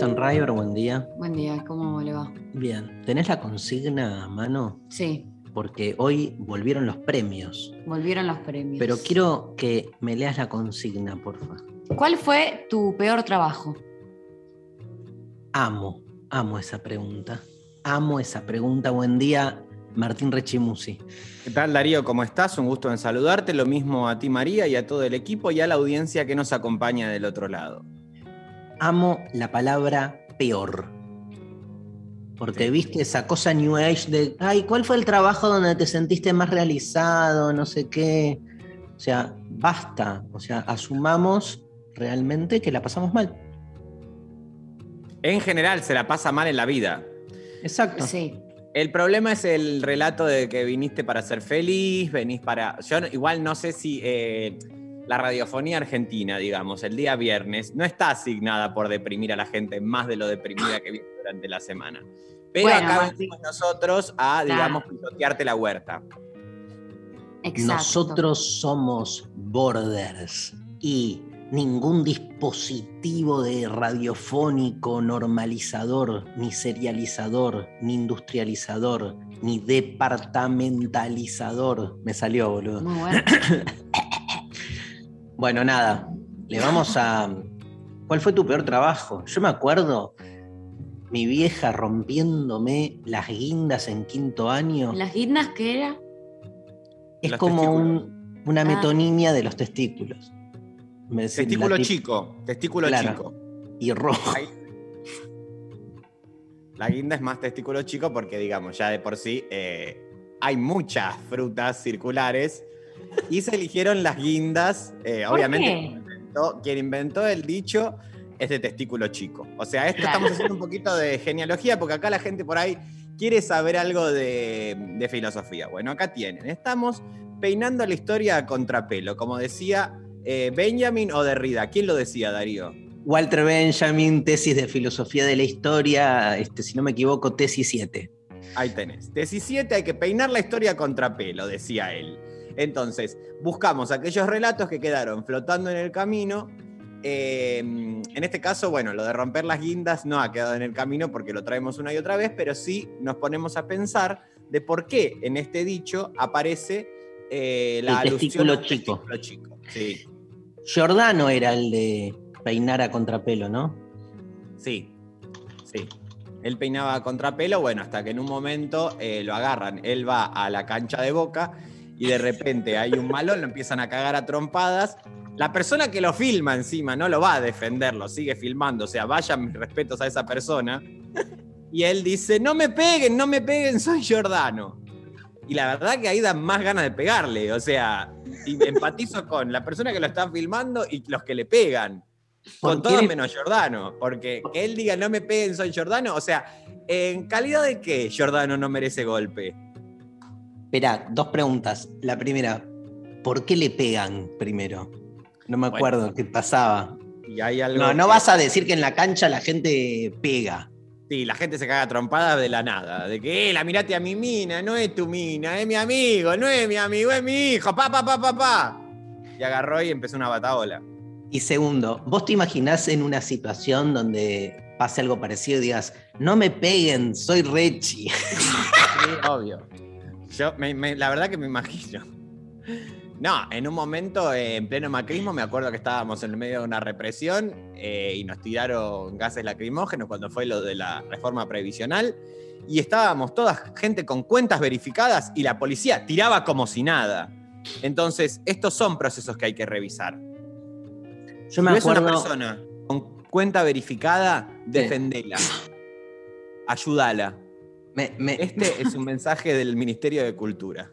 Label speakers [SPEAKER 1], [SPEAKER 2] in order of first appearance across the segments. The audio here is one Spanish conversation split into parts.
[SPEAKER 1] Buen día.
[SPEAKER 2] Buen día, ¿cómo le va?
[SPEAKER 1] Bien, ¿tenés la consigna a mano?
[SPEAKER 2] Sí,
[SPEAKER 1] Porque hoy volvieron los premios.
[SPEAKER 2] volvieron los premios.
[SPEAKER 1] Pero quiero que me leas la consigna, porfa.
[SPEAKER 2] ¿Cuál fue tu peor trabajo?
[SPEAKER 1] Amo, amo esa pregunta. Amo esa pregunta. Buen día, Martín Rechimusi.
[SPEAKER 3] ¿Qué tal Darío? ¿Cómo estás? Un gusto en saludarte. Lo mismo a ti María y a todo el equipo y a la audiencia que nos acompaña del otro lado.
[SPEAKER 1] Amo la palabra peor. Porque
[SPEAKER 3] Sí.
[SPEAKER 1] viste esa cosa New Age de, ay, ¿cuál fue el trabajo donde te sentiste más realizado? No sé qué. O sea, basta. O sea, asumamos realmente que la pasamos mal.
[SPEAKER 3] En general se la pasa mal en la vida.
[SPEAKER 1] Exacto.
[SPEAKER 2] Sí.
[SPEAKER 3] El problema es el relato de que viniste para ser feliz, venís para... Yo igual no sé si eh, la radiofonía argentina, digamos, el día viernes, no está asignada por deprimir a la gente más de lo deprimida que viene durante la semana. Pero
[SPEAKER 2] Bueno,
[SPEAKER 3] acá venimos nosotros a,
[SPEAKER 2] Claro.
[SPEAKER 3] digamos, pisotearte la huerta.
[SPEAKER 2] Exacto.
[SPEAKER 1] Nosotros somos borders y ningún dispositivo de radiofónico normalizador, ni serializador, ni industrializador, ni departamentalizador. Me salió, boludo.
[SPEAKER 2] Muy bueno.
[SPEAKER 1] Bueno, nada, le vamos a... ¿Cuál fue tu peor trabajo? Yo me acuerdo mi vieja rompiéndome las guindas en quinto año.
[SPEAKER 2] ¿Las guindas qué era?
[SPEAKER 1] Es
[SPEAKER 3] Los
[SPEAKER 1] como un- una
[SPEAKER 2] Ah.
[SPEAKER 1] metonimia de los testículos. Me decís,
[SPEAKER 3] Testículo
[SPEAKER 1] tip-
[SPEAKER 3] chico, testículo
[SPEAKER 1] Claro.
[SPEAKER 3] chico.
[SPEAKER 1] Y rojo.
[SPEAKER 3] Ahí- La guinda es más testículo chico porque, digamos, ya de por sí eh, hay muchas frutas circulares y se eligieron las guindas. eh,
[SPEAKER 2] ¿Por
[SPEAKER 3] obviamente,
[SPEAKER 2] qué?
[SPEAKER 3] Quien, inventó, quien inventó el dicho es de testículo chico. O sea, esto
[SPEAKER 2] Claro.
[SPEAKER 3] estamos haciendo un poquito de genealogía porque acá la gente por ahí quiere saber algo de, de filosofía. Bueno, acá tienen. Estamos peinando la historia a contrapelo, como decía eh, Benjamin o Derrida. ¿Quién lo decía, Darío?
[SPEAKER 1] Walter Benjamin, tesis de filosofía de la historia, este, si no me equivoco, tesis 7.
[SPEAKER 3] Ahí tenés. 17 hay que peinar la historia a contrapelo, decía él. Entonces, buscamos aquellos relatos que quedaron flotando en el camino. Eh, en este caso, bueno, lo de romper las guindas no ha quedado en el camino porque lo traemos una y otra vez, pero sí nos ponemos a pensar de por qué en este dicho aparece eh, la
[SPEAKER 1] El
[SPEAKER 3] alusión
[SPEAKER 1] testículo
[SPEAKER 3] al
[SPEAKER 1] chico.
[SPEAKER 3] testículo chico. Sí,
[SPEAKER 1] Giordano era el de peinar a contrapelo, ¿no?
[SPEAKER 3] sí, sí. Él peinaba a contrapelo, bueno, hasta que en un momento eh, lo agarran. Él va a la cancha de boca y de repente hay un malón, lo empiezan a cagar a trompadas. La persona que lo filma encima no lo va a defender, lo sigue filmando. O sea, vayan mis respetos a esa persona. Y él dice: No me peguen, no me peguen, soy Giordano. Y la verdad que ahí dan más ganas de pegarle. O sea, y empatizo con la persona que lo está filmando y los que le pegan. Con
[SPEAKER 1] ¿Por qué
[SPEAKER 3] todos
[SPEAKER 1] le-
[SPEAKER 3] menos Giordano. Porque que él diga no me peguen, soy Giordano. O sea, ¿en calidad de qué Giordano no merece golpe?
[SPEAKER 1] Esperá, dos preguntas. La primera, ¿por qué le pegan primero? No me
[SPEAKER 3] Bueno.
[SPEAKER 1] acuerdo qué pasaba.
[SPEAKER 3] Y hay algo.
[SPEAKER 1] No, no
[SPEAKER 3] que-
[SPEAKER 1] vas a decir que en la cancha la gente pega.
[SPEAKER 3] Sí, la gente se caga trompada de la nada. De que, eh, la mirate a mi mina, no es tu mina, es mi amigo, no es mi amigo, es mi hijo, pa, pa, pa, pa, pa. Y agarró y empezó una bataola.
[SPEAKER 1] Y segundo, ¿vos te imaginás en una situación donde pase algo parecido y digas, no me peguen, soy Rechi?
[SPEAKER 3] Sí, obvio. Yo, me- me- la verdad que me imagino. No, en un momento, eh, en pleno macrismo, me acuerdo que estábamos en el medio de una represión eh, y nos tiraron gases lacrimógenos cuando fue lo de la reforma previsional. Y estábamos toda gente con cuentas verificadas y la policía tiraba como si nada. Entonces, estos son procesos que hay que revisar.
[SPEAKER 1] Yo
[SPEAKER 3] Si
[SPEAKER 1] me
[SPEAKER 3] una
[SPEAKER 1] acuerdo.
[SPEAKER 3] persona con cuenta verificada, defendela. Ayúdala.
[SPEAKER 1] Me, me-
[SPEAKER 3] Este es un mensaje del Ministerio de Cultura.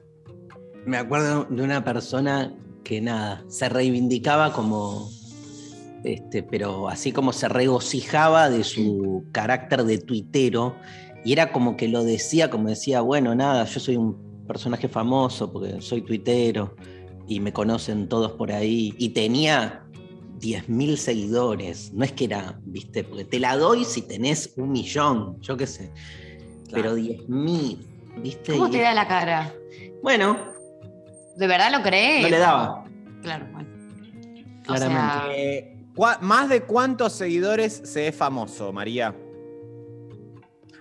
[SPEAKER 1] me acuerdo de una persona que nada, se reivindicaba como. Este, pero así como se regocijaba de su carácter de tuitero, y era como que lo decía, como decía, bueno, nada, yo soy un personaje famoso porque soy tuitero y me conocen todos por ahí, y tenía 10.000 seguidores, no es que era, viste, porque te la doy si tenés un millón, yo qué sé, pero 10.000, viste.
[SPEAKER 2] ¿Cómo te da la cara?
[SPEAKER 1] Bueno,
[SPEAKER 2] ¿De verdad lo crees?
[SPEAKER 1] no le daba.
[SPEAKER 2] Claro, bueno.
[SPEAKER 1] Claramente.
[SPEAKER 2] O sea,
[SPEAKER 3] Eh, ¿cuá- ¿Más de cuántos seguidores se es famoso, María?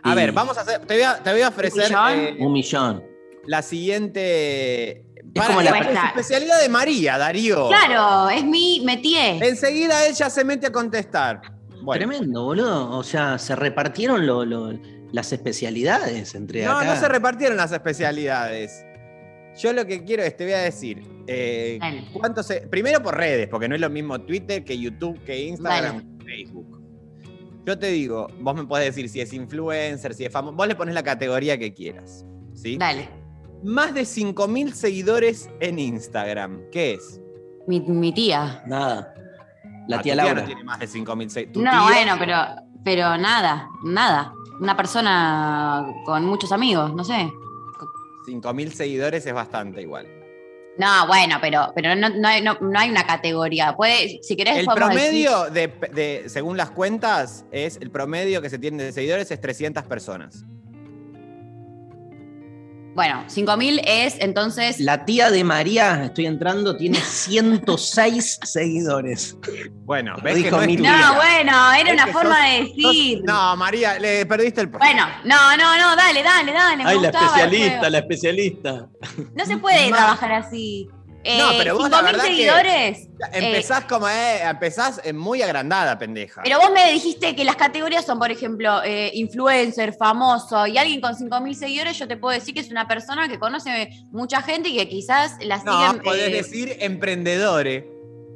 [SPEAKER 3] A ver, vamos a hacer. Te voy a, te voy a ofrecer
[SPEAKER 2] millón?
[SPEAKER 3] eh,
[SPEAKER 1] Un millón.
[SPEAKER 3] la siguiente. Para,
[SPEAKER 1] como la-
[SPEAKER 3] es la especialidad de María, Darío.
[SPEAKER 2] claro, es mi métier.
[SPEAKER 3] Enseguida ella se mete a contestar. Bueno,
[SPEAKER 1] Tremendo, boludo. O sea, se repartieron lo- lo- las especialidades entre
[SPEAKER 3] no,
[SPEAKER 1] acá.
[SPEAKER 3] no se repartieron las especialidades. Yo lo que quiero es, te voy a decir, eh,
[SPEAKER 2] Dale.
[SPEAKER 3] ¿cuánto se- primero por redes, porque no es lo mismo Twitter que YouTube, que Instagram, que Facebook. Yo te digo, vos me podés decir si es influencer, si es famoso, vos le pones la categoría que quieras. ¿sí?
[SPEAKER 2] Dale.
[SPEAKER 3] Más de 5.000 seguidores en Instagram. ¿Qué es?
[SPEAKER 2] Mi, mi tía.
[SPEAKER 1] Nada. La
[SPEAKER 3] Ah,
[SPEAKER 1] tía Laura.
[SPEAKER 3] no tiene más de 5.000 seguidores.
[SPEAKER 2] No, bueno, pero, pero nada, nada. Una persona con muchos amigos, no sé.
[SPEAKER 3] 5.000 seguidores es bastante igual.
[SPEAKER 2] No, bueno, pero, pero no, no hay, no- no hay una categoría. Puede, si querés,
[SPEAKER 3] El
[SPEAKER 2] podemos decir-
[SPEAKER 3] promedio, de, de- según las cuentas, es el promedio que se tiene de seguidores es 300 personas.
[SPEAKER 2] Bueno, 5.000 es entonces.
[SPEAKER 1] La tía de María, estoy entrando, tiene 106 seguidores.
[SPEAKER 3] Bueno, ves que
[SPEAKER 1] dijo
[SPEAKER 3] no es.
[SPEAKER 2] No, bueno, era una forma
[SPEAKER 3] sos-
[SPEAKER 2] de decir.
[SPEAKER 3] Sos- No, María, le perdiste el.
[SPEAKER 2] Bueno, no, no, no, dale, dale, dale. me
[SPEAKER 1] Ay, la especialista, la especialista.
[SPEAKER 2] No se puede
[SPEAKER 3] Ma-
[SPEAKER 2] trabajar así. Eh,
[SPEAKER 3] No, pero vos la
[SPEAKER 2] 5.000
[SPEAKER 3] verdad que-
[SPEAKER 2] seguidores.
[SPEAKER 3] Empezás como eh, empezás eh, muy agrandada, pendeja.
[SPEAKER 2] Pero vos me dijiste que las categorías son, por ejemplo, eh, influencer, famoso, y alguien con 5.000 seguidores, yo te puedo decir que es una persona que conoce mucha gente y que quizás la
[SPEAKER 3] no,
[SPEAKER 2] siguen.
[SPEAKER 3] podés
[SPEAKER 2] eh,
[SPEAKER 3] decir emprendedores,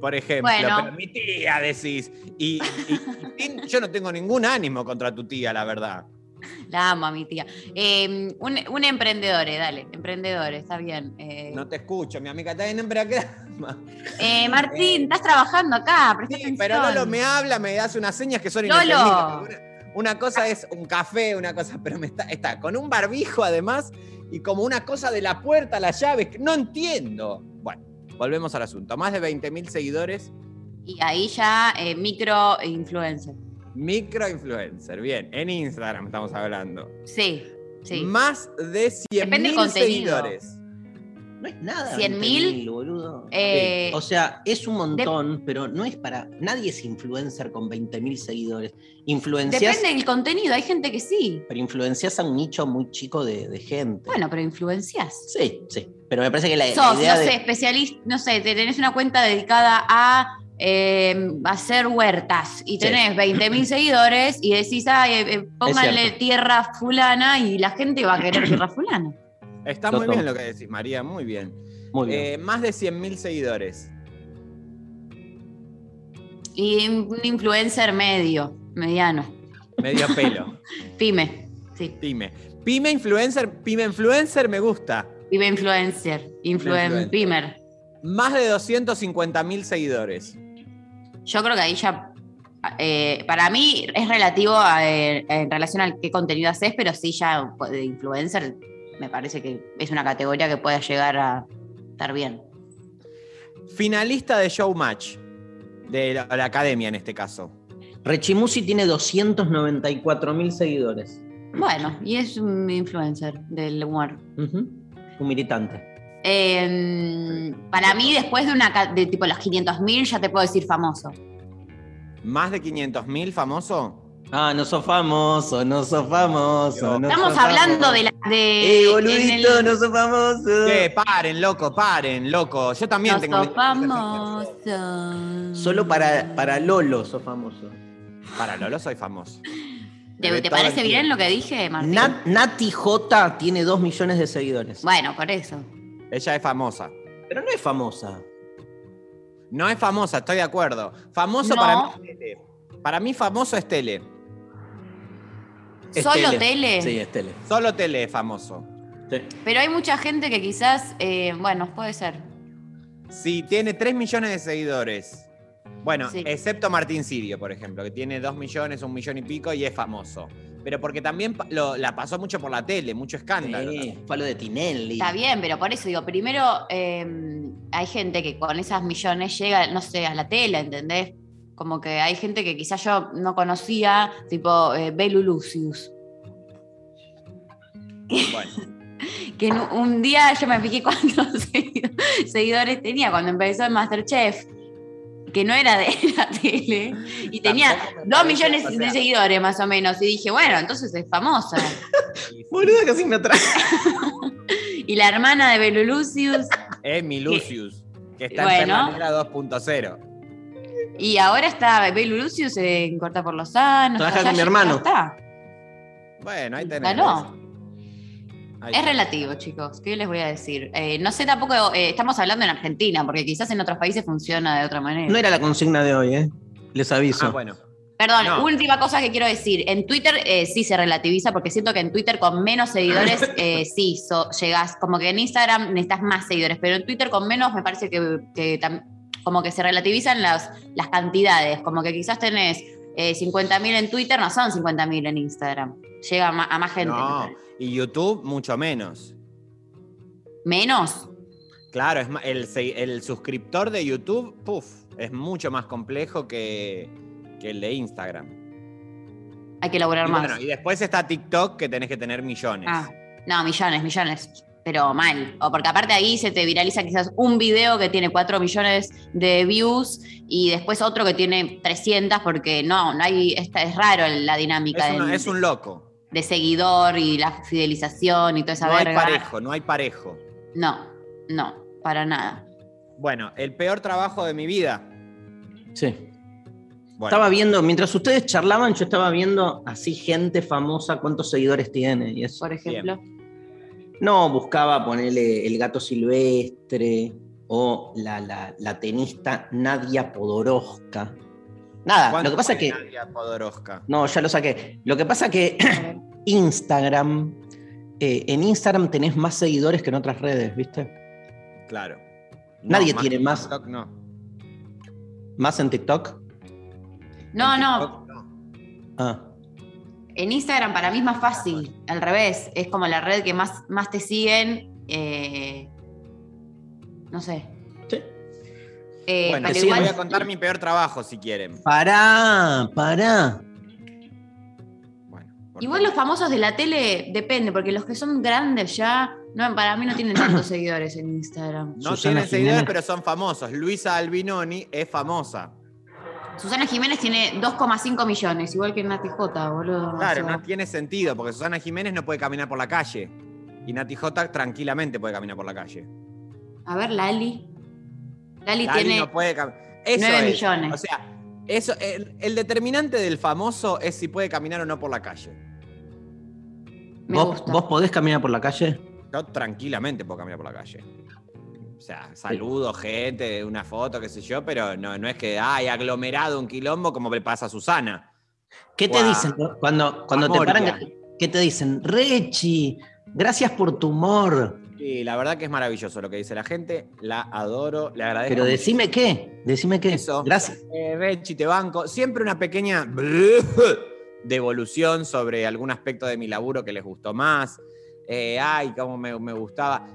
[SPEAKER 3] por ejemplo.
[SPEAKER 2] Bueno.
[SPEAKER 3] Pero mi tía decís. Y, y- y yo no tengo ningún ánimo contra tu tía, la verdad.
[SPEAKER 2] La amo a mi tía. Eh, un, un emprendedor, eh, dale, emprendedor, está bien. Eh,
[SPEAKER 3] No te escucho, mi amiga está en hembra
[SPEAKER 2] eh, Martín, estás trabajando acá, presta
[SPEAKER 3] Sí,
[SPEAKER 2] atención.
[SPEAKER 3] pero Lolo me habla, me hace unas señas que son
[SPEAKER 2] Lolo.
[SPEAKER 3] Una, una cosa es un café, una cosa, pero me está, está con un barbijo además y como una cosa de la puerta, las llaves, no entiendo. Bueno, volvemos al asunto. Más de 20.000 seguidores,
[SPEAKER 2] Y ahí ya eh, micro influencer.
[SPEAKER 3] Microinfluencer. Bien, en Instagram estamos hablando.
[SPEAKER 2] Sí, sí.
[SPEAKER 3] Más de
[SPEAKER 2] Depende del
[SPEAKER 3] 100.000
[SPEAKER 2] contenido.
[SPEAKER 3] seguidores.
[SPEAKER 1] No es nada.
[SPEAKER 2] 100.000,
[SPEAKER 1] 20.000, boludo.
[SPEAKER 2] Eh,
[SPEAKER 1] O sea, es un montón, pero no es para. Nadie es influencer con 20.000 seguidores. Influencias.
[SPEAKER 2] Depende del contenido, hay gente que sí.
[SPEAKER 1] Pero influencias a un nicho muy chico de, de gente.
[SPEAKER 2] Bueno, pero influencias.
[SPEAKER 1] Sí, sí. Pero me parece que la, la
[SPEAKER 2] Sos,
[SPEAKER 1] idea
[SPEAKER 2] no
[SPEAKER 1] de.
[SPEAKER 2] sé, especialista, no sé, te tenés una cuenta dedicada a eh, hacer huertas y
[SPEAKER 1] Sí.
[SPEAKER 2] tenés 20.000 seguidores y decís, ay, eh, eh, pónganle tierra fulana y la gente va a querer tierra fulana.
[SPEAKER 3] Está muy bien lo que decís, María, muy bien.
[SPEAKER 1] Muy bien.
[SPEAKER 3] Eh, más de 100.000 seguidores.
[SPEAKER 2] Y un influencer medio, mediano,
[SPEAKER 3] Medio pelo.
[SPEAKER 2] pyme, sí,
[SPEAKER 3] Pyme. Pyme influencer, pyme influencer me gusta.
[SPEAKER 2] pyme influencer, influen,
[SPEAKER 3] Influencer.
[SPEAKER 2] pymer.
[SPEAKER 3] Más de 250 mil seguidores.
[SPEAKER 2] Yo creo que ahí ya, eh, para mí es relativo a, eh, en relación al qué contenido haces, pero sí ya de influencer me parece que es una categoría que pueda llegar a estar bien.
[SPEAKER 3] Finalista de Showmatch. De la, la academia en este caso.
[SPEAKER 1] Rechimusi tiene 294 mil seguidores.
[SPEAKER 2] Bueno, y es un influencer del humor.
[SPEAKER 1] Ujú. Un militante.
[SPEAKER 2] Eh, para mí, después de una de tipo los 500.000, ya te puedo decir famoso.
[SPEAKER 3] Más de 500 mil famoso.
[SPEAKER 1] Ah, no sos famoso, no sos famoso. no
[SPEAKER 2] Estamos
[SPEAKER 1] sos
[SPEAKER 2] hablando
[SPEAKER 1] famoso.
[SPEAKER 2] de la. De,
[SPEAKER 1] ¡Eh, boludito,
[SPEAKER 2] el-
[SPEAKER 1] no sos famoso!
[SPEAKER 3] ¿Qué? Paren, loco, paren, loco. Yo también
[SPEAKER 2] No
[SPEAKER 3] tengo.
[SPEAKER 2] sos
[SPEAKER 3] mi-
[SPEAKER 2] famoso.
[SPEAKER 1] Solo para, para Lolo sos famoso.
[SPEAKER 3] Para Lolo soy famoso.
[SPEAKER 2] ¿Te, parece bien lo que dije, Martín?
[SPEAKER 1] Nat- Nati J tiene 2 millones de seguidores.
[SPEAKER 2] Bueno, por eso.
[SPEAKER 3] Ella es famosa.
[SPEAKER 1] Pero no es famosa.
[SPEAKER 3] No es famosa, estoy de acuerdo. Famoso
[SPEAKER 2] No.
[SPEAKER 3] para mí es tele. Para mí famoso es tele.
[SPEAKER 1] Es
[SPEAKER 2] ¿Solo tele?
[SPEAKER 1] Sí, es tele.
[SPEAKER 3] Solo tele es famoso.
[SPEAKER 1] Sí.
[SPEAKER 2] Pero hay mucha gente que quizás, eh, bueno, puede ser.
[SPEAKER 3] Si tiene 3 millones de seguidores. Bueno,
[SPEAKER 2] Sí.
[SPEAKER 3] excepto Martín Sirio, por ejemplo, que tiene 2 millones, un millón y pico y es famoso. Pero porque también lo- la pasó mucho por la tele, mucho escándalo.
[SPEAKER 1] Sí, fue lo de Tinelli.
[SPEAKER 2] Está bien, pero por eso digo, primero eh, hay gente que con esas millones llega, no sé, a la tele, ¿entendés? Como que hay gente que quizás yo no conocía, tipo eh, Belu Lucius.
[SPEAKER 3] Bueno,
[SPEAKER 2] Que un- día yo me fijé cuántos seguido- seguidores tenía cuando empezó el Masterchef, que no era de la tele, y tenía dos millones
[SPEAKER 3] o
[SPEAKER 2] de seguidores más o menos. Y dije, bueno, entonces es famosa.
[SPEAKER 1] Boluda, casi me atrae.
[SPEAKER 2] y la hermana de Belu Lucius,
[SPEAKER 3] es mi Lucius, que está
[SPEAKER 2] Bueno.
[SPEAKER 3] en Perla Negra 2.0.
[SPEAKER 2] y ahora está Belu Lucius en Corta por los Sanos.
[SPEAKER 1] Trabaja con mi hermano.
[SPEAKER 2] está.
[SPEAKER 3] Bueno, ahí tenés.
[SPEAKER 2] Ganó.
[SPEAKER 3] Ahí
[SPEAKER 2] Es relativo, chicos. ¿Qué les voy a decir? Eh, no sé tampoco, eh, estamos hablando en Argentina, porque quizás en otros países funciona de otra manera.
[SPEAKER 1] No era la consigna de hoy, ¿eh? Les aviso.
[SPEAKER 3] Ah, bueno.
[SPEAKER 2] Perdón,
[SPEAKER 3] No.
[SPEAKER 2] última cosa que quiero decir. En Twitter eh, sí se relativiza, porque siento que en Twitter con menos seguidores eh, sí so- llegás. Como que en Instagram necesitas más seguidores, pero en Twitter con menos me parece que, que tam- como que se relativizan las, las cantidades. Como que quizás tenés eh, 50.000 en Twitter, no son 50.000 en Instagram. Llega a, más gente.
[SPEAKER 3] No. Y YouTube mucho menos.
[SPEAKER 2] ¿Menos?
[SPEAKER 3] Claro, es el, el suscriptor de YouTube, puf, es mucho más complejo que, que el de Instagram.
[SPEAKER 2] Hay que elaborar
[SPEAKER 3] Y
[SPEAKER 2] más.
[SPEAKER 3] bueno, y después está TikTok que tenés que tener millones.
[SPEAKER 2] Ah, no, millones, millones. Pero mal. O porque aparte ahí se te viraliza quizás un video que tiene 4 millones de views y después otro que tiene 300 porque no, no hay, esta, es raro la dinámica
[SPEAKER 3] es, una-
[SPEAKER 2] del-
[SPEAKER 3] es un loco.
[SPEAKER 2] De seguidor y la fidelización y toda esa
[SPEAKER 3] No hay
[SPEAKER 2] verga.
[SPEAKER 3] parejo, no hay parejo.
[SPEAKER 2] No, no, para nada.
[SPEAKER 3] Bueno, el peor trabajo de mi vida.
[SPEAKER 1] Sí.
[SPEAKER 3] Bueno,
[SPEAKER 1] Estaba viendo, mientras ustedes charlaban, yo estaba viendo así gente famosa, cuántos seguidores tiene y eso.
[SPEAKER 2] Por ejemplo.
[SPEAKER 1] No, buscaba ponerle el gato silvestre o la, la- la tenista Nadia Podoroska. Nada,
[SPEAKER 3] ¿cuánto
[SPEAKER 1] lo que pasa es que.
[SPEAKER 3] Podoroska?
[SPEAKER 1] No, ya lo saqué. Lo que pasa es que Instagram, eh, en Instagram tenés más seguidores que en otras redes, ¿viste?
[SPEAKER 3] Claro.
[SPEAKER 1] Nadie
[SPEAKER 3] más
[SPEAKER 1] tiene más.
[SPEAKER 3] TikTok, no.
[SPEAKER 1] Más en TikTok.
[SPEAKER 2] No,
[SPEAKER 3] En
[SPEAKER 2] no.
[SPEAKER 3] TikTok, no.
[SPEAKER 1] Ah,
[SPEAKER 2] En Instagram para mí es más fácil, al revés, es como la red que más, más te siguen, eh, no sé. Eh,
[SPEAKER 3] Bueno,
[SPEAKER 2] pero
[SPEAKER 1] sí,
[SPEAKER 2] igual-
[SPEAKER 3] voy a contar mi peor trabajo si quieren.
[SPEAKER 1] Pará, pará.
[SPEAKER 3] Bueno,
[SPEAKER 2] igual los famosos de la tele depende, porque los que son grandes ya, no, para mí no tienen tantos seguidores en Instagram.
[SPEAKER 3] No
[SPEAKER 1] Susana
[SPEAKER 3] tienen seguidores,
[SPEAKER 1] Jiménez.
[SPEAKER 3] pero son famosos. Luisa Albinoni es famosa.
[SPEAKER 2] Susana Jiménez tiene 2,5 millones, igual que Nati J, boludo.
[SPEAKER 3] Claro,
[SPEAKER 2] O sea,
[SPEAKER 3] no tiene sentido, porque Susana Jiménez no puede caminar por la calle. Y Nati J tranquilamente puede caminar por la calle.
[SPEAKER 2] A ver, Lali. Lali,
[SPEAKER 3] Lali
[SPEAKER 2] tiene.
[SPEAKER 3] no puede cam- Eso
[SPEAKER 2] 9
[SPEAKER 3] es.
[SPEAKER 2] millones.
[SPEAKER 3] O sea, eso, el, el determinante del famoso es si puede caminar o no por la calle.
[SPEAKER 2] Me
[SPEAKER 1] ¿Vos,
[SPEAKER 2] gusta.
[SPEAKER 1] ¿Vos podés caminar por la calle?
[SPEAKER 3] Yo tranquilamente puedo caminar por la calle. O sea, saludo, gente, una foto, qué sé yo, pero no, no es que hay aglomerado un quilombo como le pasa a Susana.
[SPEAKER 1] ¿Qué te dicen cuando, cuando te paran? ¿Qué te dicen? Rechi, gracias por tu humor.
[SPEAKER 3] Y la verdad que es maravilloso lo que dice la gente. La adoro, le agradezco.
[SPEAKER 1] Pero
[SPEAKER 3] mucho.
[SPEAKER 1] decime qué, decime qué.
[SPEAKER 3] Eso.
[SPEAKER 1] Gracias.
[SPEAKER 3] Eh, Rechi, te banco. Siempre una pequeña devolución sobre algún aspecto de mi laburo que les gustó más. Eh, ay, cómo me, me gustaba.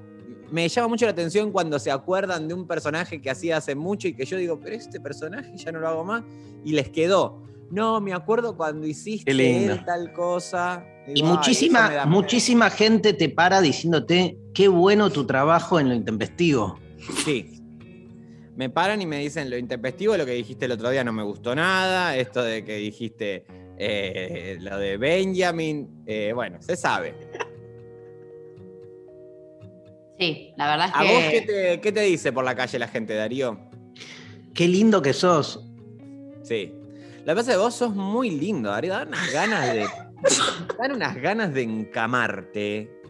[SPEAKER 3] Me llama mucho la atención cuando se acuerdan de un personaje que hacía hace mucho y que yo digo, pero este personaje ya no lo hago más. Y les quedó. No, me acuerdo cuando hiciste tal cosa.
[SPEAKER 1] Y
[SPEAKER 3] Digo, "Ay, eso me
[SPEAKER 1] muchísima, muchísima gente te para diciéndote qué bueno tu trabajo en lo intempestivo.
[SPEAKER 3] Sí. Me paran y me dicen lo intempestivo, lo que dijiste el otro día no me gustó nada, esto de que dijiste eh, lo de Benjamin, eh, bueno, se sabe.
[SPEAKER 2] Sí, la verdad es
[SPEAKER 3] ¿A
[SPEAKER 2] que.
[SPEAKER 3] vos qué te, qué te dice por la calle la gente, Darío?
[SPEAKER 1] Qué lindo que sos.
[SPEAKER 3] Sí. La verdad es que vos sos muy lindo, Darío. Dan unas ganas de. Dan unas ganas de encamarte.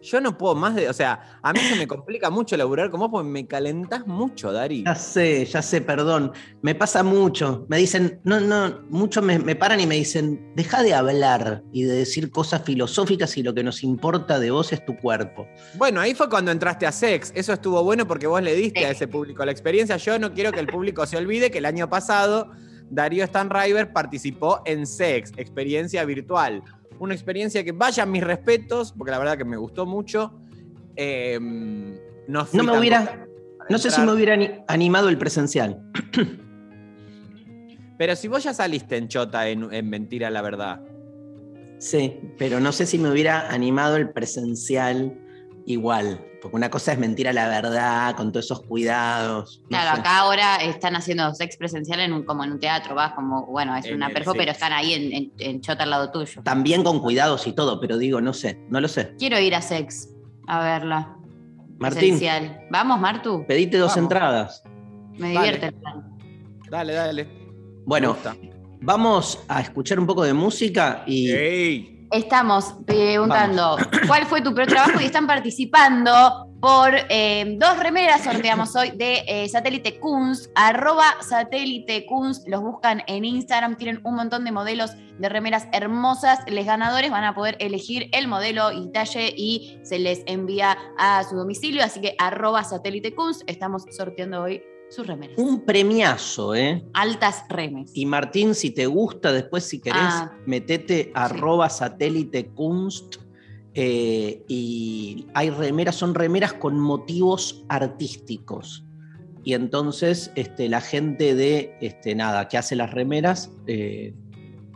[SPEAKER 3] Yo no puedo más de. O sea, a mí se me complica mucho laburar con vos porque me calentás mucho, Dari.
[SPEAKER 1] Ya sé, ya sé, perdón. Me pasa mucho. Me dicen, no, no, muchos me, me paran y me dicen, deja de hablar y de decir cosas filosóficas y lo que nos importa de vos es tu cuerpo.
[SPEAKER 3] Bueno, ahí fue cuando entraste a Sex. Eso estuvo bueno porque vos le diste a ese público la experiencia. Yo no quiero que el público se olvide que el año pasado Darío Stanriver participó en Sex, experiencia virtual. Una experiencia que vaya mis respetos, porque la verdad que me gustó mucho. Eh, no,
[SPEAKER 1] me hubiera- No sé si me hubiera ani- animado el presencial.
[SPEAKER 3] Pero si vos ya saliste en Chota en, en Mentira la Verdad.
[SPEAKER 1] Sí, pero no sé si me hubiera animado el presencial igual. Porque una cosa es mentir a la verdad, con todos esos cuidados. no
[SPEAKER 2] Claro,
[SPEAKER 1] sé.
[SPEAKER 2] acá ahora están haciendo sex presencial en un, como en un teatro, vas como, bueno, es
[SPEAKER 3] En
[SPEAKER 2] una
[SPEAKER 3] el-
[SPEAKER 2] perfo,
[SPEAKER 3] sí.
[SPEAKER 2] pero están ahí en, en- en Chota al lado tuyo.
[SPEAKER 1] También con cuidados y todo, pero digo, no sé, no lo sé.
[SPEAKER 2] Quiero ir a sex a verla.
[SPEAKER 1] Martín,
[SPEAKER 2] Presencial. Vamos, Martu.
[SPEAKER 1] pedite dos
[SPEAKER 3] Vamos.
[SPEAKER 1] entradas.
[SPEAKER 2] Me divierte el plan.
[SPEAKER 3] Dale, dale.
[SPEAKER 1] Bueno, vamos a escuchar un poco de música y
[SPEAKER 3] Ey.
[SPEAKER 2] Estamos preguntando cuál fue tu peor trabajo y están participando por eh, dos remeras sorteamos hoy de eh, Satélite Kunst, arroba Satélite Kunst, los buscan en Instagram, tienen un montón de modelos de remeras hermosas, los ganadores van a poder elegir el modelo y talle y se les envía a su domicilio, así que arroba Satélite Kunst, estamos sorteando hoy sus remeras.
[SPEAKER 1] un premiazo, ¿eh?
[SPEAKER 2] Altas remes.
[SPEAKER 1] Y Martín, si te gusta, después si querés,
[SPEAKER 2] Ah.
[SPEAKER 1] metete arroba satélite kunst. eh, y hay remeras, son remeras con motivos artísticos. Y entonces este, la gente de este, nada, que hace las remeras eh,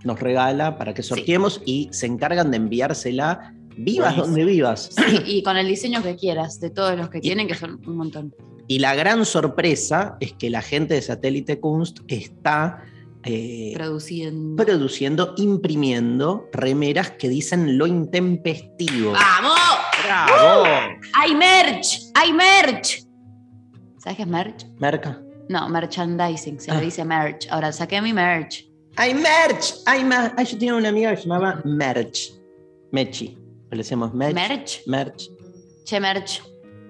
[SPEAKER 1] nos regala para que sorteemos y se encargan de enviársela vivas
[SPEAKER 3] Buenísimo.
[SPEAKER 1] donde vivas.
[SPEAKER 2] Sí, y con el diseño que quieras, de todos los que tienen, que son un montón.
[SPEAKER 1] Y la gran sorpresa es que la gente de Satélite Kunst está eh,
[SPEAKER 2] Produciendo.
[SPEAKER 1] produciendo, imprimiendo remeras que dicen lo intempestivo.
[SPEAKER 2] ¡Vamos!
[SPEAKER 3] ¡Bravo!
[SPEAKER 2] ¡Hay merch! ¡Hay merch! ¿Sabes qué es merch?
[SPEAKER 1] Merca.
[SPEAKER 2] No, merchandising, se
[SPEAKER 1] Ah.
[SPEAKER 2] le dice merch. Ahora saqué mi merch.
[SPEAKER 1] ¡Hay merch! ¡Hay mer Ay, yo tenía una amiga que se llamaba Merch. Mechi. Le decíamos merch.
[SPEAKER 2] ¿Merch?
[SPEAKER 1] Merch.
[SPEAKER 2] Che, merch.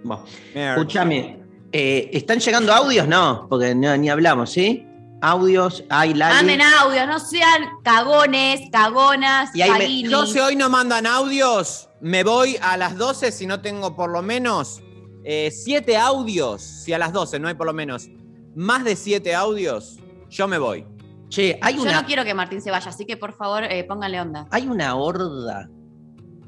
[SPEAKER 1] Bueno,
[SPEAKER 3] Merch.
[SPEAKER 1] escúchame. Eh, ¿Están llegando audios? No, porque no- ni hablamos, ¿sí? Audios, hay Lali.
[SPEAKER 2] Manden audio, no sean cagones, cagonas,
[SPEAKER 1] Y ahí me-
[SPEAKER 2] caguini.
[SPEAKER 3] Yo si hoy no mandan audios, me voy a las 12 si no tengo por lo menos 7 audios. Si a las 12 no hay por lo menos más de 7 audios, yo me voy.
[SPEAKER 1] Che, hay
[SPEAKER 2] Yo
[SPEAKER 1] una,
[SPEAKER 2] no quiero que Martín se vaya, así que por favor eh, pónganle onda.
[SPEAKER 1] hay una horda,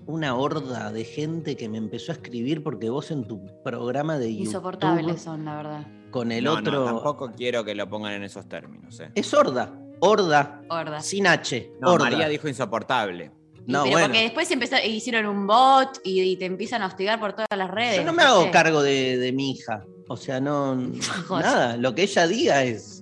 [SPEAKER 1] una horda de gente que me empezó a escribir porque vos en tu programa de YouTube
[SPEAKER 2] Insoportables son, la verdad.
[SPEAKER 1] con el
[SPEAKER 3] no,
[SPEAKER 1] otro...
[SPEAKER 3] no, tampoco quiero que lo pongan en esos términos. eh.
[SPEAKER 1] Es horda, horda,
[SPEAKER 2] Horda.
[SPEAKER 1] sin H,
[SPEAKER 3] No,
[SPEAKER 1] horda.
[SPEAKER 3] María dijo insoportable.
[SPEAKER 1] No,
[SPEAKER 2] pero
[SPEAKER 1] bueno.
[SPEAKER 2] porque después empezó- hicieron un bot y, y te empiezan a hostigar por todas las redes.
[SPEAKER 1] Yo no me hago
[SPEAKER 2] sé.
[SPEAKER 1] cargo de, de mi hija. O sea, no. Nada, lo que ella diga es.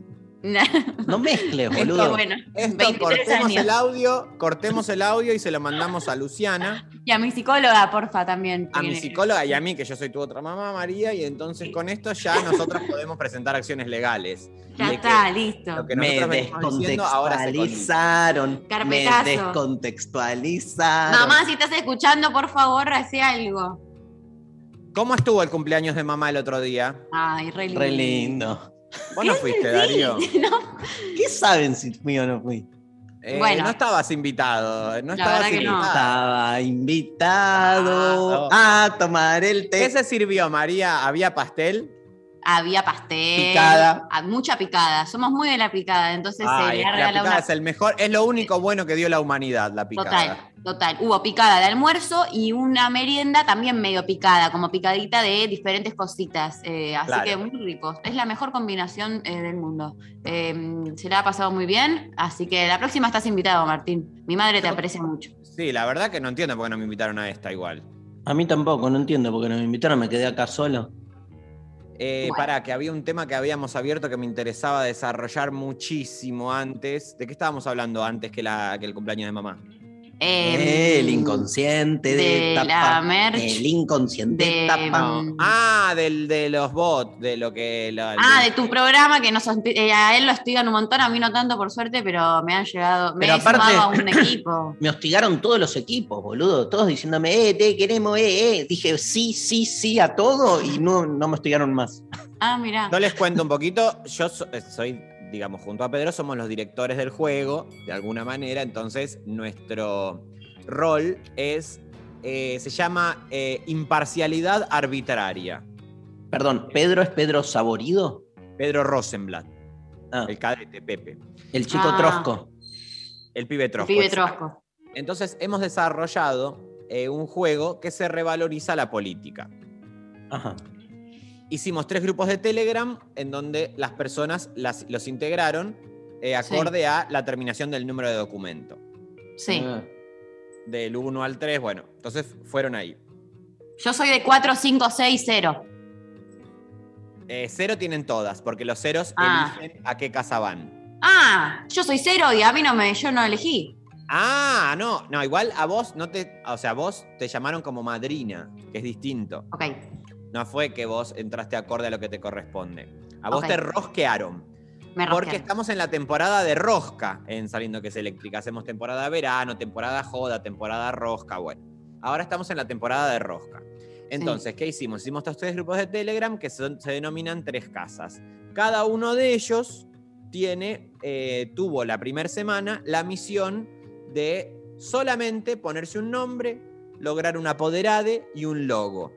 [SPEAKER 1] No mezcles, boludo.
[SPEAKER 2] bueno.
[SPEAKER 3] Esto
[SPEAKER 2] 23
[SPEAKER 3] cortemos
[SPEAKER 2] años.
[SPEAKER 3] el audio, cortemos el audio y se lo mandamos a Luciana,
[SPEAKER 2] Y a mi psicóloga, porfa, también.
[SPEAKER 3] a mi psicóloga y a mí, que yo soy tu otra mamá, María, y entonces con esto ya nosotras podemos presentar acciones legales.
[SPEAKER 2] Ya
[SPEAKER 3] De
[SPEAKER 2] está, listo.
[SPEAKER 3] lo que
[SPEAKER 1] Me
[SPEAKER 3] nosotros diciendo ahora
[SPEAKER 1] descontextualizaron. Me
[SPEAKER 2] Carpetazo.
[SPEAKER 1] descontextualizaron.
[SPEAKER 2] Mamá, si estás escuchando, por favor, hace algo.
[SPEAKER 3] ¿Cómo estuvo el cumpleaños de mamá el otro día?
[SPEAKER 2] Ay, re lindo.
[SPEAKER 1] Re lindo.
[SPEAKER 3] ¿Vos no fuiste, Darío?
[SPEAKER 2] No,
[SPEAKER 1] ¿Qué saben si fui o no fui?
[SPEAKER 3] Eh,
[SPEAKER 2] Bueno.
[SPEAKER 3] No estabas invitado. No estabas
[SPEAKER 2] que no.
[SPEAKER 3] invitado.
[SPEAKER 1] Estaba invitado
[SPEAKER 3] Ah,
[SPEAKER 1] a tomar el té.
[SPEAKER 3] ¿Qué se sirvió, María? ¿Había pastel?
[SPEAKER 2] Había pastel.
[SPEAKER 1] Picada.
[SPEAKER 2] ah, Mucha picada. Somos muy de la picada, entonces se
[SPEAKER 3] Ay,
[SPEAKER 2] ha
[SPEAKER 3] la picada
[SPEAKER 2] una.
[SPEAKER 3] es el mejor, es lo único bueno que dio la humanidad, la picada.
[SPEAKER 2] Total, total. Hubo picada de almuerzo y una merienda también medio picada, como picadita de diferentes cositas. eh, así
[SPEAKER 3] Claro.
[SPEAKER 2] que muy ricos. Es la mejor combinación eh, del mundo. Eh, se la ha pasado muy bien, así que la próxima estás invitado, Martín. Mi madre te aprecia mucho.
[SPEAKER 3] Sí, la verdad que no entiendo por qué no me invitaron a esta igual.
[SPEAKER 1] A mí tampoco, no entiendo por qué no me invitaron, me quedé acá solo.
[SPEAKER 3] Eh,
[SPEAKER 2] Bueno.
[SPEAKER 3] Para, que había un tema que habíamos abierto que me interesaba desarrollar muchísimo antes. ¿De qué estábamos hablando antes que, la, que el cumpleaños de mamá?
[SPEAKER 2] Eh,
[SPEAKER 1] el inconsciente de,
[SPEAKER 2] de
[SPEAKER 1] tapa.
[SPEAKER 2] la merch
[SPEAKER 1] el inconsciente
[SPEAKER 2] de-
[SPEAKER 1] tapa.
[SPEAKER 3] No. Ah, del, de los bots, de lo que. la-
[SPEAKER 2] Ah,
[SPEAKER 3] de-
[SPEAKER 2] de tu programa, que nos, eh, a él lo estudian un montón, a mí no tanto por suerte, pero me han llegado, me
[SPEAKER 1] Pero
[SPEAKER 2] he
[SPEAKER 1] aparte-
[SPEAKER 2] sumado a un equipo.
[SPEAKER 1] Me hostigaron todos los equipos, boludo. Todos diciéndome, eh, te queremos, eh, eh. Dije sí, sí, sí a todo y no, no me hostigaron más.
[SPEAKER 2] Ah, mira.
[SPEAKER 3] Yo les cuento un poquito. Yo eh, soy, digamos, junto a Pedro, somos los directores del juego, de alguna manera. Entonces, nuestro rol es. eh, se llama eh, imparcialidad arbitraria.
[SPEAKER 1] Perdón, ¿Pedro es Pedro Saborido?
[SPEAKER 3] Pedro Rosenblatt,
[SPEAKER 1] Ah,
[SPEAKER 3] el cadete, Pepe.
[SPEAKER 1] el chico
[SPEAKER 2] Ah.
[SPEAKER 1] Trosco.
[SPEAKER 3] El pibe Trosco.
[SPEAKER 2] Pibe
[SPEAKER 3] exacto.
[SPEAKER 2] Trosco.
[SPEAKER 3] Entonces, hemos desarrollado eh, un juego que se revaloriza la política.
[SPEAKER 1] Ajá.
[SPEAKER 3] Hicimos tres grupos de Telegram en donde las personas las- los integraron eh, acorde a la terminación del número de documento.
[SPEAKER 2] Sí.
[SPEAKER 1] Ah.
[SPEAKER 3] Del 1 al 3, bueno, entonces fueron ahí.
[SPEAKER 2] Yo soy de 4, 5, 6, 0.
[SPEAKER 3] Eh, cero tienen todas, porque los ceros
[SPEAKER 2] Ah.
[SPEAKER 3] eligen a qué casa van.
[SPEAKER 2] Ah, yo soy 0 y a mí no me, yo no elegí.
[SPEAKER 3] Ah, no, no, igual a vos no te, o sea, vos te llamaron como madrina, que es distinto.
[SPEAKER 2] Ok.
[SPEAKER 3] No fue que vos entraste acorde a lo que te corresponde. A vos te rosquearon.
[SPEAKER 2] Me
[SPEAKER 3] Porque estamos en la temporada de rosca en Saliendo que es eléctrica. Hacemos temporada verano, temporada joda, temporada rosca. Bueno, ahora estamos en la temporada de rosca. Entonces, ¿qué hicimos? Hicimos estos tres grupos de Telegram que son- se denominan tres casas. Cada uno de ellos tiene, eh, tuvo la primera semana la misión de solamente ponerse un nombre, lograr un apoderade y un logo.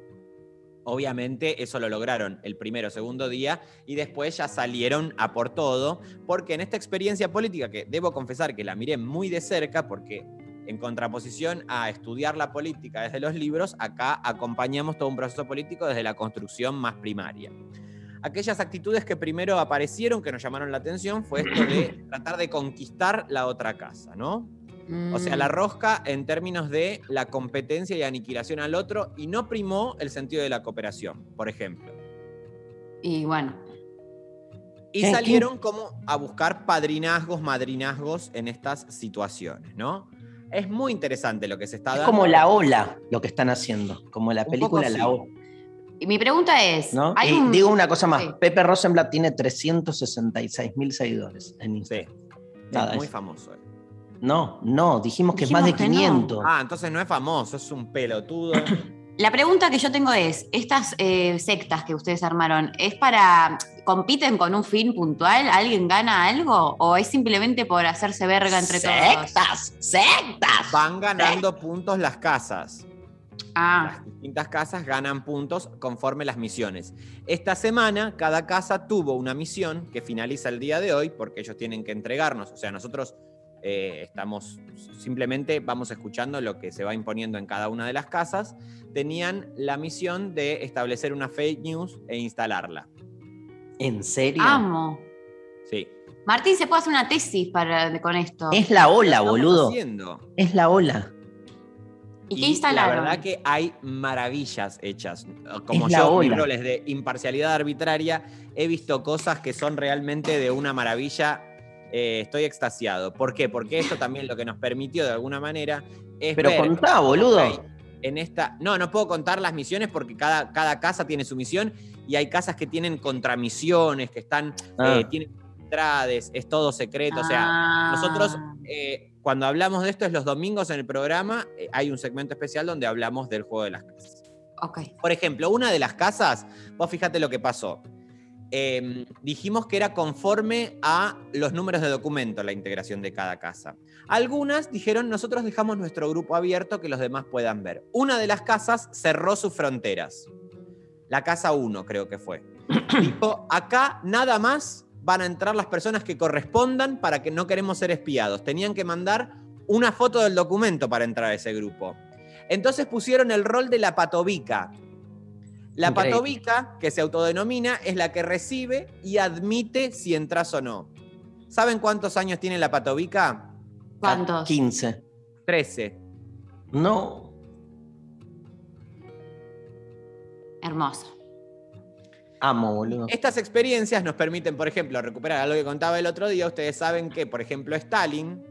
[SPEAKER 3] Obviamente eso lo lograron el primero o segundo día y después ya salieron a por todo, porque en esta experiencia política, que debo confesar que la miré muy de cerca, porque en contraposición a estudiar la política desde los libros, acá acompañamos todo un proceso político desde la construcción más primaria. Aquellas actitudes que primero aparecieron, que nos llamaron la atención, fue esto de tratar de conquistar la otra casa, ¿no? O sea, la
[SPEAKER 2] Mm,
[SPEAKER 3] rosca en términos de la competencia y aniquilación al otro y no primó el sentido de la cooperación, por ejemplo.
[SPEAKER 2] Y bueno,
[SPEAKER 3] Y
[SPEAKER 1] ¿Qué-
[SPEAKER 3] salieron como a buscar padrinazgos, madrinazgos en estas situaciones, ¿no? Es muy interesante lo que se está
[SPEAKER 1] Es
[SPEAKER 3] dando.
[SPEAKER 1] como la ola lo que están haciendo, como la
[SPEAKER 3] Un
[SPEAKER 1] película La
[SPEAKER 3] sí.
[SPEAKER 1] Ola.
[SPEAKER 2] y mi pregunta es,
[SPEAKER 1] ¿no?
[SPEAKER 2] hay
[SPEAKER 1] Y
[SPEAKER 2] un-
[SPEAKER 1] digo una cosa más,
[SPEAKER 2] Sí.
[SPEAKER 1] Pepe Rosenblatt tiene 366 mil seguidores en
[SPEAKER 3] Sí,
[SPEAKER 1] Instagram.
[SPEAKER 3] es
[SPEAKER 1] Nada,
[SPEAKER 3] muy
[SPEAKER 1] es-
[SPEAKER 3] famoso.
[SPEAKER 1] No, no, dijimos que es más de
[SPEAKER 2] Dijimos que no.
[SPEAKER 1] 500.
[SPEAKER 3] Ah, entonces no es famoso, es un pelotudo.
[SPEAKER 2] La pregunta que yo tengo es, estas eh, sectas que ustedes armaron, ¿es para, compiten con un fin puntual? ¿Alguien gana algo? ¿O es simplemente por hacerse verga entre todos?
[SPEAKER 1] ¡Sectas! ¡Sectas!
[SPEAKER 3] Van ganando puntos las casas.
[SPEAKER 2] Ah,
[SPEAKER 3] Las distintas casas ganan puntos conforme las misiones. Esta semana, cada casa tuvo una misión que finaliza el día de hoy, porque ellos tienen que entregarnos. O sea, nosotros eh, estamos simplemente vamos escuchando lo que se va imponiendo en cada una de las casas. Tenían la misión de establecer una fake news e instalarla.
[SPEAKER 1] ¿En serio?
[SPEAKER 2] amo.
[SPEAKER 3] Sí.
[SPEAKER 2] Martín, ¿se puede hacer una tesis para, con esto?
[SPEAKER 1] Es la ola, boludo.
[SPEAKER 3] haciendo.
[SPEAKER 1] Es la ola.
[SPEAKER 2] ¿Y qué instalaron?
[SPEAKER 3] La verdad que hay maravillas hechas. Como yo, mis
[SPEAKER 1] ola.
[SPEAKER 3] roles de imparcialidad arbitraria, he visto cosas que son realmente de una maravilla. Eh, estoy extasiado. ¿Por qué? Porque esto también lo que nos permitió de alguna manera es
[SPEAKER 1] Pero
[SPEAKER 3] ver,
[SPEAKER 1] contá, boludo.
[SPEAKER 3] en esta, no, no puedo contar las misiones porque cada, cada casa tiene su misión y hay casas que tienen contramisiones, que están,
[SPEAKER 1] Ah.
[SPEAKER 3] eh, tienen entrades, es todo secreto. O sea,
[SPEAKER 2] Ah.
[SPEAKER 3] nosotros, eh, cuando hablamos de esto, es los domingos en el programa, eh, hay un segmento especial donde hablamos del juego de las casas.
[SPEAKER 2] Ok.
[SPEAKER 3] Por ejemplo, una de las casas, vos fíjate lo que pasó. Eh, dijimos que era conforme a los números de documento la integración de cada casa. Algunas dijeron, nosotros dejamos nuestro grupo abierto que los demás puedan ver. Una de las casas cerró sus fronteras. La casa 1 creo que fue. Dijo, acá nada más van a entrar las personas que correspondan para que no queremos ser espiados. Tenían que mandar una foto del documento para entrar a ese grupo. Entonces pusieron el rol de la patobica. La
[SPEAKER 1] Increíble.
[SPEAKER 3] patobica, que se autodenomina, es la que recibe y admite si entras o no. ¿Saben cuántos años tiene la patobica?
[SPEAKER 2] ¿Cuántos?
[SPEAKER 1] 15.
[SPEAKER 3] 13.
[SPEAKER 1] No.
[SPEAKER 2] Hermoso.
[SPEAKER 1] Amo, boludo.
[SPEAKER 3] Estas experiencias nos permiten, por ejemplo, recuperar algo que contaba el otro día. Ustedes saben que, por ejemplo, Stalin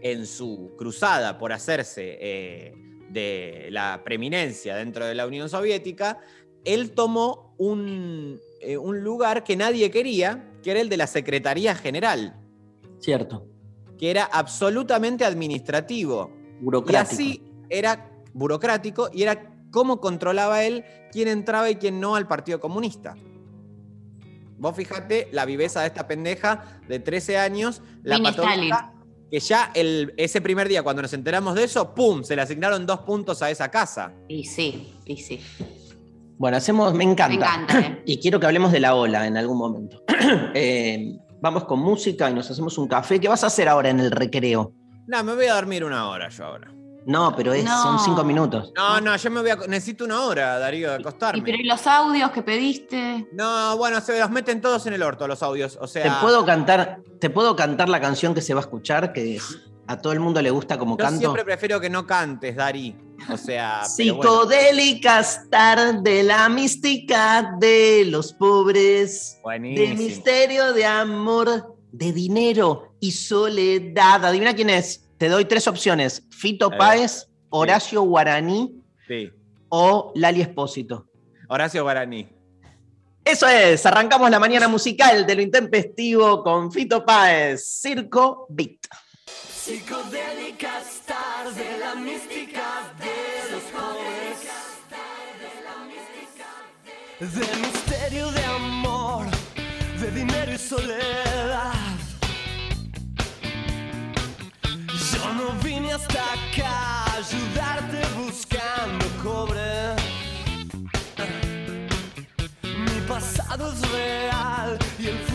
[SPEAKER 3] en su cruzada por hacerse eh, de la preeminencia dentro de la Unión Soviética, él tomó un, eh, un lugar que nadie quería, que era el de la Secretaría General,
[SPEAKER 1] Cierto.
[SPEAKER 3] que era absolutamente administrativo. Y
[SPEAKER 1] Burocrático.
[SPEAKER 3] así era burocrático y era cómo controlaba él quién entraba y quién no al Partido Comunista. Vos fíjate la viveza de esta pendeja de 13 años, la patología, que ya el, ese primer día, cuando nos enteramos de eso, ¡pum! Se le asignaron dos puntos a esa casa.
[SPEAKER 2] Y sí, y sí.
[SPEAKER 1] Bueno, hacemos, me encanta.
[SPEAKER 2] Me encanta, eh.
[SPEAKER 1] Y quiero que hablemos de la ola en algún momento. Eh, vamos con música y nos hacemos un café. ¿Qué vas a hacer ahora en el recreo?
[SPEAKER 3] No, me voy a dormir una hora yo ahora.
[SPEAKER 1] No, pero es,
[SPEAKER 2] No.
[SPEAKER 1] son cinco minutos.
[SPEAKER 3] No, no, yo me voy a. Necesito una hora, Darío, de
[SPEAKER 2] Y
[SPEAKER 3] acostarme.
[SPEAKER 2] pero ¿y los audios que pediste?
[SPEAKER 3] No, bueno, se los meten todos en el orto los audios. O sea.
[SPEAKER 1] ¿Te puedo cantar, te puedo cantar la canción que se va a escuchar, que a todo el mundo le gusta como
[SPEAKER 3] Yo
[SPEAKER 1] canto?
[SPEAKER 3] siempre prefiero que no cantes, Dari. O sea. pero bueno.
[SPEAKER 1] Psicodélicas tarde, la mística de los pobres, de
[SPEAKER 3] Buenísimo.
[SPEAKER 1] misterio de amor, de dinero y soledad. Adivina quién es. Te doy tres opciones: Fito. Páez, Horacio Guaraní
[SPEAKER 3] Sí.
[SPEAKER 1] o Lali Espósito.
[SPEAKER 3] Horacio Guaraní.
[SPEAKER 1] Eso es, arrancamos la mañana musical de lo intempestivo con Fito Páez, Circo Beat.
[SPEAKER 4] Psicodélicas tarde, la mística de los pobres. De misterio de amor, de dinero y soledad. No vine hasta acá a ayudarte buscando cobre. Mi pasado es real y el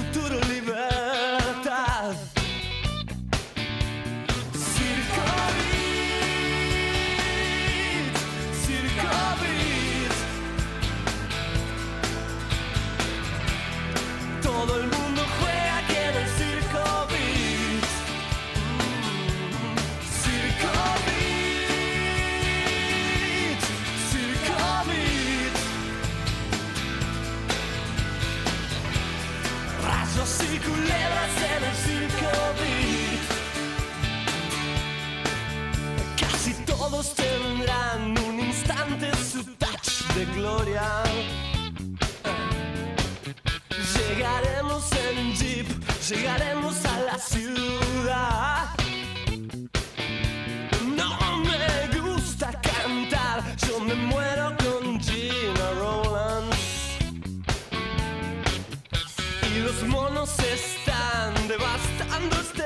[SPEAKER 4] tendrán un instante su touch de gloria. Llegaremos en jeep, llegaremos a la ciudad. No me gusta cantar, yo me muero con Gina Rowlands. Y los monos están devastando este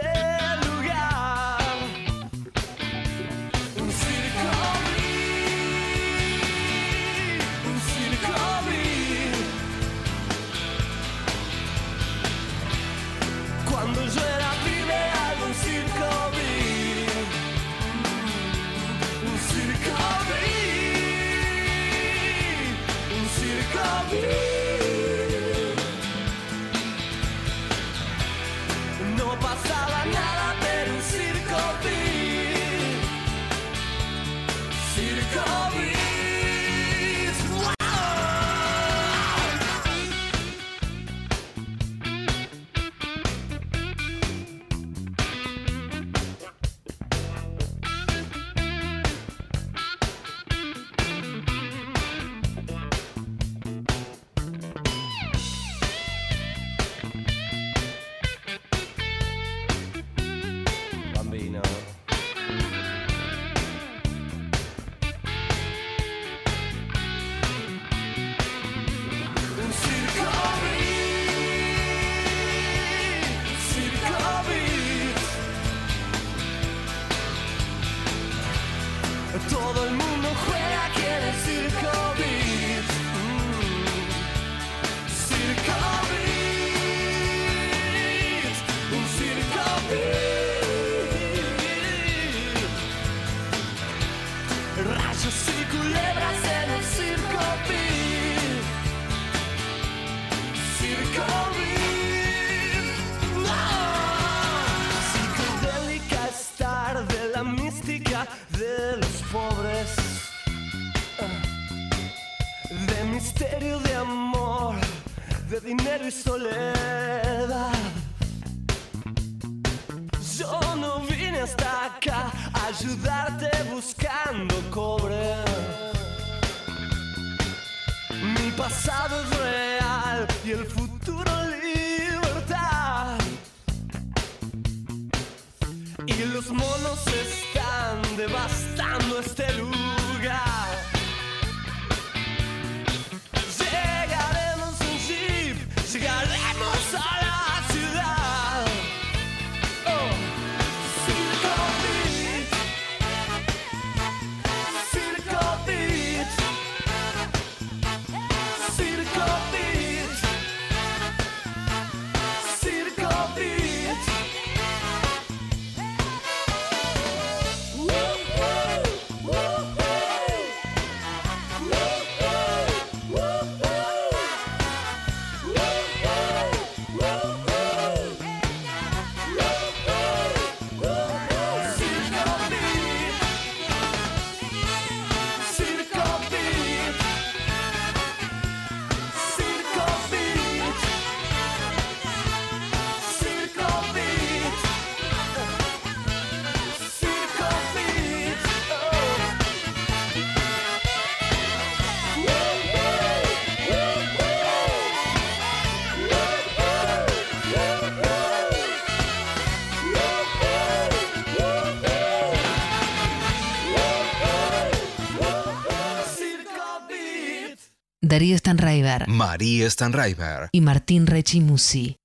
[SPEAKER 5] Darío Stanraiver
[SPEAKER 6] María Stanraiver.
[SPEAKER 5] y Martín Rechimusi.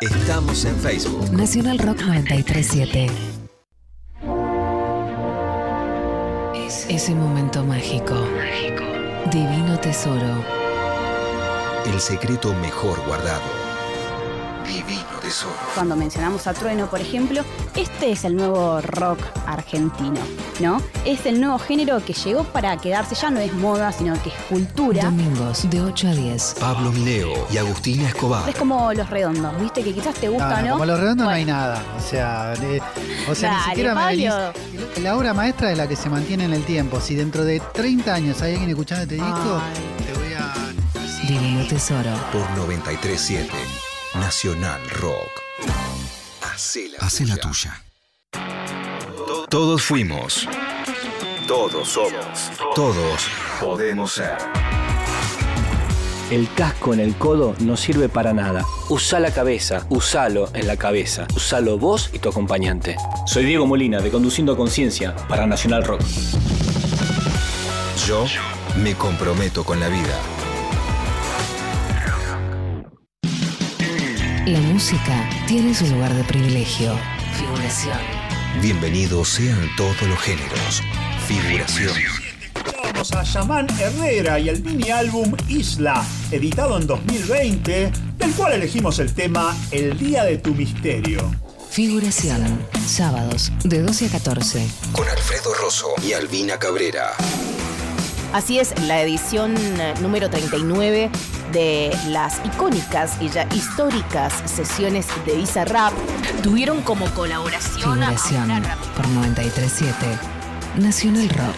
[SPEAKER 6] Estamos en Facebook.
[SPEAKER 5] Nacional Rock 937. Ese momento mágico. Divino tesoro.
[SPEAKER 6] El secreto mejor guardado. Divino tesoro.
[SPEAKER 7] Cuando mencionamos a Trueno, por ejemplo, este es el nuevo rock argentino, ¿no? Es el nuevo género que llegó para quedarse, ya no es moda, sino que es cultura.
[SPEAKER 5] Domingos de 8 a 10.
[SPEAKER 6] Pablo Mineo y Agustina Escobar.
[SPEAKER 7] Es como los redondos, ¿viste? Que quizás te gusta no.
[SPEAKER 8] Como los redondos no hay nada. O sea, de- o sea
[SPEAKER 7] Dale,
[SPEAKER 8] ni siquiera me
[SPEAKER 7] Pablo.
[SPEAKER 8] venís- La obra maestra es la que se mantiene en el tiempo. Si dentro de 30 años hay alguien escuchando este disco,
[SPEAKER 7] Ay.
[SPEAKER 8] te voy a.
[SPEAKER 5] Divino tesoro.
[SPEAKER 6] Por 937. Nacional Rock. Hace la, tuya. To- Todos fuimos. Todos somos. Todos podemos ser.
[SPEAKER 9] El casco en el codo no sirve para nada. Usa la cabeza, usalo en la cabeza. Usalo vos y tu acompañante. Soy Diego Molina de Conduciendo Conciencia para Nacional Rock.
[SPEAKER 6] Yo me comprometo con la vida.
[SPEAKER 5] La música tiene su lugar de privilegio. Figuración.
[SPEAKER 6] Bienvenidos sean todos los géneros. Figuración.
[SPEAKER 10] Vamos a Yaman Herrera y el mini álbum Isla, editado en 2020, del cual elegimos el tema El Día de tu Misterio.
[SPEAKER 5] Figuración. Sábados de 12 a 14.
[SPEAKER 6] Con Alfredo Rosso y Albina Cabrera.
[SPEAKER 11] Así es, la edición eh, número 39 de las icónicas y ya históricas sesiones de Visa Rap tuvieron como colaboración a
[SPEAKER 5] Figuración.
[SPEAKER 11] rap-
[SPEAKER 5] Por 937. Nacional Rock.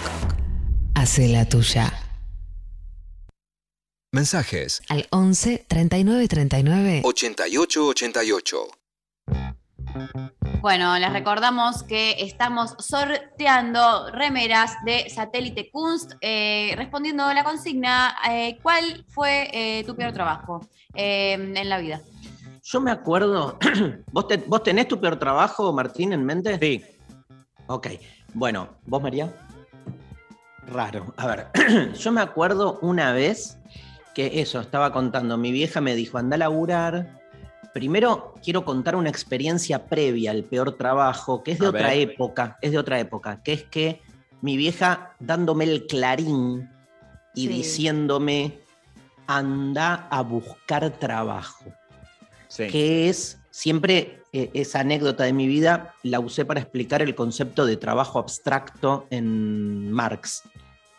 [SPEAKER 5] Hace la tuya.
[SPEAKER 6] Mensajes
[SPEAKER 5] Al 11 39 39
[SPEAKER 6] 8888.
[SPEAKER 2] Bueno, les recordamos que estamos sorteando remeras de Satélite Kunst, eh, respondiendo a la consigna, eh, ¿cuál fue eh, tu peor trabajo eh, en la vida?
[SPEAKER 1] Yo me acuerdo. ¿Vos, te- ¿Vos tenés tu peor trabajo, Martín, en mente?
[SPEAKER 3] Sí.
[SPEAKER 1] Ok. Bueno, ¿vos, María? Raro. A ver, yo me acuerdo una vez que eso, estaba contando, mi vieja me dijo, anda a laburar. Primero quiero contar una experiencia previa al peor trabajo, que es de
[SPEAKER 3] A
[SPEAKER 1] otra
[SPEAKER 3] ver.
[SPEAKER 1] época, es de otra época, que es que mi vieja dándome el clarín y
[SPEAKER 2] Sí.
[SPEAKER 1] diciéndome, anda a buscar trabajo
[SPEAKER 3] Sí.
[SPEAKER 1] que es siempre eh, esa anécdota de mi vida la usé para explicar el concepto de trabajo abstracto en Marx,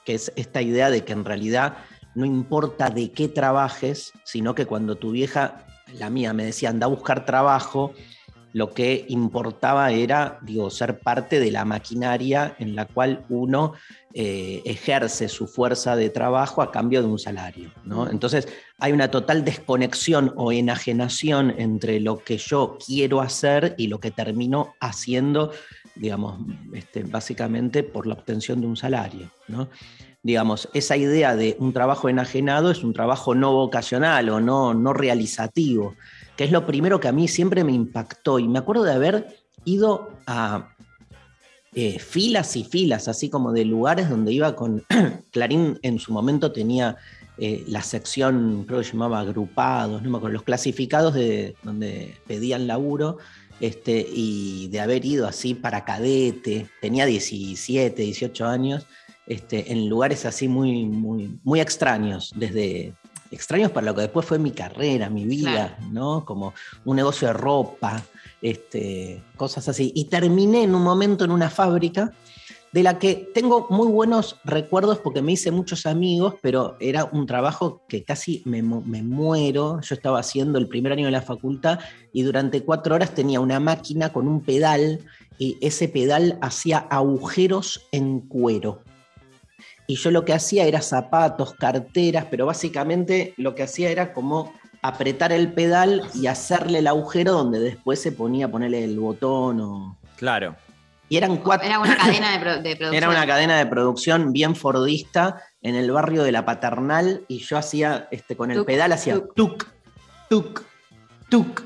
[SPEAKER 1] que es esta idea de que en realidad no importa de qué trabajes, sino que cuando tu vieja, la mía, me decía anda a buscar trabajo, lo que importaba era, digo, ser parte de la maquinaria en la cual uno eh, ejerce su fuerza de trabajo a cambio de un salario. ¿no? Entonces hay una total desconexión o enajenación entre lo que yo quiero hacer y lo que termino haciendo, digamos, este, básicamente por la obtención de un salario. Digamos, esa idea de un trabajo enajenado es un trabajo no vocacional o no, no realizativo, que es lo primero que a mí siempre me impactó. Y me acuerdo de haber ido a eh, filas y filas, así como de lugares donde iba con Clarín en su momento tenía eh, la sección, creo que llamaba agrupados, no los clasificados de donde pedían laburo, este, y de haber ido así para cadete, tenía 17, 18 años, este, en lugares así muy, muy, muy extraños, desde extraños para lo que después fue mi carrera, mi vida, ¿no? Como un negocio de ropa, este, cosas así. Y terminé en un momento en una fábrica de la que tengo muy buenos recuerdos porque me hice muchos amigos, pero era un trabajo que casi me, me muero. Yo estaba haciendo el primer año de la facultad y durante cuatro horas tenía una máquina con un pedal y ese pedal hacía agujeros en cuero. Y yo lo que hacía era zapatos, carteras, pero básicamente lo que hacía era como apretar el pedal y hacerle el agujero donde después se ponía a ponerle el botón o...
[SPEAKER 3] Claro.
[SPEAKER 1] Y eran cuatro...
[SPEAKER 2] Era una cadena de, pro- de producción.
[SPEAKER 1] Era una cadena de producción bien fordista en el barrio de la Paternal y yo hacía, este, con el pedal hacía tuk, tuk, tuk,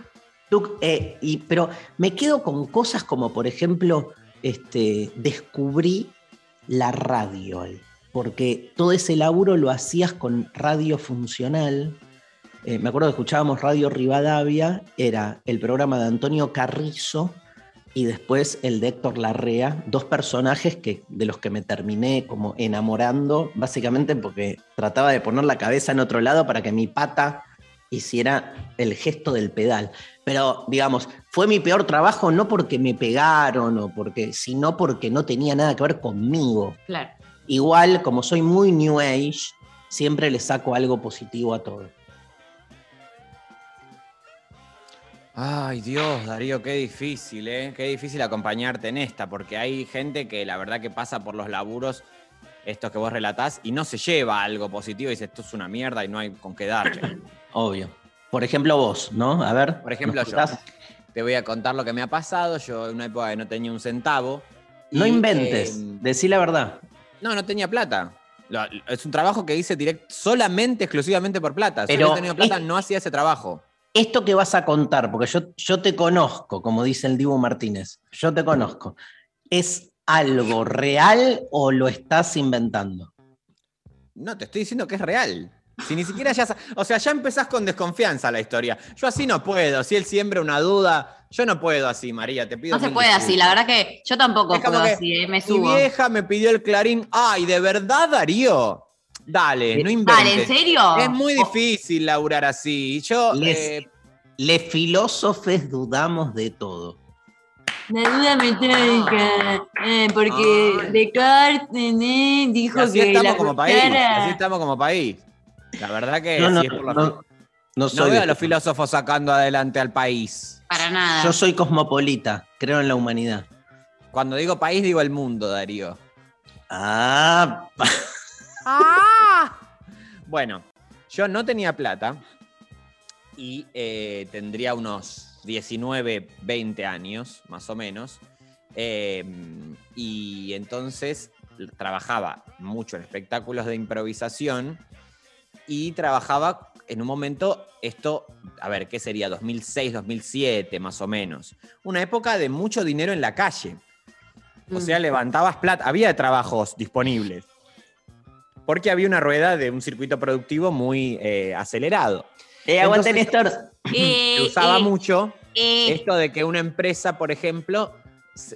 [SPEAKER 1] tuk. eh, y, pero me quedo con cosas como, por ejemplo, este, descubrí la radio, porque todo ese laburo lo hacías con radio funcional. Eh, me acuerdo que escuchábamos Radio Rivadavia, era el programa de Antonio Carrizo y después el de Héctor Larrea, dos personajes que, de los que me terminé como enamorando, básicamente porque trataba de poner la cabeza en otro lado para que mi pata hiciera el gesto del pedal. Pero, digamos, fue mi peor trabajo no porque me pegaron o porque, sino porque no tenía nada que ver conmigo.
[SPEAKER 2] Claro.
[SPEAKER 1] Igual, como soy muy New Age, siempre le saco algo positivo a todo.
[SPEAKER 3] Ay, Dios, Darío, qué difícil, ¿eh? Qué difícil acompañarte en esta, porque hay gente que la verdad que pasa por los laburos, estos que vos relatás, y no se lleva algo positivo y dice, esto es una mierda y no hay con qué darle.
[SPEAKER 1] Obvio. Por ejemplo, vos, ¿no? A ver.
[SPEAKER 3] Por ejemplo,
[SPEAKER 1] ¿nos
[SPEAKER 3] yo. Te voy a contar lo que me ha pasado. Yo en una época que no tenía un centavo.
[SPEAKER 1] No
[SPEAKER 3] y,
[SPEAKER 1] inventes,
[SPEAKER 3] eh,
[SPEAKER 1] decí la verdad.
[SPEAKER 3] No, no tenía plata. Lo- Es un trabajo que hice direct, solamente, exclusivamente por plata. Si
[SPEAKER 1] Pero
[SPEAKER 3] hubiera tenido plata, no hacía ese trabajo.
[SPEAKER 1] Esto que vas a contar, porque yo, yo te conozco, como dice el Divo Martínez, yo te conozco, ¿es algo real o lo estás inventando?
[SPEAKER 3] No, te estoy diciendo que es real. Si ni siquiera ya. O sea, ya empezás con desconfianza la historia. Yo así no puedo. Si él siembra una duda, yo no puedo así, María. Te pido.
[SPEAKER 2] No se puede así, la verdad que yo tampoco
[SPEAKER 3] Es
[SPEAKER 2] puedo así, eh, me
[SPEAKER 3] Mi
[SPEAKER 2] subo.
[SPEAKER 3] vieja me pidió el clarín. Ay, ¿de verdad, Darío? Dale, no inventes.
[SPEAKER 2] Vale, ¿en serio?
[SPEAKER 3] Es muy difícil laburar así. Yo.
[SPEAKER 1] Les,
[SPEAKER 3] eh,
[SPEAKER 1] les filósofes dudamos de todo.
[SPEAKER 2] La duda metódica, eh, porque Descartes eh, dijo
[SPEAKER 3] así
[SPEAKER 2] que
[SPEAKER 3] estamos
[SPEAKER 2] la
[SPEAKER 3] como país. Así estamos como país. La verdad que
[SPEAKER 1] No, no,
[SPEAKER 3] es por la-
[SPEAKER 1] no,
[SPEAKER 3] no,
[SPEAKER 1] no soy
[SPEAKER 3] veo a los filósofos sacando adelante al país.
[SPEAKER 2] Para nada.
[SPEAKER 1] Yo soy cosmopolita, creo en la humanidad.
[SPEAKER 3] Cuando digo país, digo el mundo, Darío.
[SPEAKER 1] Ah,
[SPEAKER 3] Bueno, yo no tenía plata y eh, tendría unos 19, 20 años, más o menos. Eh, y entonces trabajaba mucho en espectáculos de improvisación y trabajaba en un momento, esto, a ver, ¿qué sería? 2006, 2007, más o menos. Una época de mucho dinero en la calle. O sea, levantabas plata, había trabajos disponibles. Porque había una rueda de un circuito productivo muy eh, acelerado.
[SPEAKER 1] eh, aguante Néstor.
[SPEAKER 3] Se usaba
[SPEAKER 2] eh,
[SPEAKER 3] mucho
[SPEAKER 2] eh.
[SPEAKER 3] esto de que una empresa, por ejemplo,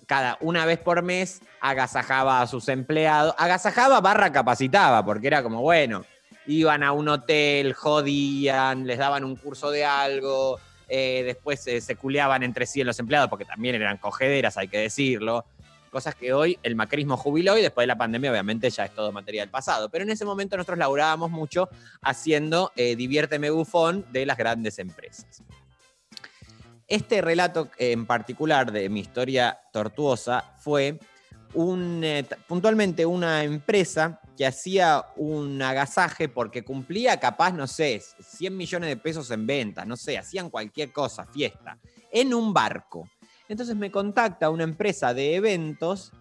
[SPEAKER 3] cada una vez por mes agasajaba a sus empleados. Agasajaba barra capacitaba, porque era como, bueno, iban a un hotel, jodían, les daban un curso de algo, eh, después eh, se culeaban entre sí en los empleados, porque también eran cogederas, hay que decirlo. Cosas que hoy el macrismo jubiló y después de la pandemia obviamente ya es todo materia del pasado. Pero en ese momento nosotros laburábamos mucho haciendo eh, Diviérteme Bufón de las grandes empresas. este relato en particular de mi historia tortuosa fue puntualmente una empresa que hacía un agasaje porque cumplía capaz, no sé, 100 millones de pesos en ventas, no sé, hacían cualquier cosa, fiesta, en un barco. Entonces me contacta una empresa de eventos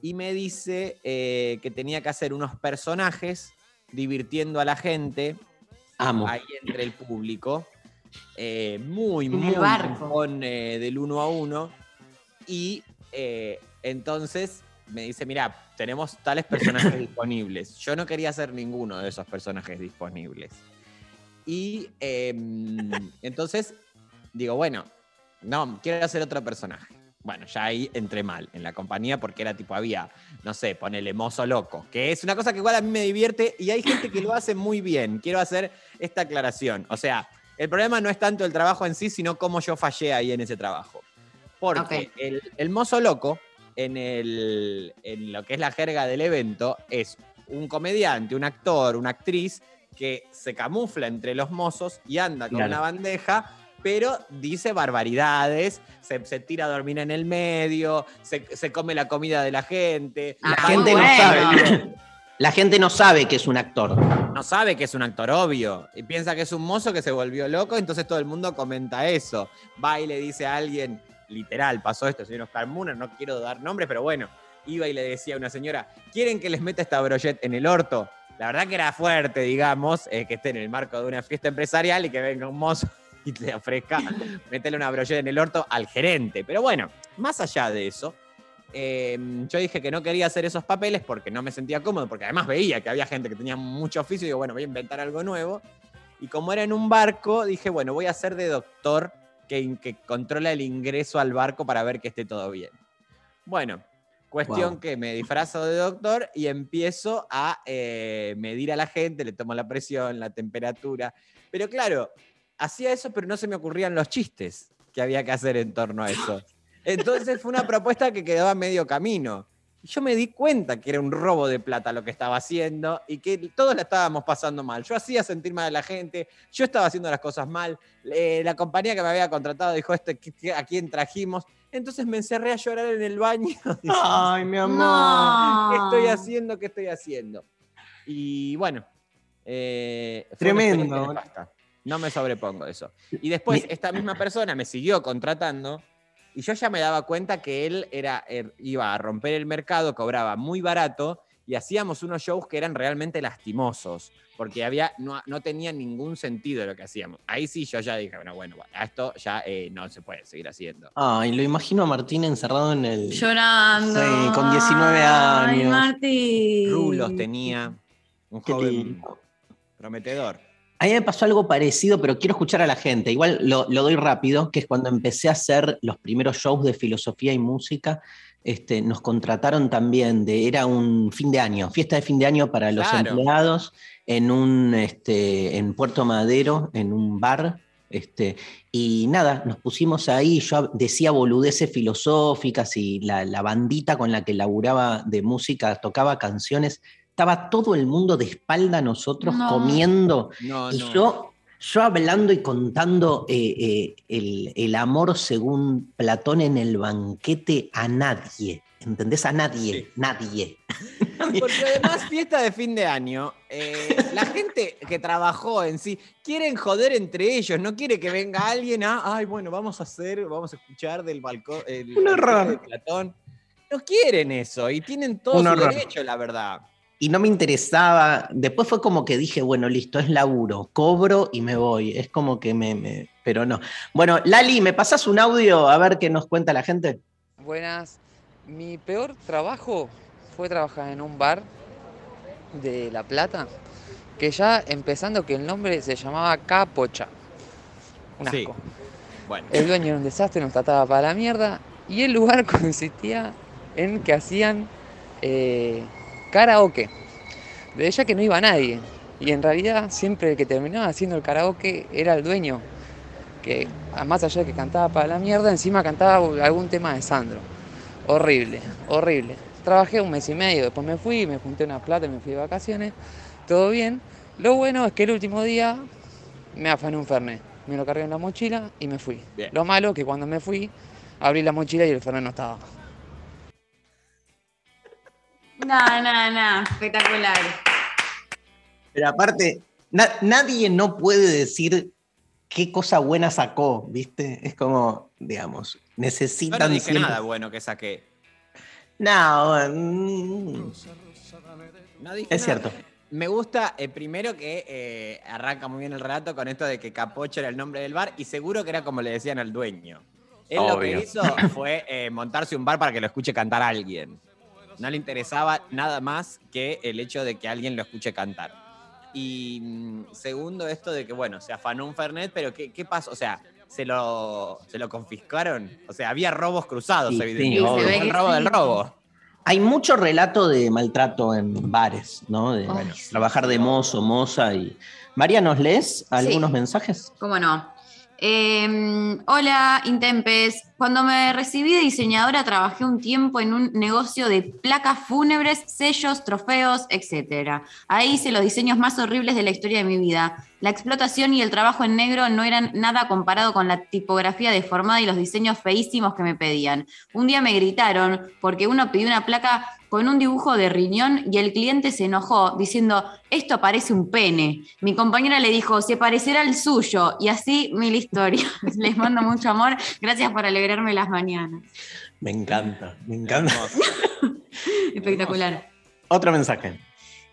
[SPEAKER 3] y me dice eh, que tenía que hacer unos personajes divirtiendo a la gente
[SPEAKER 1] Amo.
[SPEAKER 3] ahí entre el público. eh, muy, muy
[SPEAKER 2] barco.
[SPEAKER 3] con, eh, del uno a uno. Y eh, entonces me dice, mira, tenemos tales personajes disponibles. Yo no quería hacer ninguno de esos personajes disponibles. Y em, entonces digo, bueno, no, quiero hacer otro personaje. Bueno, ya ahí entré mal en la compañía porque era tipo, había, no sé, ponele mozo loco, que es una cosa que igual a mí me divierte y hay gente que lo hace muy bien. Quiero hacer esta aclaración. O sea, el problema no es tanto el trabajo en sí, sino cómo yo fallé ahí en ese trabajo. Porque el, el mozo loco, en, el, en lo que es la jerga del evento, es un comediante, un actor, una actriz que se camufla entre los mozos y anda con
[SPEAKER 1] Claro.
[SPEAKER 3] una bandeja, pero dice barbaridades, se, se tira a dormir en el medio, se, se come la comida de la gente.
[SPEAKER 1] La
[SPEAKER 2] Ah,
[SPEAKER 1] gente no
[SPEAKER 2] bueno.
[SPEAKER 1] sabe. La gente no sabe que es un actor.
[SPEAKER 3] No sabe que es un actor obvio y piensa que es un mozo que se volvió loco, entonces todo el mundo comenta eso. Va y le dice a alguien, literal, pasó esto, señor Oscar Muner, no quiero dar nombres, pero bueno, iba y le decía a una señora, ¿quieren que les meta esta brochette en el orto? La verdad que era fuerte, digamos, eh, que esté en el marco de una fiesta empresarial y que venga un mozo y le ofrezca meterle una brochette en el orto al gerente. Pero bueno, más allá de eso, eh, yo dije que no quería hacer esos papeles porque no me sentía cómodo, porque además veía que había gente que tenía mucho oficio y digo, bueno, voy a inventar algo nuevo. Y como era en un barco, dije, bueno, voy a ser de doctor que, que controla el ingreso al barco para ver que esté todo bien. Bueno, cuestión
[SPEAKER 1] Wow.
[SPEAKER 3] que me disfrazo de doctor y empiezo a eh, medir a la gente, le tomo la presión, la temperatura. Pero claro, hacía eso, pero no se me ocurrían los chistes que había que hacer en torno a eso. Entonces fue una propuesta que quedaba medio camino. Y yo me di cuenta que era un robo de plata lo que estaba haciendo y que todos la estábamos pasando mal. Yo hacía sentir mal a la gente, yo estaba haciendo las cosas mal. eh, la compañía que me había contratado dijo, este, ¿qué- qué- ¿a quién trajimos? Entonces me encerré a llorar en el baño.
[SPEAKER 1] Ay, mi amor.
[SPEAKER 2] No.
[SPEAKER 3] ¿Qué estoy haciendo? ¿Qué estoy haciendo? Y bueno, eh,
[SPEAKER 1] Tremendo.
[SPEAKER 3] No me sobrepongo eso. Y después esta misma persona me siguió contratando y yo ya me daba cuenta que él era, er- iba a romper el mercado, cobraba muy barato y hacíamos unos shows que eran realmente lastimosos, porque había, no, no tenía ningún sentido lo que hacíamos. Ahí sí yo ya dije, bueno, bueno, a esto ya eh, no se puede seguir haciendo.
[SPEAKER 1] Ay, lo imagino a Martín encerrado en el.
[SPEAKER 2] Llorando.
[SPEAKER 1] Sí, con 19
[SPEAKER 2] Ay,
[SPEAKER 1] años.
[SPEAKER 2] Martín.
[SPEAKER 3] Rulos tenía, un
[SPEAKER 1] Qué
[SPEAKER 3] joven
[SPEAKER 1] lindo.
[SPEAKER 3] prometedor.
[SPEAKER 1] A mí me pasó algo parecido, pero quiero escuchar a la gente. Igual lo, lo doy rápido, que es cuando empecé a hacer los primeros shows de filosofía y música. Este, nos contrataron también de, era un fin de año, fiesta de fin de año para los
[SPEAKER 3] Claro.
[SPEAKER 1] empleados en un este, en Puerto Madero, en un bar. Este, y nada, nos pusimos ahí, yo decía boludeces filosóficas y la, la bandita con la que laburaba de música tocaba canciones. Estaba todo el mundo de espalda a nosotros
[SPEAKER 2] No.
[SPEAKER 1] comiendo
[SPEAKER 3] No,
[SPEAKER 1] y
[SPEAKER 3] no.
[SPEAKER 1] yo, yo hablando y contando eh, eh, el, el amor según Platón en el banquete a nadie. ¿Entendés? A nadie,
[SPEAKER 3] Sí.
[SPEAKER 1] nadie.
[SPEAKER 3] Porque además, fiesta de fin de año, eh, la gente que trabajó en sí quieren joder entre ellos, no quiere que venga alguien a, ay, bueno, vamos a hacer, vamos a escuchar del balcón. el
[SPEAKER 1] Un horror.
[SPEAKER 3] de Platón. No quieren eso y tienen todo
[SPEAKER 1] Un
[SPEAKER 3] su
[SPEAKER 1] horror.
[SPEAKER 3] derecho, la verdad.
[SPEAKER 1] Y no me interesaba. Después fue como que dije, bueno, listo, es laburo, cobro y me voy. Es como que me. me- pero no. Bueno, Lali, ¿me pasas un audio a ver qué nos cuenta la gente?
[SPEAKER 12] Buenas. Mi peor trabajo fue trabajar en un bar de La Plata, que ya empezando que el nombre se llamaba Capocha. Un
[SPEAKER 3] Sí.
[SPEAKER 12] asco.
[SPEAKER 3] Bueno,
[SPEAKER 12] El dueño era un desastre, nos trataba para la mierda. Y el lugar consistía en que hacían eh, karaoke. De ella que no iba nadie. Y en realidad siempre el que terminaba haciendo el karaoke era el dueño. Que más allá de que cantaba para la mierda, encima cantaba algún tema de Sandro. Horrible, horrible. Trabajé un mes y medio, después me fui, me junté una plata y me fui de vacaciones. Todo bien. Lo bueno es que el último día me afané un fernet. me lo cargué en la mochila y me fui.
[SPEAKER 3] Bien.
[SPEAKER 12] Lo malo que cuando me fui, abrí la mochila y el Fernet no estaba.
[SPEAKER 2] No, no, no, espectacular.
[SPEAKER 1] Pero aparte, na- nadie no puede decir qué cosa buena sacó, ¿viste? Es como, digamos, necesitan
[SPEAKER 3] no dije
[SPEAKER 1] siempre-
[SPEAKER 3] nada bueno que saqué.
[SPEAKER 1] No, mm,
[SPEAKER 3] No dije
[SPEAKER 1] es
[SPEAKER 3] nada.
[SPEAKER 1] cierto.
[SPEAKER 3] Me gusta, eh, primero que eh, arranca muy bien el relato con esto de que Capocho era el nombre del bar y seguro que era como le decían al dueño. Él lo que hizo fue eh, montarse un bar para que lo escuche cantar alguien. No le interesaba nada más que el hecho de que alguien lo escuche cantar. Y mm, segundo, esto de que, bueno, se afanó un Fernet, pero ¿qué, qué pasó? O sea, ¿se lo, ¿se lo confiscaron? O sea, había robos cruzados,
[SPEAKER 1] Sí, sí,
[SPEAKER 3] evidentemente. Fue el robo del robo.
[SPEAKER 1] Hay mucho relato de maltrato en bares, ¿no? De
[SPEAKER 2] Ay,
[SPEAKER 1] trabajar de mozo, moza y. María, ¿nos lees algunos mensajes?
[SPEAKER 2] ¿Cómo no? Eh, hola, Intempes. Cuando me recibí de diseñadora trabajé un tiempo en un negocio de placas fúnebres, sellos, trofeos, etc. Ahí hice los diseños más horribles de la historia de mi vida. La explotación y el trabajo en negro no eran nada comparado con la tipografía deformada y los diseños feísimos que me pedían. Un día me gritaron porque uno pidió una placa con un dibujo de riñón y el cliente se enojó diciendo, esto parece un pene. Mi compañera le dijo, se parecerá al suyo. Y así mil historias. Les mando mucho amor. Gracias por alegrarme las mañanas.
[SPEAKER 1] Me encanta, me encanta.
[SPEAKER 2] Espectacular.
[SPEAKER 1] Otro mensaje.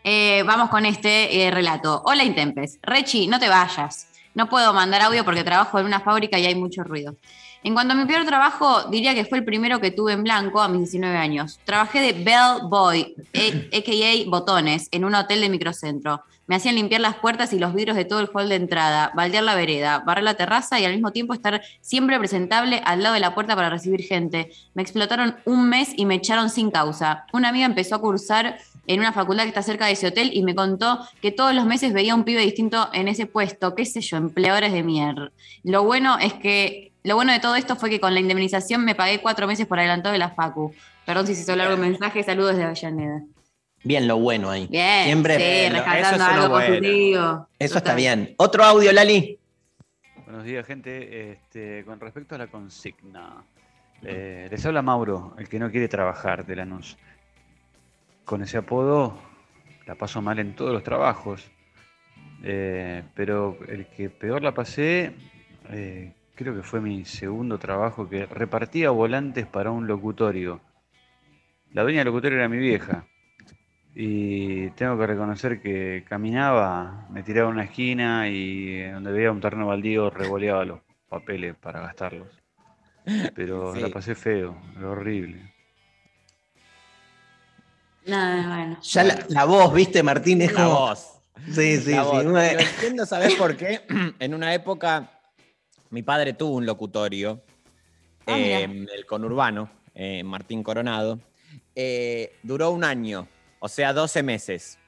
[SPEAKER 2] Eh, vamos con este eh, relato. Hola Intempes. Rechi, no te vayas. No puedo mandar audio porque trabajo en una fábrica y hay mucho ruido. En cuanto a mi peor trabajo, diría que fue el primero que tuve en blanco a mis 19 años. Trabajé de bell boy, a.k.a. botones, en un hotel de microcentro. Me hacían limpiar las puertas y los vidrios de todo el hall de entrada, baldear la vereda, barrer la terraza y al mismo tiempo estar siempre presentable al lado de la puerta para recibir gente. Me explotaron un mes y me echaron sin causa. Una amiga empezó a cursar en una facultad que está cerca de ese hotel y me contó que todos los meses veía un pibe distinto en ese puesto, qué sé yo, empleadores de mierda. Lo bueno es que, lo bueno de todo esto fue que con la indemnización me pagué cuatro meses por adelantado de la facu. Perdón si se hizo largo el mensaje, saludos desde Avellaneda.
[SPEAKER 1] Bien, lo bueno ahí.
[SPEAKER 2] Bien,
[SPEAKER 1] Siempre.
[SPEAKER 2] sí,
[SPEAKER 1] Lo-
[SPEAKER 2] rescatando
[SPEAKER 1] eso es
[SPEAKER 2] algo
[SPEAKER 1] bueno.
[SPEAKER 2] positivo.
[SPEAKER 1] Eso está bien. Otro audio, Lali.
[SPEAKER 13] Buenos días, gente. Este, con respecto a la consigna, eh, les habla Mauro, el que no quiere trabajar de Lanús. Con ese apodo la paso mal en todos los trabajos, eh, pero el que peor la pasé, eh, creo que fue mi segundo trabajo que repartía volantes para un locutorio. La dueña del locutorio era mi vieja. Y tengo que reconocer que caminaba, me tiraba a una esquina y donde veía un terreno baldío revoleaba los papeles para gastarlos. Pero
[SPEAKER 3] Sí.
[SPEAKER 13] la pasé feo, era horrible.
[SPEAKER 2] Nada, bueno.
[SPEAKER 1] Ya la, la voz, ¿viste, Martín? Es
[SPEAKER 3] La
[SPEAKER 1] como-
[SPEAKER 3] voz.
[SPEAKER 1] Sí, sí,
[SPEAKER 3] La
[SPEAKER 1] sí.
[SPEAKER 3] voz.
[SPEAKER 1] Una-
[SPEAKER 3] Lo entiendo, ¿sabes por qué? en una época, mi padre tuvo un locutorio,
[SPEAKER 2] Ah,
[SPEAKER 3] eh, el conurbano, eh, Martín Coronado. Eh, duró un año, o sea, 12 meses.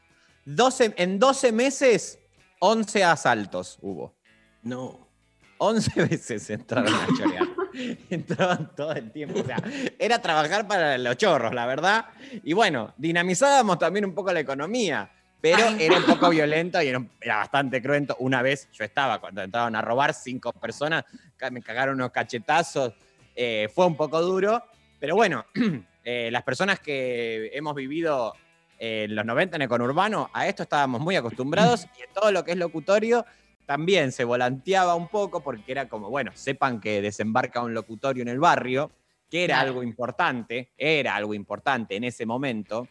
[SPEAKER 3] 12, en 12 meses, 11 asaltos hubo.
[SPEAKER 1] No.
[SPEAKER 3] 11 veces entraron a chorear. Entraban todo el tiempo. O sea, era trabajar para los chorros, la verdad. Y bueno, dinamizábamos también un poco la economía. Pero era un poco violento y era, un- era bastante cruento. Una vez yo estaba, cuando entraron a robar cinco personas, me cagaron unos cachetazos. eh, fue un poco duro. Pero bueno, eh, las personas que hemos vivido eh, en los 90 en el conurbano, a esto estábamos muy acostumbrados. Y en todo lo que es locutorio, también se volanteaba un poco porque era como, bueno, sepan que desembarca un locutorio en el barrio, que era algo importante, era algo importante en ese momento.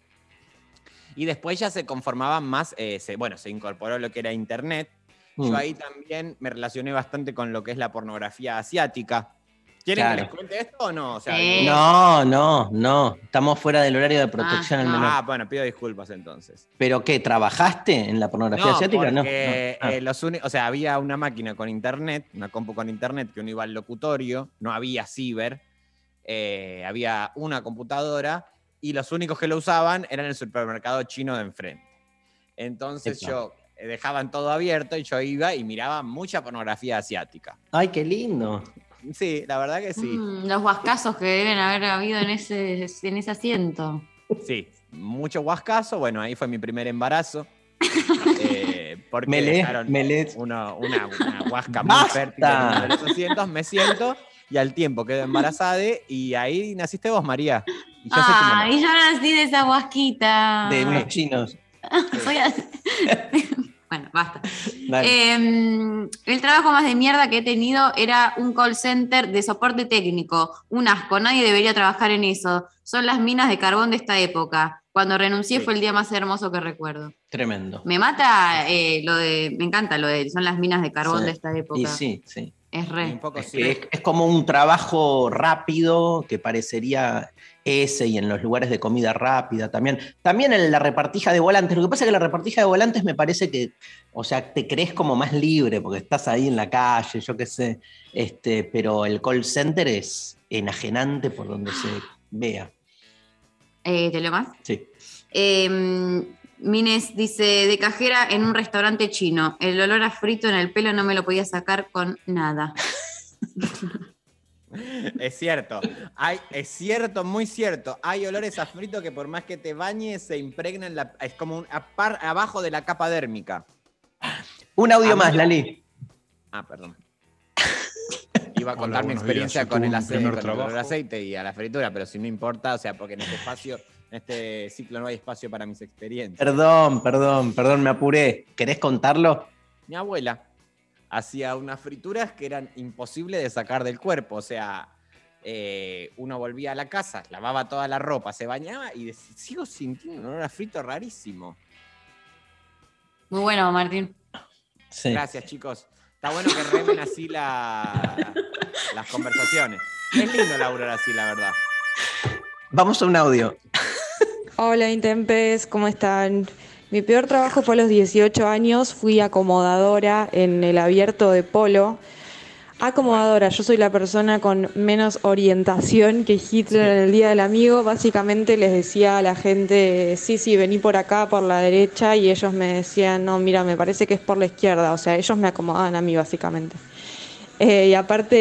[SPEAKER 3] Y después ya se conformaban más, eh, se- bueno, se incorporó lo que era internet.
[SPEAKER 1] Mm.
[SPEAKER 3] Yo ahí también me relacioné bastante con lo que es la pornografía asiática. ¿Quieren que
[SPEAKER 1] Claro.
[SPEAKER 3] les cuente esto o no? O sea,
[SPEAKER 2] Sí.
[SPEAKER 1] No, no, no. Estamos fuera del horario de protección al
[SPEAKER 3] Ah,
[SPEAKER 1] menor.
[SPEAKER 3] bueno, pido disculpas entonces.
[SPEAKER 1] ¿Pero qué? ¿Trabajaste en la pornografía asiática? No.
[SPEAKER 3] porque,
[SPEAKER 1] no. Ah.
[SPEAKER 3] eh, los o sea, había una máquina con internet, una compu con internet que uno iba al locutorio, no había ciber, eh, había una computadora y los únicos que lo usaban eran el supermercado chino de enfrente. Entonces yo eh, dejaban todo abierto y yo iba y miraba mucha pornografía asiática.
[SPEAKER 1] Ay, qué lindo.
[SPEAKER 3] Sí, la verdad que sí.
[SPEAKER 2] Mm, los huascazos que deben haber habido en ese, en ese asiento.
[SPEAKER 3] Sí, mucho huascazo. Bueno, ahí fue mi primer embarazo. Eh, porque
[SPEAKER 1] Me
[SPEAKER 3] dejaron
[SPEAKER 1] me
[SPEAKER 3] una, una, una huasca muy fértil en uno de los asientos, me siento y al tiempo quedo embarazada y ahí naciste vos, María. Y yo
[SPEAKER 2] nací de esa guasquita.
[SPEAKER 1] De unos chinos.
[SPEAKER 2] Soy así. bueno, basta.
[SPEAKER 1] Dale.
[SPEAKER 2] Eh, el trabajo más de mierda que he tenido era un call center de soporte técnico. Un asco, nadie debería trabajar en eso. Son las minas de carbón de esta época. Cuando renuncié fue el día más hermoso que recuerdo.
[SPEAKER 1] Tremendo.
[SPEAKER 2] Me mata eh, lo de. Me encanta lo de. Son las minas de carbón
[SPEAKER 1] Sí.
[SPEAKER 2] de esta época.
[SPEAKER 1] Y sí, sí.
[SPEAKER 2] Es re.
[SPEAKER 1] Es, que es- es como un trabajo rápido que parecería ese y en los lugares de comida rápida también. También en la repartija de volantes. Lo que pasa es que la repartija de volantes me parece que, o sea, te crees como más libre porque estás ahí en la calle, yo qué sé. Este, pero el call center es enajenante por donde se vea.
[SPEAKER 2] Eh, ¿Te leo más?
[SPEAKER 1] Sí.
[SPEAKER 2] Eh, Mines dice, de cajera en un restaurante chino. El olor a frito en el pelo no me lo podía sacar con nada.
[SPEAKER 3] Es cierto, hay, es cierto, muy cierto. Hay olores a frito que por más que te bañes se impregnan, la, es como un, apar- abajo de la capa dérmica.
[SPEAKER 1] Un audio
[SPEAKER 3] A
[SPEAKER 1] más, Lali.
[SPEAKER 3] Ah, perdón. Iba a contar mi experiencia
[SPEAKER 14] días.
[SPEAKER 3] Con el, aceite, con el olor a aceite y a la fritura, pero si no importa, o sea, porque en este espacio, en este ciclo no hay espacio para mis experiencias.
[SPEAKER 1] Perdón, perdón, perdón, me apuré. ¿Querés contarlo?
[SPEAKER 3] Mi abuela hacía unas frituras que eran imposibles de sacar del cuerpo. O sea, eh, uno volvía a la casa, lavaba toda la ropa, se bañaba y sigo sintiendo un olor a frito rarísimo.
[SPEAKER 2] Muy bueno, Martín.
[SPEAKER 1] Sí.
[SPEAKER 3] Gracias, chicos. Está bueno que remen así la- las conversaciones. Es lindo laburar así, la verdad.
[SPEAKER 1] Vamos a un audio.
[SPEAKER 15] Hola Intempes, ¿cómo están? Mi peor trabajo fue a los 18 años, fui acomodadora en el abierto de polo. Acomodadora, yo soy la persona con menos orientación que Hitler en el Día del Amigo. Básicamente les decía a la gente, sí, sí, vení por acá, por la derecha, y ellos me decían, no, mira, me parece que es por la izquierda. O sea, ellos me acomodaban a mí, básicamente. Eh, y aparte,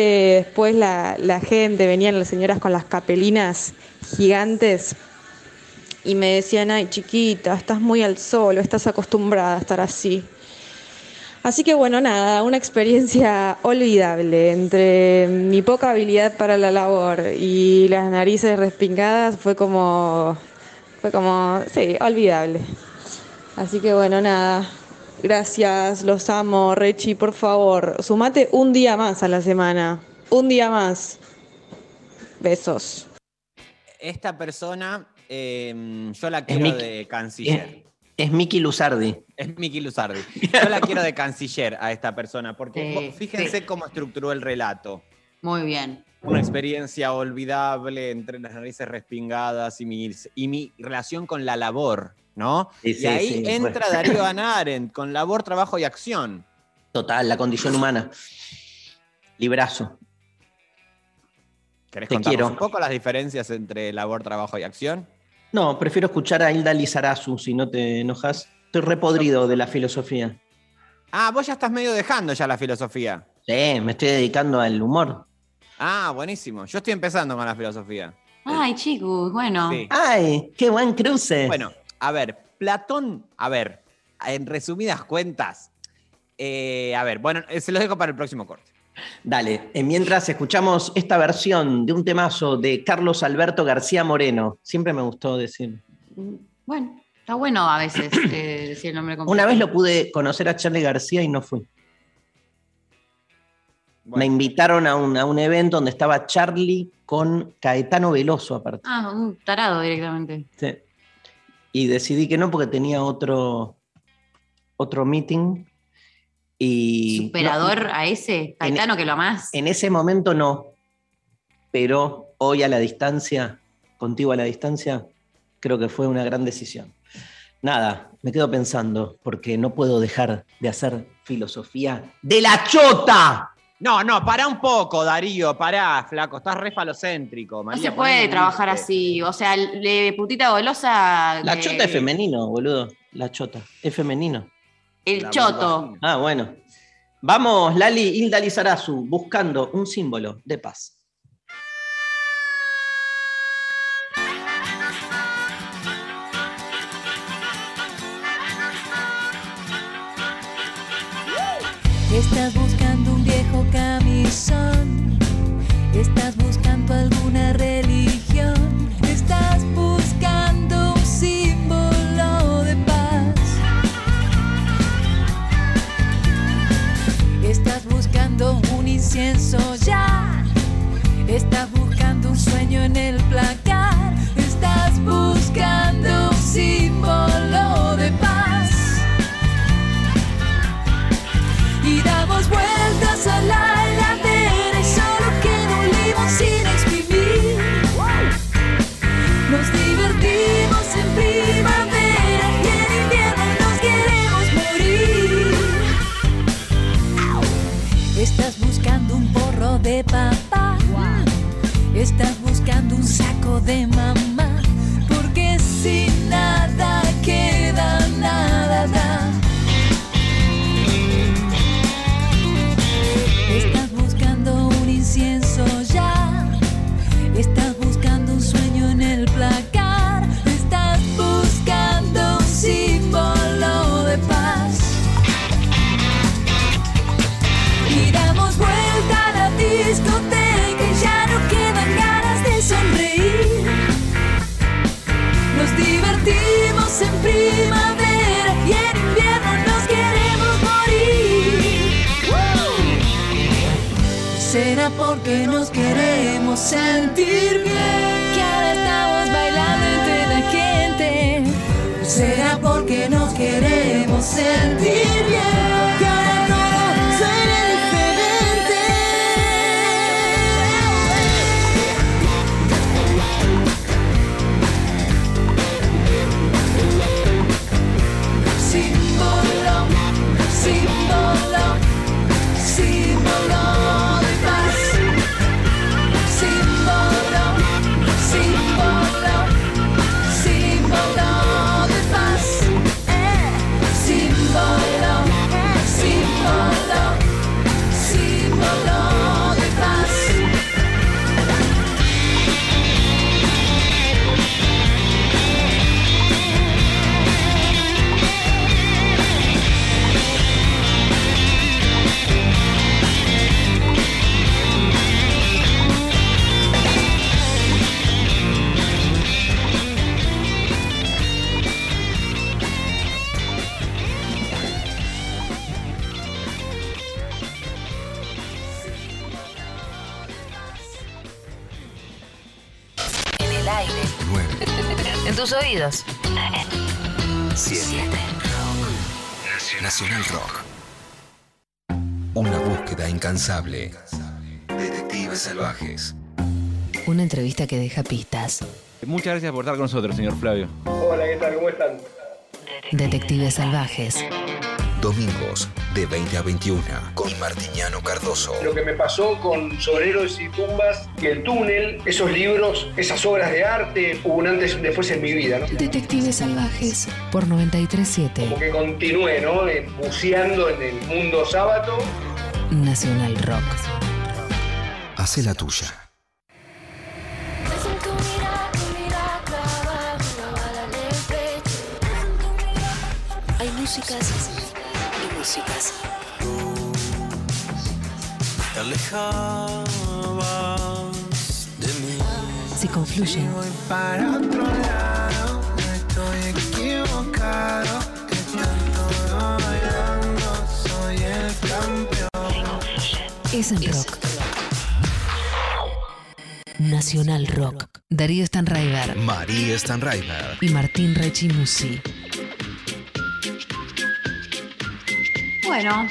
[SPEAKER 15] después la, la gente, venían las señoras con las capelinas gigantes y me decían, ay chiquita, estás muy al sol, estás acostumbrada a estar así. Así que bueno, nada, una experiencia olvidable entre mi poca habilidad para la labor y las narices respingadas fue como, fue como, sí, olvidable. Así que bueno, nada, gracias, los amo, Rechi, por favor, sumate un día más a la semana, un día más. Besos.
[SPEAKER 3] Esta persona, eh, yo la quiero
[SPEAKER 1] Miki-
[SPEAKER 3] de canciller.
[SPEAKER 1] Es Miki Luzardi.
[SPEAKER 3] Es Miki Luzardi. Yo la quiero de canciller a esta persona, porque
[SPEAKER 2] Sí,
[SPEAKER 3] fíjense
[SPEAKER 2] sí.
[SPEAKER 3] cómo estructuró el relato.
[SPEAKER 2] Muy bien.
[SPEAKER 3] Una experiencia olvidable entre las narices respingadas y mi, y mi relación con la labor, ¿no?
[SPEAKER 1] Sí,
[SPEAKER 3] y
[SPEAKER 1] sí,
[SPEAKER 3] ahí
[SPEAKER 1] sí,
[SPEAKER 3] entra
[SPEAKER 1] bueno.
[SPEAKER 3] Darío Anaren con labor, trabajo y acción.
[SPEAKER 1] Total, la condición humana. Librazo.
[SPEAKER 3] ¿Querés
[SPEAKER 1] Te
[SPEAKER 3] contarnos
[SPEAKER 1] quiero.
[SPEAKER 3] un poco las diferencias entre labor, trabajo y acción?
[SPEAKER 1] No, prefiero escuchar a Hilda Lizarazu, si no te enojas. Estoy repodrido de la filosofía.
[SPEAKER 3] Ah, vos ya estás medio dejando ya la filosofía.
[SPEAKER 1] Sí, me estoy dedicando al humor.
[SPEAKER 3] Ah, buenísimo. Yo estoy empezando con la filosofía.
[SPEAKER 2] Ay, chicos, bueno.
[SPEAKER 3] Sí.
[SPEAKER 1] ¡Ay! ¡Qué buen cruce!
[SPEAKER 3] Bueno, a ver, Platón, a ver, en resumidas cuentas, eh, a ver, bueno, eh, se los dejo para el próximo corte.
[SPEAKER 1] Dale, eh, mientras escuchamos esta versión de un temazo de Carlos Alberto García Moreno. Siempre me gustó decir.
[SPEAKER 2] Bueno, está bueno a veces eh, decir el nombre completo.
[SPEAKER 1] Una vez lo pude conocer a Charlie García y no fui. Me invitaron a un, a un evento donde estaba Charlie con Caetano Veloso aparte.
[SPEAKER 2] Ah, un tarado directamente.
[SPEAKER 1] Sí. Y decidí que no porque tenía otro, otro meeting. Y
[SPEAKER 2] Superador
[SPEAKER 1] no,
[SPEAKER 2] a ese, Caetano, que lo amás.
[SPEAKER 1] en ese momento no, pero hoy a la distancia, contigo a la distancia, creo que fue una gran decisión. Nada, me quedo pensando porque no puedo dejar de hacer filosofía de la chota.
[SPEAKER 3] No, no, pará un poco, Darío, pará, flaco, estás re falocéntrico.
[SPEAKER 2] No se puede trabajar así. O sea, le putita golosa.
[SPEAKER 1] La
[SPEAKER 2] que-
[SPEAKER 1] chota es femenino, boludo. La chota es femenino.
[SPEAKER 2] El
[SPEAKER 3] La
[SPEAKER 2] choto.
[SPEAKER 3] vagina.
[SPEAKER 1] Ah, bueno. Vamos, Lali Hilda Lizarazu, buscando un símbolo de paz.
[SPEAKER 14] Estás buscando un viejo camisón. Porque nos queremos sentir bien que ahora estamos bailando entre la gente. Será porque nos queremos sentir
[SPEAKER 6] incansable. Detectives salvajes.
[SPEAKER 5] Una entrevista que deja pistas.
[SPEAKER 16] Muchas gracias por estar con nosotros, señor Flavio.
[SPEAKER 17] Hola, ¿qué tal? ¿Cómo están?
[SPEAKER 5] Detectives salvajes.
[SPEAKER 6] Domingos de 20 a 21 con Martiñano Cardoso.
[SPEAKER 17] Lo que me pasó con Sobreros y Tumbas y El Túnel, esos libros, esas obras de arte, hubo un antes y un después en mi vida, ¿no?
[SPEAKER 5] Detectives salvajes por 937
[SPEAKER 17] Como que continué, ¿no? Eh, Buceando en el mundo sábado.
[SPEAKER 5] Nacional Rock.
[SPEAKER 6] Hace la tuya.
[SPEAKER 5] Hay músicas y músicas.
[SPEAKER 4] Te alejabas de mí.
[SPEAKER 5] Si confluyen.
[SPEAKER 4] Voy para otro lado, no estoy equivocado.
[SPEAKER 5] Es en rock. Nacional Rock. Darío Stanraiver
[SPEAKER 6] María Stanraiver.
[SPEAKER 5] y Martín Rechimusi.
[SPEAKER 2] Bueno,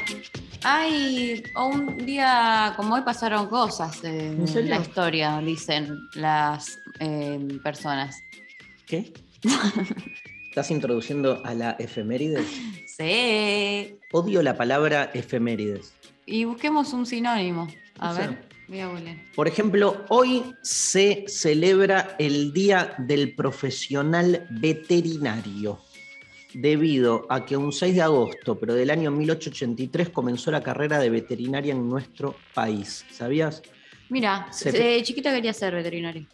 [SPEAKER 2] hay un día como hoy pasaron cosas en la historia, dicen las eh, personas.
[SPEAKER 1] ¿Qué? ¿Estás introduciendo a la efemérides?
[SPEAKER 2] Sí.
[SPEAKER 1] Odio la palabra efemérides.
[SPEAKER 2] Y busquemos un sinónimo. A
[SPEAKER 1] O sea,
[SPEAKER 2] ver, voy a googlear.
[SPEAKER 1] Por ejemplo, hoy se celebra el Día del Profesional Veterinario, debido a que un 6 de agosto, pero del año 1883, comenzó la carrera de veterinaria en nuestro país. ¿Sabías?
[SPEAKER 2] Mira,
[SPEAKER 1] Se-
[SPEAKER 2] de chiquita quería ser veterinario.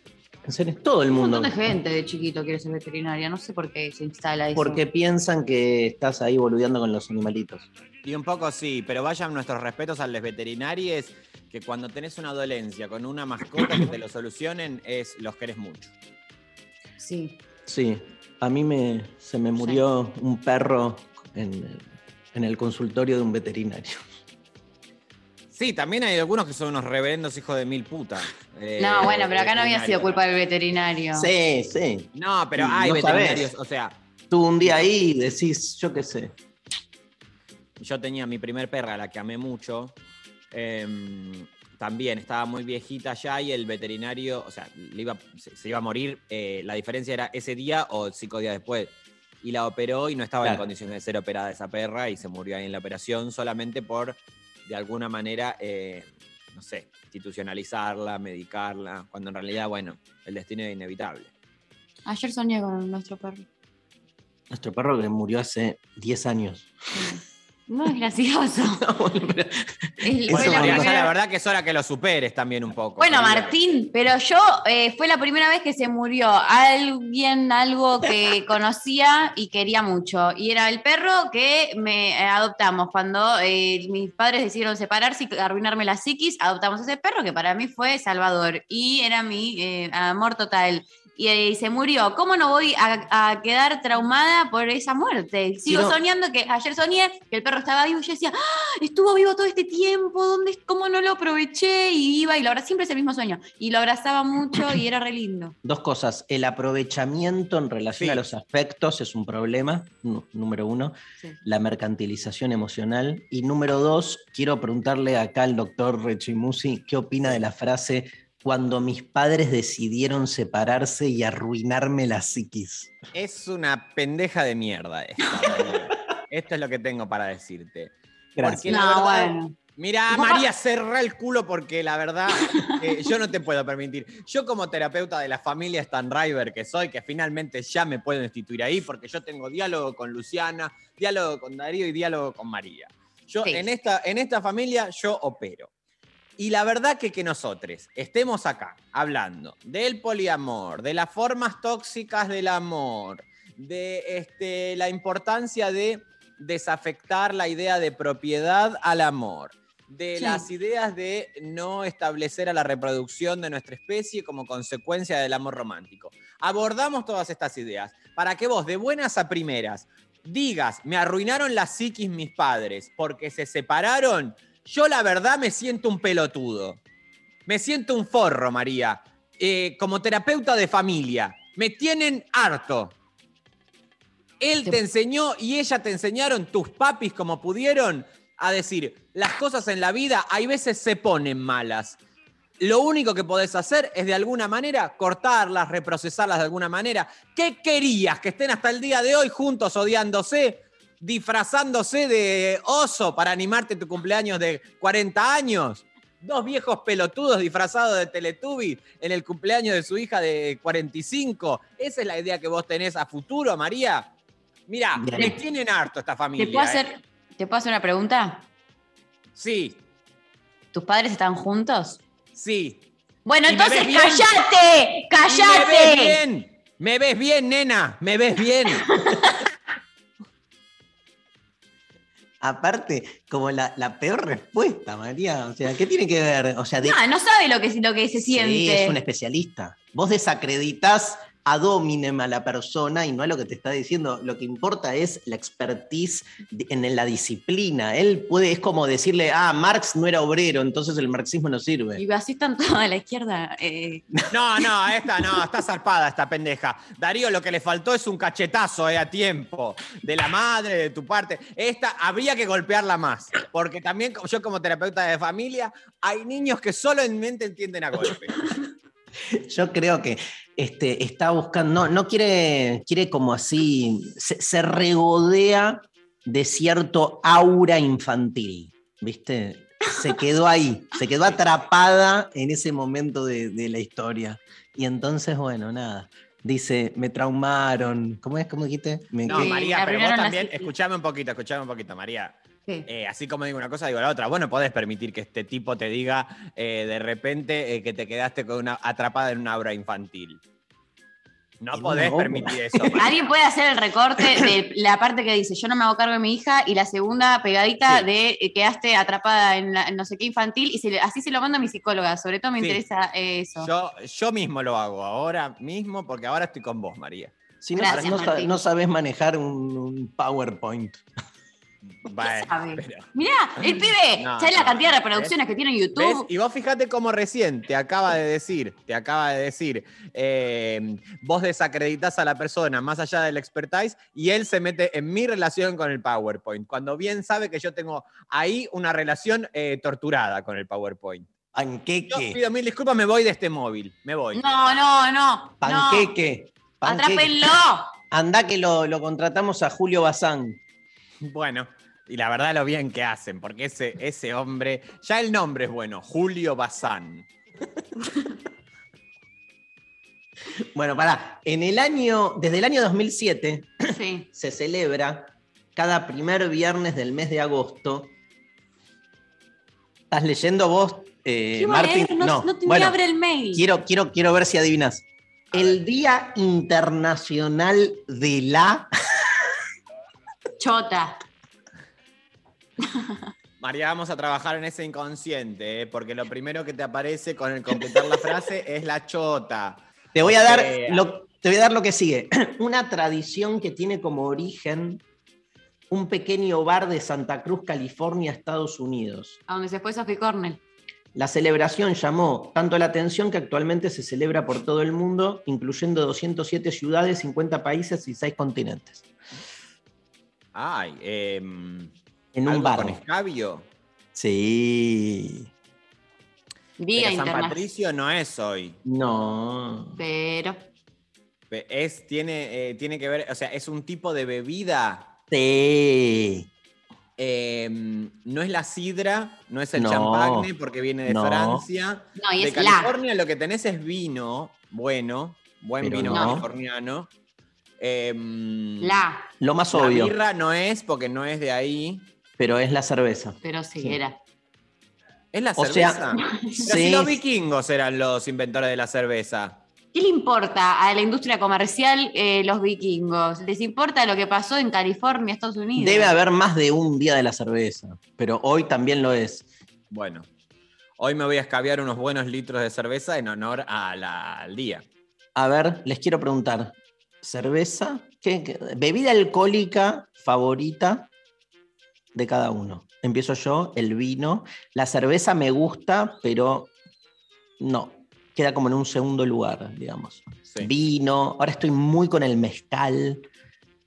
[SPEAKER 1] En serio, todo el
[SPEAKER 2] Un
[SPEAKER 1] mundo.
[SPEAKER 2] montón de gente de chiquito quiere ser veterinaria. No sé por qué se instala eso.
[SPEAKER 1] Porque piensan que estás ahí boludeando con los animalitos.
[SPEAKER 3] Y un poco sí, pero vayan nuestros respetos a los veterinarios, que cuando tenés una dolencia con una mascota que te lo solucionen, es los querés mucho.
[SPEAKER 2] Sí.
[SPEAKER 1] Sí, a mí me, se me murió un perro en, en el consultorio de un veterinario.
[SPEAKER 3] Sí, también hay algunos que son unos reverendos hijos de mil putas. eh,
[SPEAKER 2] No, bueno, pero acá no había sido culpa del veterinario.
[SPEAKER 1] Sí, sí.
[SPEAKER 3] No, pero hay
[SPEAKER 1] no
[SPEAKER 3] veterinarios,
[SPEAKER 1] sabés.
[SPEAKER 3] o sea,
[SPEAKER 1] Tú un día ahí decís, yo qué sé.
[SPEAKER 3] Yo tenía mi primer perra, la que amé mucho. em, también estaba muy viejita ya y el veterinario, o sea, le iba, se, se iba a morir. eh, la diferencia era ese día o cinco días después. Y la operó y no estaba en condiciones de ser operada esa perra y se murió ahí en la operación solamente por, de alguna manera, eh, no sé, institucionalizarla, medicarla, cuando en realidad, bueno, el destino es inevitable.
[SPEAKER 2] Ayer soñé con nuestro perro.
[SPEAKER 1] Nuestro perro que murió hace 10 años.
[SPEAKER 2] No es gracioso. Fue la primera-
[SPEAKER 3] la verdad que es hora que lo superes también un poco.
[SPEAKER 2] Bueno. Martín, pero yo eh, fue la primera vez que se murió alguien, algo que conocía y quería mucho. Y era el perro que me eh, adoptamos. Cuando eh, mis padres decidieron separarse y arruinarme la psiquis, adoptamos ese perro que para mí fue Salvador. Y era mi eh, amor total. Y, eh, se murió. ¿Cómo no voy a, a quedar traumada por esa muerte? Sigo
[SPEAKER 1] no-
[SPEAKER 2] soñando que ayer soñé que el perro estaba vivo y yo decía, "Ah, estuvo vivo todo este tiempo, ¿dónde, ¿cómo no lo aproveché? Y iba y lo abrazaba, siempre es el mismo sueño. Y lo abrazaba mucho y era re lindo.
[SPEAKER 1] Dos cosas. El aprovechamiento en relación
[SPEAKER 3] Sí.
[SPEAKER 1] a los afectos es un problema, número uno.
[SPEAKER 2] Sí.
[SPEAKER 1] La mercantilización emocional. Y número dos, quiero preguntarle acá al doctor Rechimusi qué opina de la frase cuando mis padres decidieron separarse y arruinarme la psiquis.
[SPEAKER 3] Es una pendeja de mierda esta. María. Esto es lo que tengo para decirte.
[SPEAKER 1] Gracias.
[SPEAKER 3] Porque la
[SPEAKER 2] No,
[SPEAKER 3] verdad-
[SPEAKER 2] bueno.
[SPEAKER 3] Mira, María, cerra el culo porque la verdad eh, yo no te puedo permitir. Yo como terapeuta de la familia Stan Driver que soy, que finalmente ya me puedo instituir ahí porque yo tengo diálogo con Luciana, diálogo con Darío y diálogo con María. Yo
[SPEAKER 2] Sí.
[SPEAKER 3] en, esta, en esta familia yo opero. Y la verdad que que nosotros estemos acá hablando del poliamor, de las formas tóxicas del amor, de este, la importancia de desafectar la idea de propiedad al amor, de
[SPEAKER 2] Sí.
[SPEAKER 3] las ideas de no establecer a la reproducción de nuestra especie como consecuencia del amor romántico. Abordamos todas estas ideas para que vos, de buenas a primeras, digas, me arruinaron la psiquis mis padres porque se separaron, yo la verdad me siento un pelotudo. Me siento un forro, María. Eh, como terapeuta de familia, me tienen harto. Él te enseñó y ella te enseñaron, tus papis como pudieron, a decir, las cosas en la vida hay veces se ponen malas. Lo único que podés hacer es de alguna manera cortarlas, reprocesarlas de alguna manera. ¿Qué querías? ¿Que estén hasta el día de hoy juntos odiándose, disfrazándose de oso para animarte tu cumpleaños de 40 años? Dos viejos pelotudos disfrazados de Teletubby en el cumpleaños de su hija de 45. ¿Esa es la idea que vos tenés a futuro, María? Mira, me tienen harto esta familia.
[SPEAKER 2] ¿Te puedo,
[SPEAKER 3] ¿eh?
[SPEAKER 2] hacer, ¿Te puedo hacer una pregunta?
[SPEAKER 3] Sí,
[SPEAKER 2] ¿Tus padres están juntos?
[SPEAKER 3] sí.
[SPEAKER 2] Bueno,
[SPEAKER 3] ¿Y me
[SPEAKER 2] entonces cállate,
[SPEAKER 3] ¿Y ¿Me ves
[SPEAKER 2] cállate.
[SPEAKER 3] bien? ¿Me ves bien, nena? ¿Me ves bien?
[SPEAKER 1] Aparte, como la, la peor respuesta, María. O sea, ¿qué tiene que ver? O sea, de-
[SPEAKER 2] No, no sabe lo que, lo que se
[SPEAKER 1] Sí,
[SPEAKER 2] siente.
[SPEAKER 1] es un especialista. Vos desacreditas a dominem a la persona y no a lo que te está diciendo. Lo que importa es la expertise en la disciplina. Él puede, es como decirle, ah, Marx no era obrero, entonces el marxismo no sirve.
[SPEAKER 2] Y así están toda la izquierda. eh,
[SPEAKER 3] No, no, esta no, está zarpada esta pendeja. Darío, lo que le faltó es un cachetazo eh, a tiempo. De la madre, de tu parte. Esta habría que golpearla más. Porque también como- yo como terapeuta de familia, hay niños que solamente entienden a golpe.
[SPEAKER 1] Yo creo que este, está buscando, no, no quiere, quiere como así, se, se regodea de cierto aura infantil, ¿viste? Se quedó ahí, se quedó atrapada en ese momento de, de la historia. Y entonces, bueno, nada. Dice, me traumaron. ¿Cómo es? ¿Cómo dijiste? Me
[SPEAKER 3] No,
[SPEAKER 1] ¿qué?
[SPEAKER 3] María, pero vos también, escuchame un poquito, escuchame un poquito, María. Eh, así como digo una cosa, digo la otra. Vos no podés permitir que este tipo te diga eh, de repente eh, que te quedaste con una, atrapada en una obra infantil. No podés permitir eso.
[SPEAKER 2] Alguien puede hacer el recorte de la parte que dice yo no me hago cargo de mi hija y la segunda pegadita
[SPEAKER 3] Sí.
[SPEAKER 2] de eh, quedaste atrapada en, la- en no sé qué infantil y se así se lo mando a mi psicóloga. Sobre todo me
[SPEAKER 3] Sí.
[SPEAKER 2] interesa eso.
[SPEAKER 3] Yo, yo mismo lo hago ahora mismo porque ahora estoy con vos, María.
[SPEAKER 1] Si no,
[SPEAKER 2] Gracias,
[SPEAKER 1] no no sabes manejar un, un PowerPoint.
[SPEAKER 2] Sabe?
[SPEAKER 3] pero-
[SPEAKER 2] Mirá, el pibe,
[SPEAKER 3] No,
[SPEAKER 2] ¿sabes la cantidad de
[SPEAKER 3] ¿ves?
[SPEAKER 2] reproducciones que tiene en
[SPEAKER 3] ¿Ves?
[SPEAKER 2] YouTube?
[SPEAKER 3] Y vos fíjate cómo recién te acaba de decir, te acaba de decir, eh, vos desacreditas a la persona más allá del expertise y él se mete en mi relación con el PowerPoint, cuando bien sabe que yo tengo ahí una relación eh, torturada con el PowerPoint. Yo
[SPEAKER 1] Panqueque.
[SPEAKER 3] pido mil disculpas, me voy de este móvil, me voy.
[SPEAKER 2] No, no, no.
[SPEAKER 1] Panqueque.
[SPEAKER 2] No.
[SPEAKER 1] panqueque.
[SPEAKER 2] Atrápenlo.
[SPEAKER 1] Andá que lo, lo contratamos a Julio Bazán.
[SPEAKER 3] Bueno, y la verdad lo bien que hacen, porque ese, ese hombre, ya el nombre es bueno, Julio Bazán.
[SPEAKER 1] Bueno, pará. En el año, desde el año 2007
[SPEAKER 2] Sí.
[SPEAKER 1] se celebra cada primer viernes del mes de agosto. ¿Estás leyendo vos, eh,
[SPEAKER 2] ¿Qué iba a
[SPEAKER 1] Martín?
[SPEAKER 2] No, no te
[SPEAKER 1] bueno,
[SPEAKER 2] abre el mail.
[SPEAKER 1] quiero, quiero, quiero ver si adivinas. El Día Internacional de la.
[SPEAKER 2] Chota.
[SPEAKER 3] María, vamos a trabajar en ese inconsciente, ¿eh? porque lo primero que te aparece con el completar la frase es la chota.
[SPEAKER 1] Te voy a dar lo, te voy a dar lo que sigue. Una tradición que tiene como origen un pequeño bar de Santa Cruz, California, Estados Unidos.
[SPEAKER 2] A donde se fue Sophie Cornell.
[SPEAKER 1] La celebración llamó tanto la atención que actualmente se celebra por todo el mundo, incluyendo 207 ciudades, 50 países y 6 continentes.
[SPEAKER 3] Ay, em,
[SPEAKER 1] En un
[SPEAKER 3] ¿algo
[SPEAKER 1] bar.
[SPEAKER 3] con escabio.
[SPEAKER 1] Sí.
[SPEAKER 2] Día
[SPEAKER 3] Pero San. Patricio no es hoy.
[SPEAKER 1] No.
[SPEAKER 2] Pero.
[SPEAKER 3] Pe- Es, tiene, eh, tiene que ver, o sea, es un tipo de bebida.
[SPEAKER 1] Sí.
[SPEAKER 3] Em, no es la sidra, no es el
[SPEAKER 1] No.
[SPEAKER 3] champagne porque viene de
[SPEAKER 1] No.
[SPEAKER 3] Francia.
[SPEAKER 2] No, y
[SPEAKER 3] de
[SPEAKER 2] es la.
[SPEAKER 3] California lo que tenés es vino, bueno, buen
[SPEAKER 1] Pero
[SPEAKER 3] vino
[SPEAKER 1] no.
[SPEAKER 3] californiano. Em,
[SPEAKER 2] La.
[SPEAKER 1] Lo más
[SPEAKER 3] la
[SPEAKER 1] obvio,
[SPEAKER 3] birra no es porque no es de ahí.
[SPEAKER 1] pero es la cerveza.
[SPEAKER 2] Pero sí,
[SPEAKER 1] Sí.
[SPEAKER 2] era.
[SPEAKER 3] ¿Es la
[SPEAKER 1] O sea,
[SPEAKER 3] cerveza? Si
[SPEAKER 1] sí.
[SPEAKER 3] los vikingos eran los inventores de la cerveza.
[SPEAKER 2] ¿Qué le importa a la industria comercial eh, los vikingos? ¿Les importa lo que pasó en California, Estados Unidos?
[SPEAKER 1] Debe haber más de un día de la cerveza, pero hoy también lo es.
[SPEAKER 3] Bueno, hoy me voy a escabiar unos buenos litros de cerveza en honor a la- al día.
[SPEAKER 1] A ver, les quiero preguntar, ¿cerveza? ¿Qué, qué- bebida alcohólica favorita de cada uno? Empiezo yo, el vino. La cerveza me gusta, pero no, queda como en un segundo lugar, digamos.
[SPEAKER 3] Sí.
[SPEAKER 1] Vino, ahora estoy muy con el mezcal.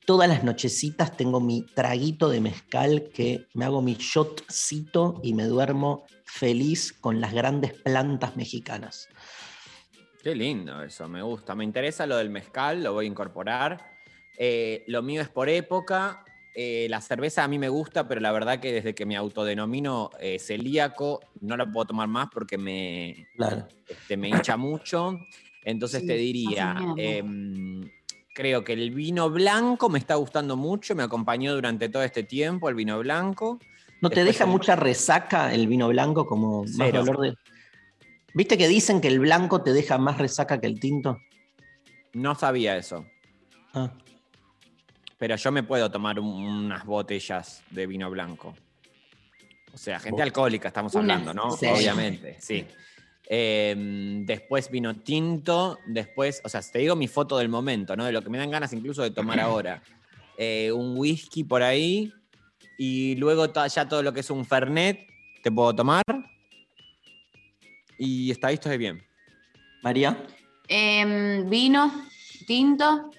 [SPEAKER 1] Todas las nochecitas tengo mi traguito de mezcal que me hago mi shotcito y me duermo feliz con las grandes plantas mexicanas.
[SPEAKER 3] Qué lindo eso, me gusta. Me interesa lo del mezcal, lo voy a incorporar. Eh, lo mío es por época. Eh, la cerveza a mí me gusta, pero la verdad que desde que me autodenomino eh, celíaco, no la puedo tomar más porque me,
[SPEAKER 1] Claro.
[SPEAKER 3] este, me hincha mucho. Entonces
[SPEAKER 2] Sí,
[SPEAKER 3] te diría, em, creo que el vino blanco me está gustando mucho, me acompañó durante todo este tiempo el vino blanco.
[SPEAKER 1] ¿No te
[SPEAKER 3] Después
[SPEAKER 1] deja
[SPEAKER 3] el-
[SPEAKER 1] mucha resaca el vino blanco como más dolor de... ¿Viste que dicen que el blanco te deja más resaca que el tinto?
[SPEAKER 3] No sabía eso,
[SPEAKER 1] Ah,
[SPEAKER 3] pero yo me puedo tomar un- unas botellas de vino blanco. O sea, gente
[SPEAKER 1] Bo-
[SPEAKER 3] alcohólica estamos
[SPEAKER 2] Unas,
[SPEAKER 3] hablando, ¿no?
[SPEAKER 1] sí.
[SPEAKER 3] Obviamente, sí. Em, después vino tinto, después, o sea, te digo mi foto del momento, ¿no? De lo que me dan ganas incluso de tomar ahora. Eh, un whisky por ahí y luego ya todo lo que es un fernet te puedo tomar. Y está ahí, estoy bien.
[SPEAKER 1] María,
[SPEAKER 2] Em, vino, tinto.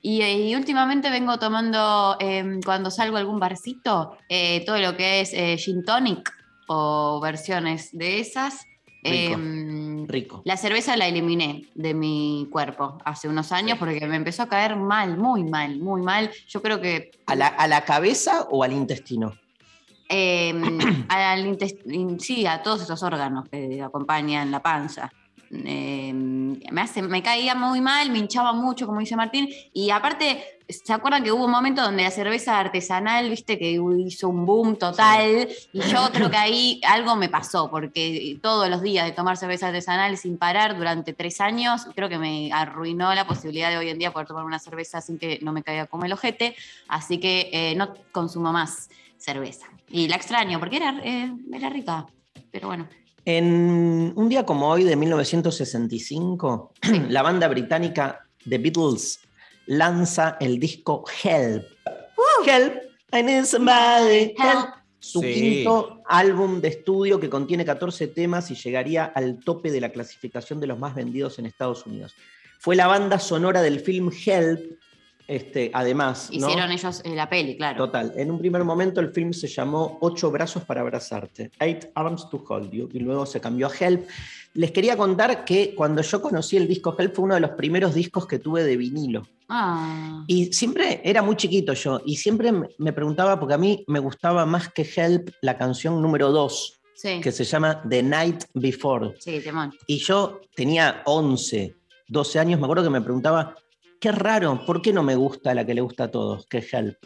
[SPEAKER 2] Y, y últimamente vengo tomando, em, cuando salgo a algún barcito, eh, todo lo que es eh, gin tonic o versiones de esas.
[SPEAKER 1] Rico.
[SPEAKER 2] Em,
[SPEAKER 1] rico.
[SPEAKER 2] la cerveza la eliminé de mi cuerpo hace unos años porque me empezó a caer mal, muy mal, muy mal. Yo creo que
[SPEAKER 1] ¿A la, a la cabeza o al intestino?
[SPEAKER 2] Em, al sí, a todos esos órganos que acompañan la panza. Em, me, hace, me caía muy mal, me hinchaba mucho, como dice Martín. Y aparte, ¿se acuerdan que hubo un momento donde la cerveza artesanal, viste, que hizo un boom total? Y yo creo que ahí algo me pasó, porque todos los días de tomar cerveza artesanal sin parar durante tres años, creo que me arruinó la posibilidad de hoy en día poder tomar una cerveza sin que no me caiga como el ojete. Así que eh, no consumo más cerveza. Y la extraño, porque era, eh, era rica. Pero bueno.
[SPEAKER 4] En un día como hoy de 1965, la banda británica The Beatles lanza el disco Help. Help, I need somebody. Help. Su
[SPEAKER 3] Sí.
[SPEAKER 4] quinto álbum de estudio que contiene 14 temas y llegaría al tope de la clasificación de los más vendidos en Estados Unidos. Fue la banda sonora del film Help, este, además. ¿no?
[SPEAKER 2] Hicieron ellos eh, la peli, claro.
[SPEAKER 4] Total. En un primer momento el film se llamó Ocho brazos para abrazarte, Eight Arms to Hold You, y luego se cambió a Help. Les quería contar que cuando yo conocí el disco Help fue uno de los primeros discos que tuve de vinilo.
[SPEAKER 2] Ah.
[SPEAKER 4] Y siempre era muy chiquito yo, y siempre me- me preguntaba, porque a mí me gustaba más que Help la canción número 2,
[SPEAKER 2] Sí.
[SPEAKER 4] que se llama The Night Before.
[SPEAKER 2] Sí, temón.
[SPEAKER 4] Y yo tenía 11, 12 años, me acuerdo que me preguntaba, qué raro, ¿por qué no me gusta la que le gusta a todos, que es Help?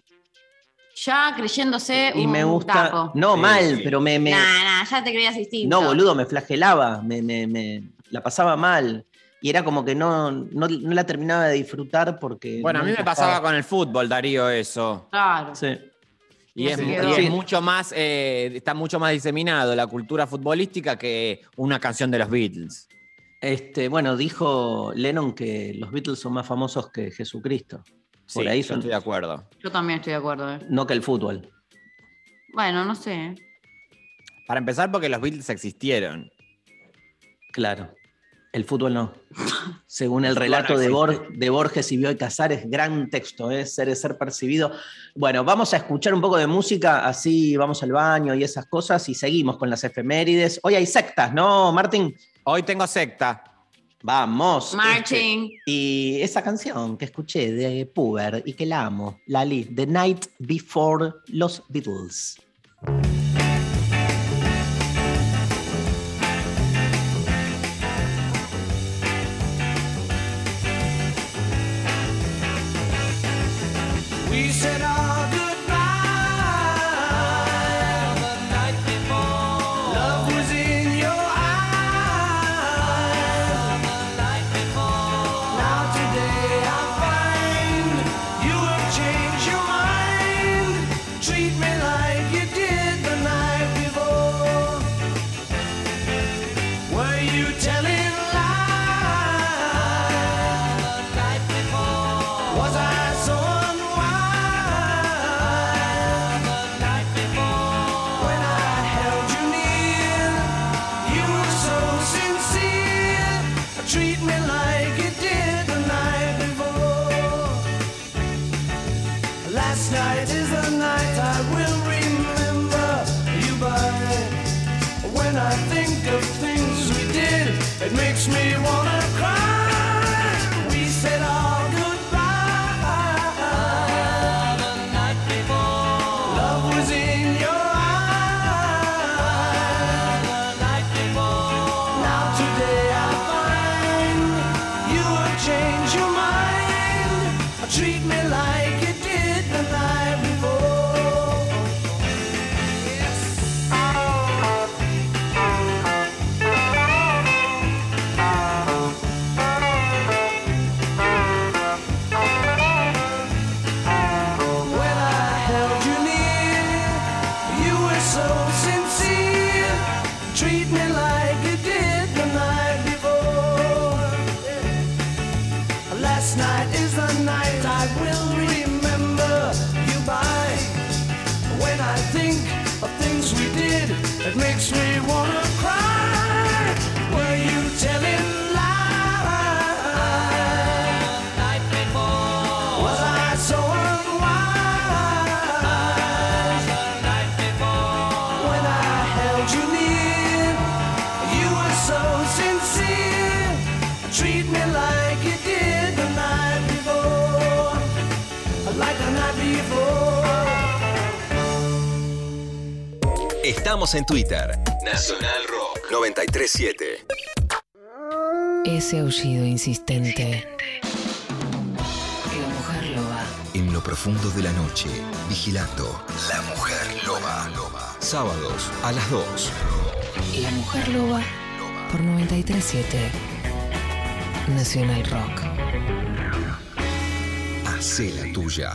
[SPEAKER 2] Ya creyéndose
[SPEAKER 4] Y
[SPEAKER 2] un
[SPEAKER 4] me gusta. No,
[SPEAKER 3] Sí,
[SPEAKER 4] mal,
[SPEAKER 3] sí.
[SPEAKER 4] pero me. me-
[SPEAKER 2] Nah, nah, ya te creías distinto.
[SPEAKER 4] no, boludo, me flagelaba, me, me- me- la pasaba mal. Y era como que no, no, no la terminaba de disfrutar porque.
[SPEAKER 3] Bueno, a mí me pasaba con el fútbol, Darío, eso.
[SPEAKER 2] Claro.
[SPEAKER 4] Sí.
[SPEAKER 3] Y es, y mucho más, eh, está mucho más diseminado la cultura futbolística que una canción de los Beatles.
[SPEAKER 4] Este, bueno, dijo Lennon que los Beatles son más famosos que Jesucristo. Por
[SPEAKER 3] Sí,
[SPEAKER 4] ahí
[SPEAKER 3] yo
[SPEAKER 4] son.
[SPEAKER 3] estoy de acuerdo.
[SPEAKER 2] Yo también estoy de acuerdo. eh.
[SPEAKER 4] No que el fútbol.
[SPEAKER 2] Bueno, no sé.
[SPEAKER 3] Para empezar, porque los Beatles existieron.
[SPEAKER 4] Claro. El fútbol no. Según el relato. Bor- de Borges y Bioy Casares, gran texto, ¿eh? ser es ser percibido. Bueno, vamos a escuchar un poco de música, así vamos al baño y esas cosas, y seguimos con las efemérides. Hoy hay sectas, ¿no, Martín?
[SPEAKER 3] Hoy tengo secta.
[SPEAKER 4] Vamos.
[SPEAKER 2] Marching.
[SPEAKER 4] Este, y esa canción que escuché de Puber y que la amo, Lali, The Night Before los Beatles.
[SPEAKER 6] Estamos en Twitter. Nacional Rock 937.
[SPEAKER 5] Ese aullido insistente. La mujer loba.
[SPEAKER 6] En lo profundo de la noche, vigilando La Mujer Loba. Sábados a las 2.
[SPEAKER 5] La mujer loba por 937 Nacional Rock.
[SPEAKER 6] Hacé la tuya.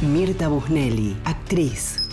[SPEAKER 18] Mirta Busnelli, actriz.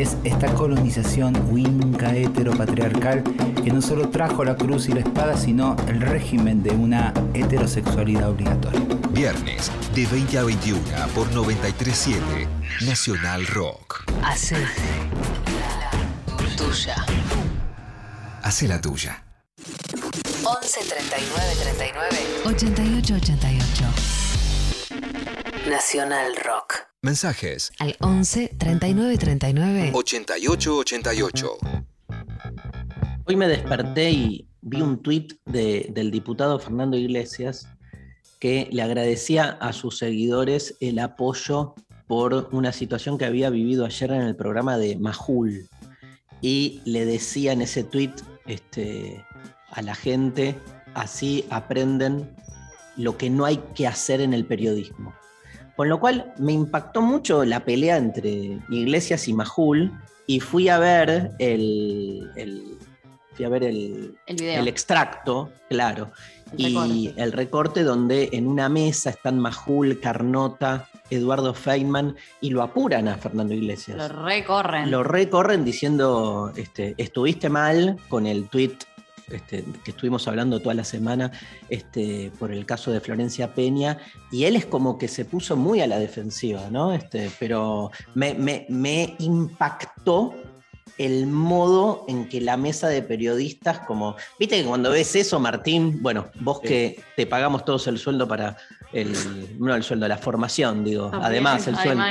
[SPEAKER 19] es esta colonización winca heteropatriarcal que no solo trajo la cruz y la espada, sino el régimen de una heterosexualidad obligatoria.
[SPEAKER 6] Viernes, de 20 a 21 por 937 Nacional Rock.
[SPEAKER 5] Hace la tuya.
[SPEAKER 6] Hace la tuya.
[SPEAKER 5] 11 39 39 88 88. Nacional Rock.
[SPEAKER 6] Mensajes
[SPEAKER 5] Al 11 39 39
[SPEAKER 6] 88 88.
[SPEAKER 1] Hoy me desperté y vi un tuit de- del diputado Fernando Iglesias que le agradecía a sus seguidores el apoyo por una situación que había vivido ayer en el programa de Majul. Y le decía en ese tuit este, a la gente, así aprenden lo que no hay que hacer en el periodismo. Con lo cual me impactó mucho la pelea entre Iglesias y Majul y fui a ver el, el- fui a ver el,
[SPEAKER 2] El video.
[SPEAKER 1] el extracto, claro,
[SPEAKER 2] El
[SPEAKER 1] y el recorte donde en una mesa están Majul, Carnota, Eduardo Feynman y lo apuran a Fernando Iglesias.
[SPEAKER 2] Lo recorren.
[SPEAKER 1] Lo recorren diciendo, este, estuviste mal con el tweet este, que estuvimos hablando toda la semana este, por el caso de Florencia Peña, y él es como que se puso muy a la defensiva, ¿no? Este, pero me, me- me impactó el modo en que la mesa de periodistas, como, viste que cuando ves eso, Martín, bueno, vos que te pagamos todos el sueldo para el, no el sueldo, la formación, digo, además el sueldo.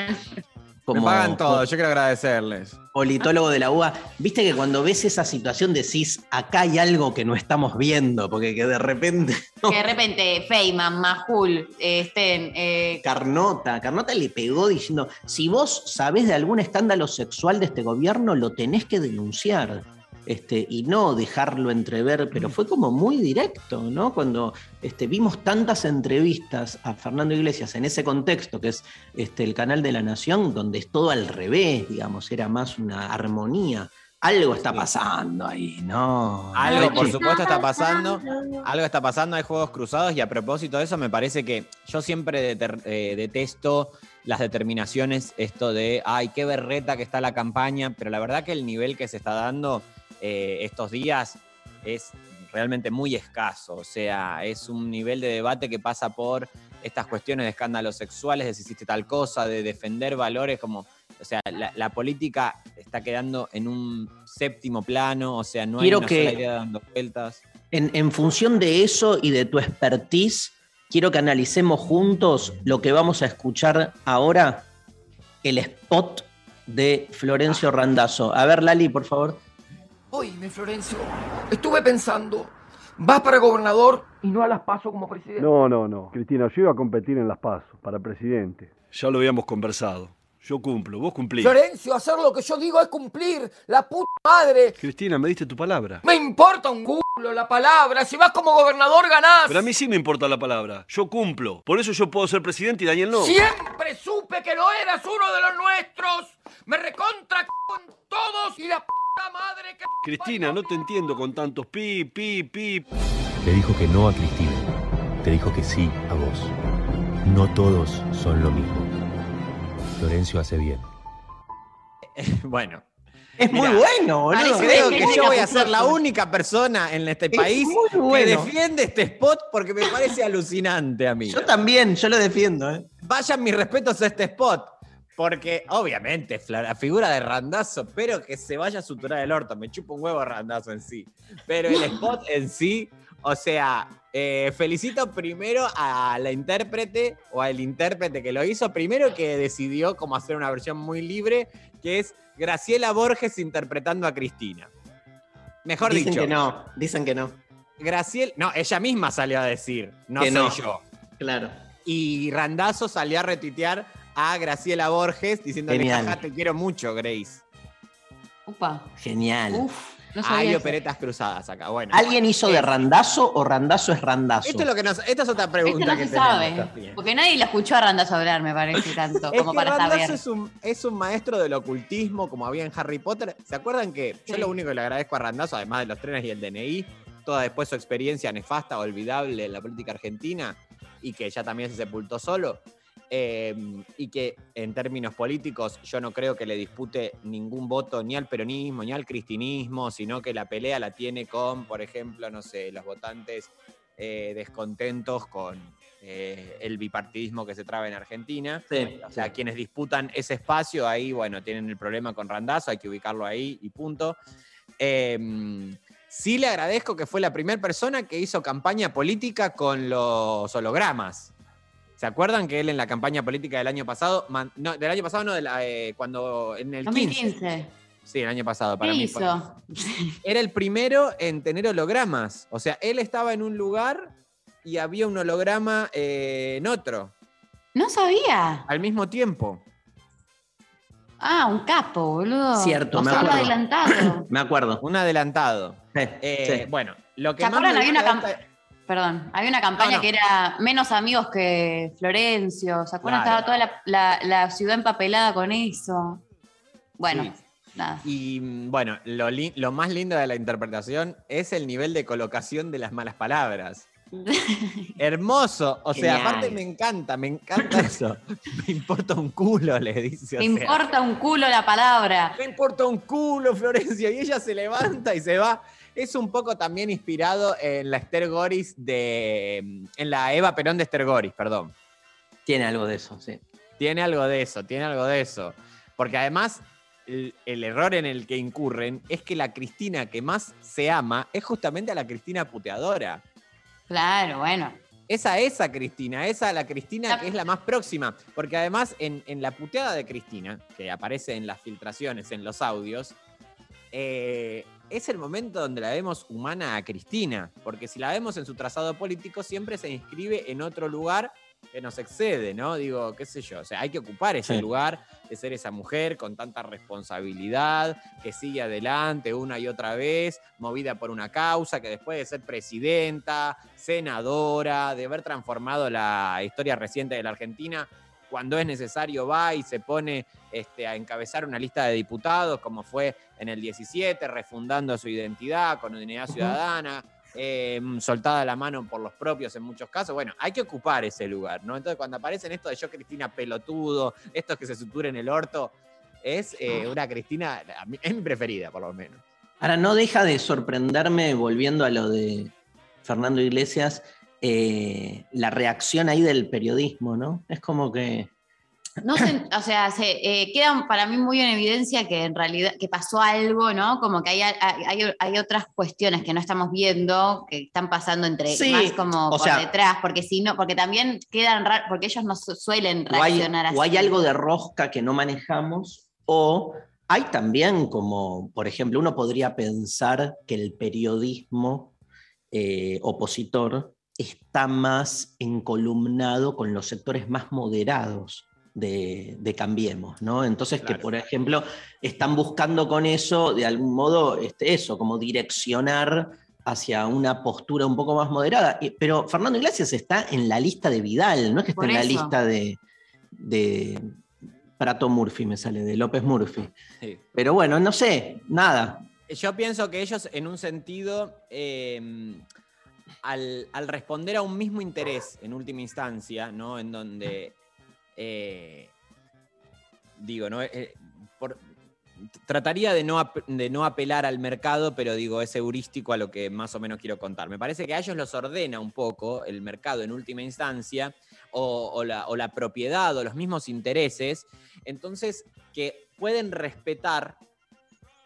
[SPEAKER 3] Me pagan todo, yo quiero agradecerles.
[SPEAKER 1] politólogo de la UA, viste que cuando ves esa situación decís, acá hay algo que no estamos viendo, porque que de repente
[SPEAKER 2] Que de repente Feynman, Majul, eh, estén. eh,
[SPEAKER 1] Carnota, Carnota le pegó diciendo, si vos sabés de algún escándalo sexual de este gobierno, lo tenés que denunciar. Este, y no dejarlo entrever, pero fue como muy directo, ¿no? Cuando este, vimos tantas entrevistas a Fernando Iglesias en ese contexto, que es este, el canal de la Nación, donde es todo al revés, digamos, era más una armonía. Algo está pasando ahí, ¿no?
[SPEAKER 3] Algo, por supuesto, está pasando. Algo está pasando, hay juegos cruzados y a propósito de eso me parece que yo siempre eh, detesto las determinaciones, esto de, ay, qué berreta que está la campaña, pero la verdad que el nivel que se está dando eh, estos días es realmente muy escaso, o sea, es un nivel de debate que pasa por estas cuestiones de escándalos sexuales, de si hiciste tal cosa, de defender valores como, o sea, la, la política está quedando en un séptimo plano, o sea, no
[SPEAKER 1] Quiero
[SPEAKER 3] hay una
[SPEAKER 1] que-
[SPEAKER 3] sola idea dando vueltas.
[SPEAKER 1] En, en función de eso y de tu expertise, quiero que analicemos juntos lo que vamos a escuchar ahora, el spot de Florencio Randazzo. A ver, Lali, por favor.
[SPEAKER 20] Oíme, Florencio, estuve pensando, vas para gobernador y no a las paso como presidente.
[SPEAKER 21] No, no, no. Cristina, yo iba a competir en las PASO para presidente.
[SPEAKER 22] Ya lo habíamos conversado.
[SPEAKER 23] Yo cumplo, vos cumplís.
[SPEAKER 20] Florencio, hacer lo que yo digo es cumplir. La puta madre.
[SPEAKER 23] Cristina, me diste tu palabra.
[SPEAKER 20] Me importa un culo la palabra. Si vas como gobernador ganás.
[SPEAKER 23] Pero a mí sí me importa la palabra. Yo cumplo. Por eso yo puedo ser presidente y Daniel no.
[SPEAKER 20] Siempre supe que lo eras uno de los nuestros. Me recontra con todos y la puta madre que...
[SPEAKER 23] Cristina, no te entiendo con tantos pi, pi, pi.
[SPEAKER 24] Le dijo que no a Cristina. Te dijo que sí a vos. No todos son lo mismo. Florencio hace bien.
[SPEAKER 3] bueno.
[SPEAKER 1] Es muy bueno, boludo.
[SPEAKER 3] Creo que yo voy a ser la única persona en este
[SPEAKER 1] Es
[SPEAKER 3] país que defiende este spot porque me parece alucinante a mí.
[SPEAKER 1] Yo también, yo lo defiendo. ¿eh?
[SPEAKER 3] Vayan mis respetos a este spot. Porque, obviamente, la figura de Randazo, pero que se vaya a suturar el orto. Me chupa un huevo Randazo en sí. Pero el spot en sí, o sea, eh, felicito primero a la intérprete o al intérprete que lo hizo. Primero que decidió como hacer una versión muy libre, que es Graciela Borges interpretando a Cristina. Mejor
[SPEAKER 1] Dicen
[SPEAKER 3] dicho.
[SPEAKER 1] que no, dicen que no.
[SPEAKER 3] Graciela, no, ella misma salió a decir, no
[SPEAKER 1] Que
[SPEAKER 3] soy
[SPEAKER 1] no.
[SPEAKER 3] yo.
[SPEAKER 1] Claro.
[SPEAKER 3] Y Randazo salió a retuitear a Graciela Borges diciéndole,
[SPEAKER 1] Genial.
[SPEAKER 3] te quiero mucho, Grace.
[SPEAKER 2] Upa.
[SPEAKER 1] Genial.
[SPEAKER 2] Uf, no sabía
[SPEAKER 3] Hay
[SPEAKER 2] eso.
[SPEAKER 3] operetas cruzadas acá. Bueno.
[SPEAKER 1] ¿Alguien hizo de
[SPEAKER 3] Eh,
[SPEAKER 1] randazo o randazo es randazo?
[SPEAKER 3] Esto es lo que nos, esta es otra pregunta
[SPEAKER 2] Esto no
[SPEAKER 3] que
[SPEAKER 2] se
[SPEAKER 3] tenemos
[SPEAKER 2] sabe.
[SPEAKER 3] también.
[SPEAKER 2] Porque nadie la escuchó a Randazo hablar, me parece, tanto,
[SPEAKER 3] Es
[SPEAKER 2] como
[SPEAKER 3] que
[SPEAKER 2] para
[SPEAKER 3] Randazo
[SPEAKER 2] saber.
[SPEAKER 3] es un, es un maestro del ocultismo, como había en Harry Potter. ¿Se acuerdan que yo lo único que le agradezco a Randazo, además de los trenes y el DNI, toda después su experiencia nefasta, olvidable en la política argentina, y que ya también se sepultó solo, eh, y que en términos políticos yo no creo que le dispute ningún voto ni al peronismo ni al cristinismo, sino que la pelea la tiene con, por ejemplo, no sé, los votantes eh, descontentos con eh, el bipartidismo que se traba en Argentina.
[SPEAKER 1] Sí,
[SPEAKER 3] o sea, quienes disputan ese espacio, ahí, bueno, tienen el problema con Randazo, hay que ubicarlo ahí y punto. Eh, sí le agradezco que fue la primera persona que hizo campaña política con los hologramas. ¿Se acuerdan que él en la campaña política del año pasado, man- no, del año pasado no, de la, eh, cuando en el 15,
[SPEAKER 2] 2015.
[SPEAKER 3] Sí, el año pasado, para
[SPEAKER 2] ¿Qué
[SPEAKER 3] mí.
[SPEAKER 2] hizo?
[SPEAKER 3] Era el primero en tener hologramas. O sea, él estaba en un lugar y había un holograma eh, en otro,
[SPEAKER 2] No sabía.
[SPEAKER 3] al mismo tiempo.
[SPEAKER 2] Ah, un capo, boludo.
[SPEAKER 1] Cierto,
[SPEAKER 2] O
[SPEAKER 1] me
[SPEAKER 2] sea, un
[SPEAKER 1] acuerdo.
[SPEAKER 2] adelantado.
[SPEAKER 1] Me acuerdo.
[SPEAKER 3] Un adelantado.
[SPEAKER 1] Sí,
[SPEAKER 3] Eh,
[SPEAKER 1] sí.
[SPEAKER 3] Bueno, lo que
[SPEAKER 2] ¿Se
[SPEAKER 3] más
[SPEAKER 2] acuerdan?
[SPEAKER 3] me
[SPEAKER 2] Había una
[SPEAKER 3] esta-
[SPEAKER 2] Perdón, había una campaña
[SPEAKER 3] No, no.
[SPEAKER 2] que era menos amigos que Florencio. ¿Se acuerdan?
[SPEAKER 3] Claro.
[SPEAKER 2] Estaba toda la, la- la ciudad empapelada con eso. Bueno,
[SPEAKER 3] Sí.
[SPEAKER 2] nada.
[SPEAKER 3] Y mm, bueno, lo, más lindo de la interpretación es el nivel de colocación de las malas palabras. Hermoso. O sea,
[SPEAKER 2] Genial.
[SPEAKER 3] aparte me encanta, me encanta eso. me importa un culo, le dice. o
[SPEAKER 2] Me
[SPEAKER 3] sea.
[SPEAKER 2] importa un culo la palabra.
[SPEAKER 3] Me importa un culo, Florencia. Y ella se levanta y se va. Es un poco también inspirado en la Esther Goris de. En la Eva Perón de Esther Goris, perdón.
[SPEAKER 1] Tiene algo de eso, sí.
[SPEAKER 3] Tiene algo de eso, tiene algo de eso. Porque además, el, el error en el que incurren es que la Cristina que más se ama es justamente a la Cristina puteadora.
[SPEAKER 2] Claro, bueno.
[SPEAKER 3] Esa, esa Cristina, esa la Cristina que es la más próxima. Porque además, en, en la puteada de Cristina, que aparece en las filtraciones, en los audios, eh, es el momento donde la vemos humana a Cristina. Porque si la vemos en su trazado político, siempre se inscribe en otro lugar que nos excede, ¿no? Digo, qué sé yo. O sea, hay que ocupar ese
[SPEAKER 1] Sí.
[SPEAKER 3] lugar de ser esa mujer con tanta responsabilidad, que sigue adelante una y otra vez, movida por una causa, que después de ser presidenta, senadora, de haber transformado la historia reciente de la Argentina, cuando es necesario va y se pone este, a encabezar una lista de diputados, como fue en el 17, refundando su identidad con unidad ciudadana, eh, soltada la mano por los propios en muchos casos. Bueno, hay que ocupar ese lugar, ¿no? Entonces, cuando aparecen esto de yo, Cristina pelotudo, estos que se suturen el orto, es eh, una Cristina, es mi preferida, por lo menos.
[SPEAKER 1] Ahora, no deja de sorprenderme, volviendo a lo de Fernando Iglesias, eh, la reacción ahí del periodismo, ¿no? Es como que.
[SPEAKER 2] No o sea, se, eh, queda para mí muy en evidencia que en realidad que pasó algo, ¿no? Como que hay, hay, hay- otras cuestiones que no estamos viendo, que están pasando entre
[SPEAKER 1] Sí,
[SPEAKER 2] más como por
[SPEAKER 1] sea-
[SPEAKER 2] detrás, porque si no, porque también quedan raros, porque ellos no su- suelen
[SPEAKER 1] o hay,
[SPEAKER 2] reaccionar así.
[SPEAKER 1] o hay algo de rosca que no manejamos, o hay también como, por ejemplo, uno podría pensar que el periodismo eh, opositor está más encolumnado con los sectores más moderados de, de Cambiemos, ¿no? Entonces, que por ejemplo, están buscando con eso, de algún modo, este, eso, como direccionar hacia una postura un poco más moderada. Pero Fernando Iglesias está en la lista de Vidal, no es que esté en la lista de, de Prato Murphy, me sale, de López Murphy.
[SPEAKER 3] Sí.
[SPEAKER 1] Pero bueno, no sé, nada.
[SPEAKER 3] Yo pienso que ellos, en un sentido, eh, al, responder a un mismo interés, en última instancia, ¿no? En donde, eh, digo, ¿no? Eh, trataría de no, de no apelar al mercado, pero digo, es heurístico a lo que más o menos quiero contar. Me parece que a ellos los ordena un poco el mercado en última instancia, o la, o la propiedad, o los mismos intereses, entonces que pueden respetar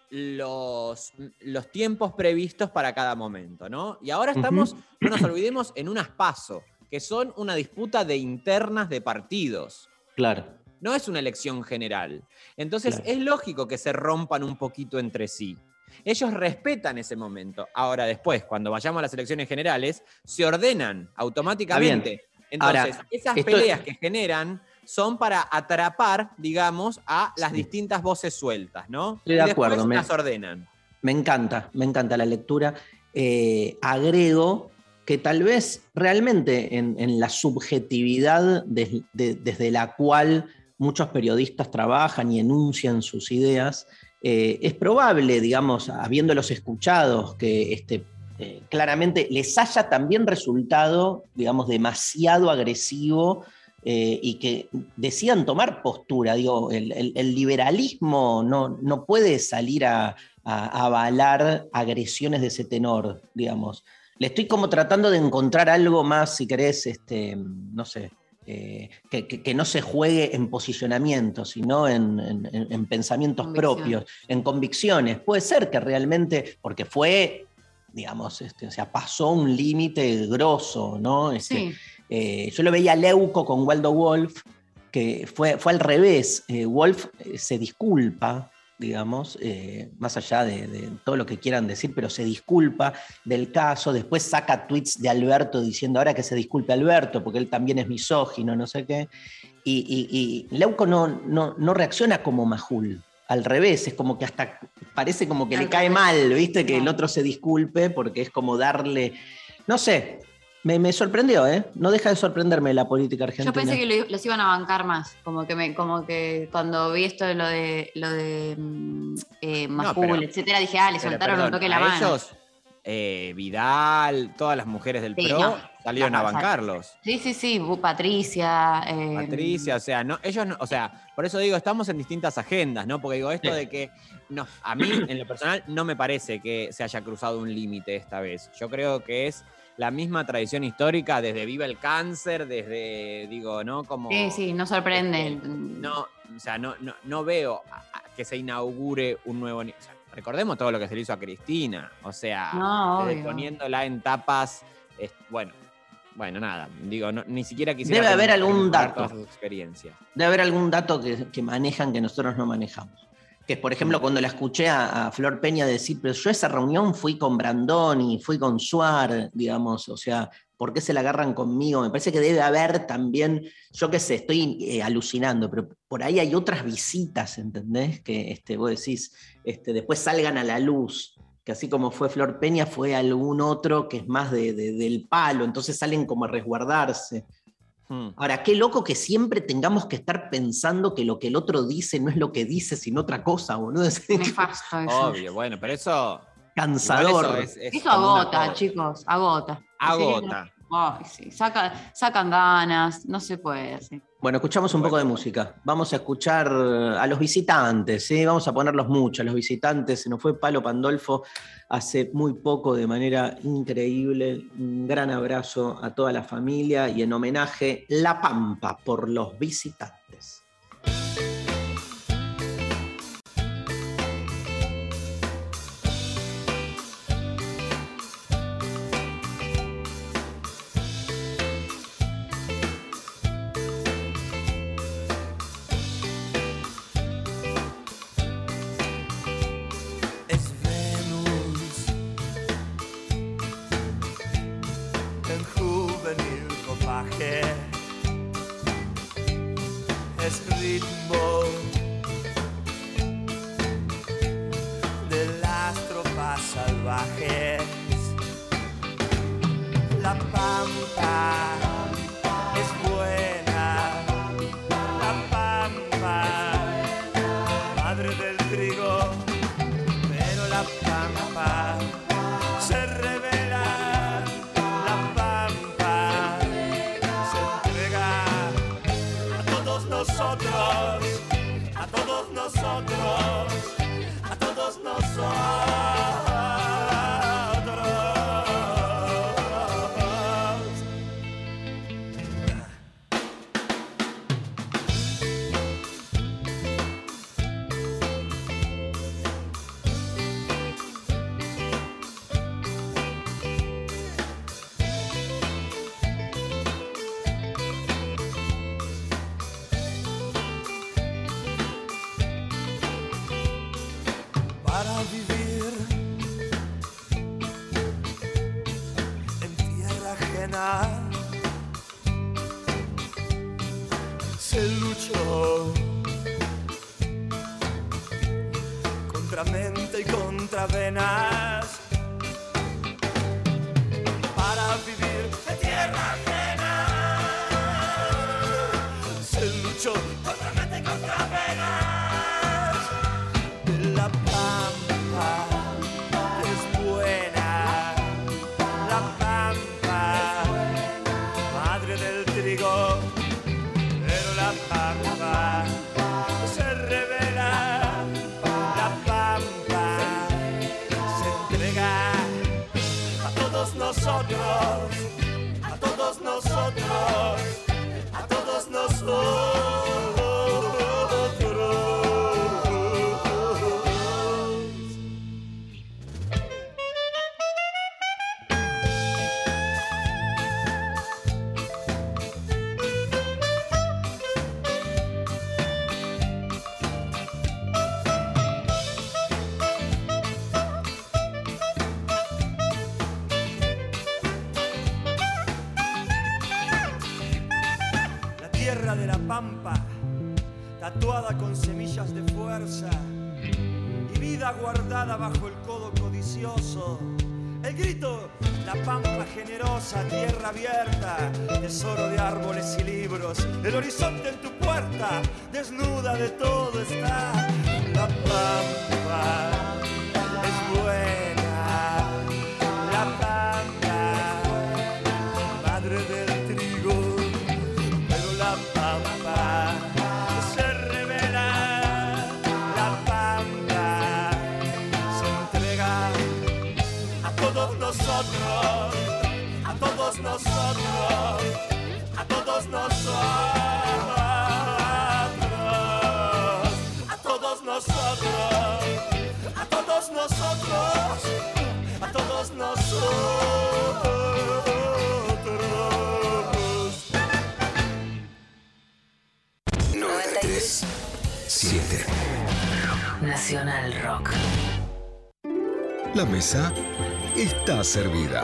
[SPEAKER 3] los, los tiempos previstos para cada momento, ¿no? Y ahora estamos, no nos olvidemos, en un aspaso, que son una disputa de internas de partidos.
[SPEAKER 1] Claro.
[SPEAKER 3] No es una elección general. Entonces
[SPEAKER 1] Claro.
[SPEAKER 3] es lógico que se rompan un poquito entre sí. Ellos respetan ese momento. Ahora, después, cuando vayamos a las elecciones generales, se ordenan automáticamente.
[SPEAKER 1] Ahora,
[SPEAKER 3] Entonces, esas peleas que generan son para atrapar, digamos, a las distintas voces sueltas, ¿no?
[SPEAKER 1] Estoy de
[SPEAKER 3] y
[SPEAKER 1] acuerdo, me-
[SPEAKER 3] las ordenan.
[SPEAKER 1] Me encanta, me encanta la lectura. Eh, agrego que tal vez realmente en, en la subjetividad des- de- desde la cual muchos periodistas trabajan y enuncian sus ideas, eh, es probable, digamos, habiéndolos escuchados, que este, eh, claramente les haya también resultado, digamos, demasiado agresivo eh, y que decidan tomar postura. Digo, el, el- el liberalismo no, no puede salir a, a avalar agresiones de ese tenor, digamos. Le estoy como tratando de encontrar algo más, si querés, este, no sé, eh, que, que- que no se juegue en posicionamiento, sino en, en- en- en pensamientos propios, en convicciones. Puede ser que realmente, porque fue, digamos, este, o sea, pasó un límite grosso, ¿no? Este,
[SPEAKER 2] Sí.
[SPEAKER 1] Eh, yo lo veía a Leuco con Waldo Wolf, que fue, fue al revés. Eh, Wolf eh, se disculpa, digamos, eh, más allá de, de todo lo que quieran decir, pero se disculpa del caso. Después saca tweets de Alberto diciendo ahora que se disculpe Alberto, porque él también es misógino, no sé qué. Y, y- y Leuco no, no, no reacciona como Majul. Al revés, es como que hasta parece como que le cae mal, ¿viste? Que el otro se disculpe, porque es como darle. No sé, me, me sorprendió, ¿eh? No deja de sorprenderme la política argentina.
[SPEAKER 2] Yo pensé que lo- los iban a bancar más, como que me, como que cuando vi esto de lo de lo de mm, eh, Majul,
[SPEAKER 3] pero-
[SPEAKER 2] etcétera, dije, ah, le soltaron un
[SPEAKER 3] perdón,
[SPEAKER 2] toque la mano.
[SPEAKER 3] ellos, eh, Vidal, todas las mujeres del
[SPEAKER 2] Sí,
[SPEAKER 3] PRO
[SPEAKER 2] no.
[SPEAKER 3] salieron a bancarlos.
[SPEAKER 2] Sí, sí, sí, Patricia. eh,
[SPEAKER 3] Patricia, o sea, no, ellos no, o sea, por eso digo, estamos en distintas agendas, ¿no? Porque digo, esto
[SPEAKER 1] Sí.
[SPEAKER 3] de que no, a mí, en lo personal, no me parece que se haya cruzado un límite esta vez. Yo creo que es la misma tradición histórica desde Viva el Cáncer, desde, digo, ¿no? Como.
[SPEAKER 2] Sí, sí, no sorprende.
[SPEAKER 3] No, o sea, no, no, no veo que se inaugure un nuevo. o sea, recordemos todo lo que se le hizo a Cristina. O sea,
[SPEAKER 2] No,
[SPEAKER 3] desde
[SPEAKER 2] obvio.
[SPEAKER 3] poniéndola en tapas. es- bueno, bueno, nada. Digo, no- ni siquiera quisiera.
[SPEAKER 1] Debe haber algún dato.
[SPEAKER 3] Todas sus experiencias.
[SPEAKER 1] Debe haber algún dato que, que manejan que nosotros no manejamos. Que es, por ejemplo, cuando la escuché a, a Flor Peña decir, pero yo a esa reunión fui con Brandoni, fui con Suar, digamos, o sea, ¿por qué se la agarran conmigo? Me parece que debe haber también, yo qué sé, estoy eh, alucinando, pero por ahí hay otras visitas, ¿entendés? Que este, vos decís, este, después salgan a la luz, que así como fue Flor Peña, fue algún otro que es más de- de- del palo, entonces salen como a resguardarse.
[SPEAKER 3] Hmm.
[SPEAKER 1] Ahora, qué loco que siempre tengamos que estar pensando que lo que el otro dice no es lo que dice, sino otra cosa, boludo. Es
[SPEAKER 2] Nefasto eso.
[SPEAKER 3] Obvio, bueno, pero eso.
[SPEAKER 1] cansador.
[SPEAKER 3] eso es- es
[SPEAKER 2] Eso
[SPEAKER 3] como una
[SPEAKER 2] agota,
[SPEAKER 3] cosa.
[SPEAKER 2] chicos, agota.
[SPEAKER 3] Agota.
[SPEAKER 2] Ay, sí, saca- sacan ganas, no se puede así.
[SPEAKER 1] Bueno, escuchamos un poco de música. Vamos a escuchar a los visitantes, ¿sí? Vamos a ponerlos mucho, a los visitantes. Se nos fue Palo Pandolfo hace muy poco de manera increíble. Un gran abrazo a toda la familia y en homenaje La Pampa por los visitantes.
[SPEAKER 4] Todos nosotros, a todos nosotros, a todos nosotros, a todos nosotros, a todos nosotros, a todos nosotros.
[SPEAKER 6] 93 7
[SPEAKER 5] Nacional Rock.
[SPEAKER 6] La mesa está servida.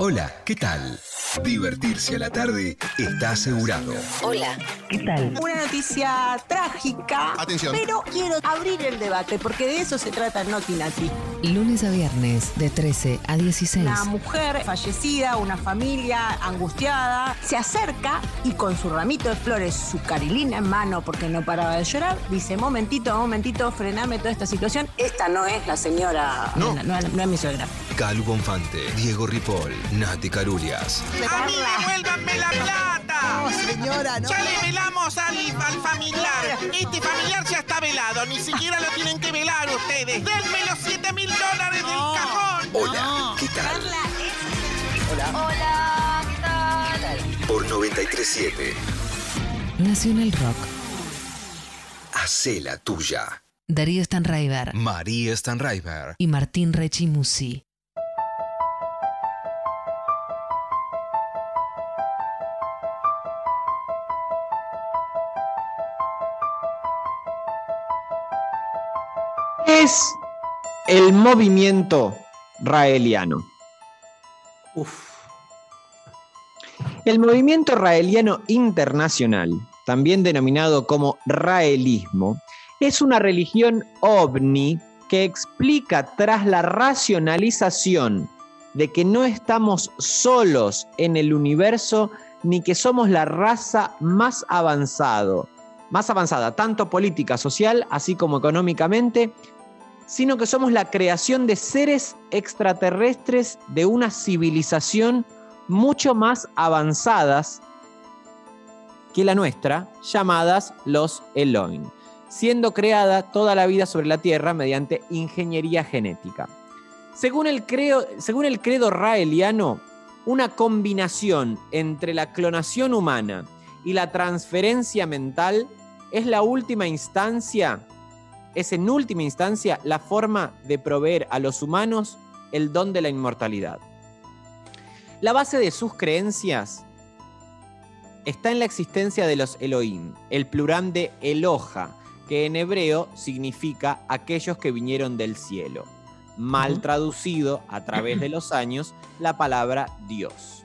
[SPEAKER 6] Hola, ¿qué tal? Divertirse a la tarde está asegurado.
[SPEAKER 5] Hola, ¿qué tal?
[SPEAKER 25] Una noticia trágica,
[SPEAKER 6] Atención.
[SPEAKER 25] pero quiero abrir el debate porque de eso se trata Noti Nati.
[SPEAKER 5] Lunes a viernes de 13 a 16.
[SPEAKER 25] Una mujer fallecida, una familia angustiada, se acerca y con su ramito de flores, su carilina en mano porque no paraba de llorar, dice, momentito, momentito, frename toda esta situación. Esta no es la señora,
[SPEAKER 6] No.
[SPEAKER 25] no, es- no es mi suegra.
[SPEAKER 6] Calu Bonfante, Diego Ripoll, Nati Carurias.
[SPEAKER 26] ¡A mí devuélvanme la plata!
[SPEAKER 25] No, señora, no.
[SPEAKER 26] Ya le velamos al, al familiar. Este familiar ya está velado. Ni siquiera lo tienen que velar ustedes. Denme los 7 mil dólares del cajón.
[SPEAKER 6] Hola, ¿qué tal?
[SPEAKER 26] Hola, ¿qué tal?
[SPEAKER 6] Por 937.
[SPEAKER 5] Nacional Rock.
[SPEAKER 6] Hacé la tuya.
[SPEAKER 5] Darío Stanraiver
[SPEAKER 6] María Stanraiver.
[SPEAKER 5] y Martín Rechimusi.
[SPEAKER 21] Es el movimiento raeliano. El movimiento raeliano internacional, también denominado como raelismo, es una religión ovni
[SPEAKER 3] que explica tras la racionalización de que no estamos solos en el universo ni que somos la raza más avanzado, más avanzada, tanto política, social, así como económicamente, sino que somos la creación de seres extraterrestres de una civilización mucho más avanzadas que la nuestra, llamadas los Elohim, siendo creada toda la vida sobre la Tierra mediante ingeniería genética. Según el, según el credo raeliano, una combinación entre la clonación humana y la transferencia mental es la última instancia, es en última instancia la forma de proveer a los humanos el don de la inmortalidad. La base de sus creencias está en la existencia de los Elohim, el plural de Eloja, que en hebreo significa aquellos que vinieron del cielo. Mal traducido a través de los años la palabra Dios.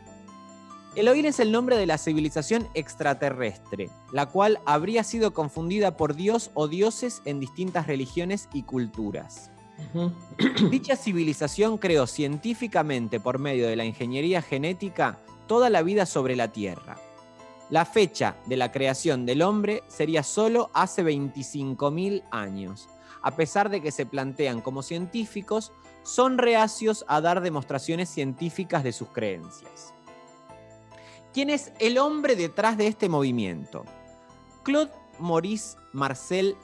[SPEAKER 3] Elohim es el nombre de la civilización extraterrestre, la cual habría sido confundida por Dios o dioses en distintas religiones y culturas. Dicha civilización creó científicamente por medio de la ingeniería genética toda la vida sobre la Tierra. La fecha de la creación del hombre sería solo hace 25.000 años. A pesar de que se plantean como científicos, son reacios a dar demostraciones científicas de sus creencias. ¿Quién es el hombre detrás de este movimiento? Claude Maurice Marcel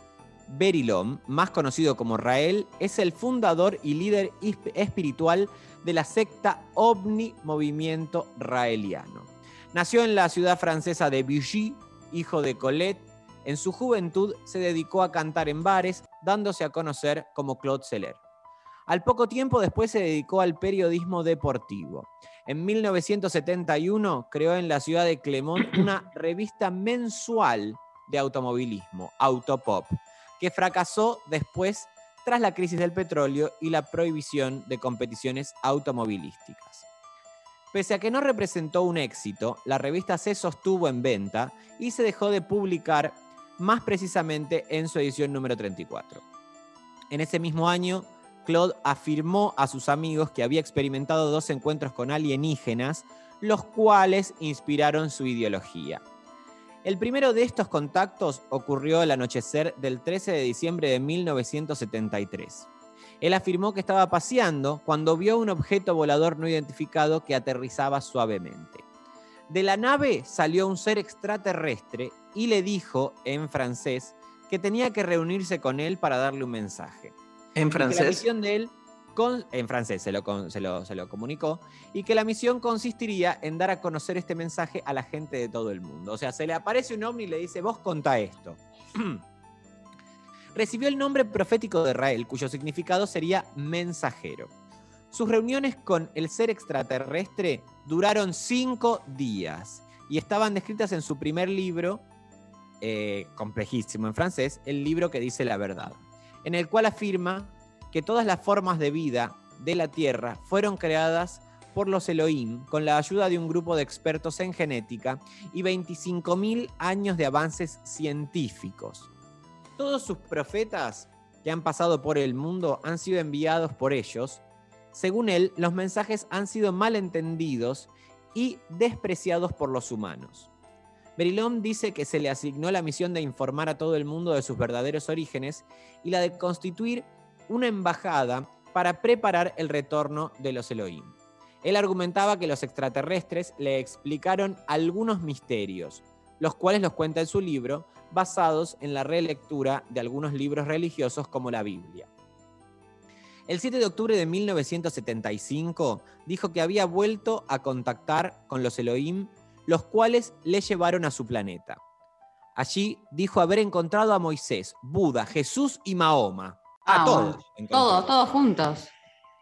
[SPEAKER 3] Berilom, más conocido como Rael, es el fundador y líder espiritual de la secta OVNI Movimiento Raeliano. Nació en la ciudad francesa de Vichy, hijo de Colette. En su juventud se dedicó a cantar en bares, dándose a conocer como Claude Seller. Al poco tiempo después se dedicó al periodismo deportivo. En 1971 creó en la ciudad de Clermont una revista mensual de automovilismo, Autopop, que fracasó después tras la crisis del petróleo y la prohibición de competiciones automovilísticas. Pese a que no representó un éxito, la revista se sostuvo en venta y se dejó de publicar más precisamente en su edición número 34. En ese mismo año, Claude afirmó a sus amigos que había experimentado dos encuentros con alienígenas, los cuales inspiraron su ideología. El primero de estos contactos ocurrió al anochecer del 13 de diciembre de 1973. Él afirmó que estaba paseando cuando vio un objeto volador no identificado que aterrizaba suavemente. De la nave salió un ser extraterrestre y le dijo en francés que tenía que reunirse con él para darle un mensaje.
[SPEAKER 1] ¿En
[SPEAKER 3] que la
[SPEAKER 1] francés?
[SPEAKER 3] misión de él, con- en francés se lo, con- se, lo, se lo comunicó, y que la misión consistiría en dar a conocer este mensaje a la gente de todo el mundo. O sea, se le aparece un ovni y le dice, vos contá esto. Recibió el nombre profético de Rael, cuyo significado sería mensajero. Sus reuniones con el ser extraterrestre duraron cinco días y estaban descritas en su primer libro, eh, complejísimo en francés, el libro que dice la verdad, en el cual afirma que todas las formas de vida de la Tierra fueron creadas por los Elohim con la ayuda de un grupo de expertos en genética y 25.000 años de avances científicos. Todos sus profetas que han pasado por el mundo han sido enviados por ellos. Según él, los mensajes han sido malentendidos y despreciados por los humanos. Berilón dice que se le asignó la misión de informar a todo el mundo de sus verdaderos orígenes y la de constituir una embajada para preparar el retorno de los Elohim. Él argumentaba que los extraterrestres le explicaron algunos misterios, los cuales los cuenta en su libro, basados en la relectura de algunos libros religiosos como la Biblia. El 7 de octubre de 1975 dijo que había vuelto a contactar con los Elohim, los cuales le llevaron a su planeta. Allí dijo haber encontrado a Moisés, Buda, Jesús y Mahoma. A
[SPEAKER 2] Ah,
[SPEAKER 3] todos.
[SPEAKER 2] bueno. Todos, todos juntos.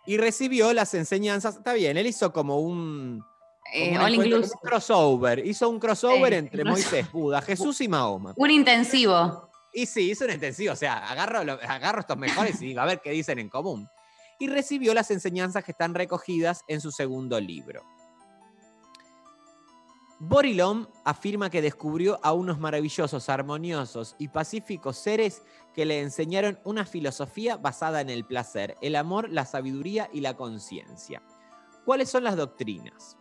[SPEAKER 3] Y recibió las enseñanzas. Está bien, él hizo como un.
[SPEAKER 2] Eh, all inclusive.
[SPEAKER 3] un crossover. Hizo un crossover
[SPEAKER 2] Sí,
[SPEAKER 3] entre. Moisés, Buda, Jesús y Mahoma.
[SPEAKER 2] Un intensivo.
[SPEAKER 3] Y sí, hizo un intensivo. O sea, agarro, agarro estos mejores y digo, a ver qué dicen en común. Y recibió las enseñanzas que están recogidas en su segundo libro. Borilón afirma que descubrió a unos maravillosos, armoniosos y pacíficos seres que le enseñaron una filosofía basada en el placer, el amor, la sabiduría y la conciencia. ¿Cuáles son las doctrinas?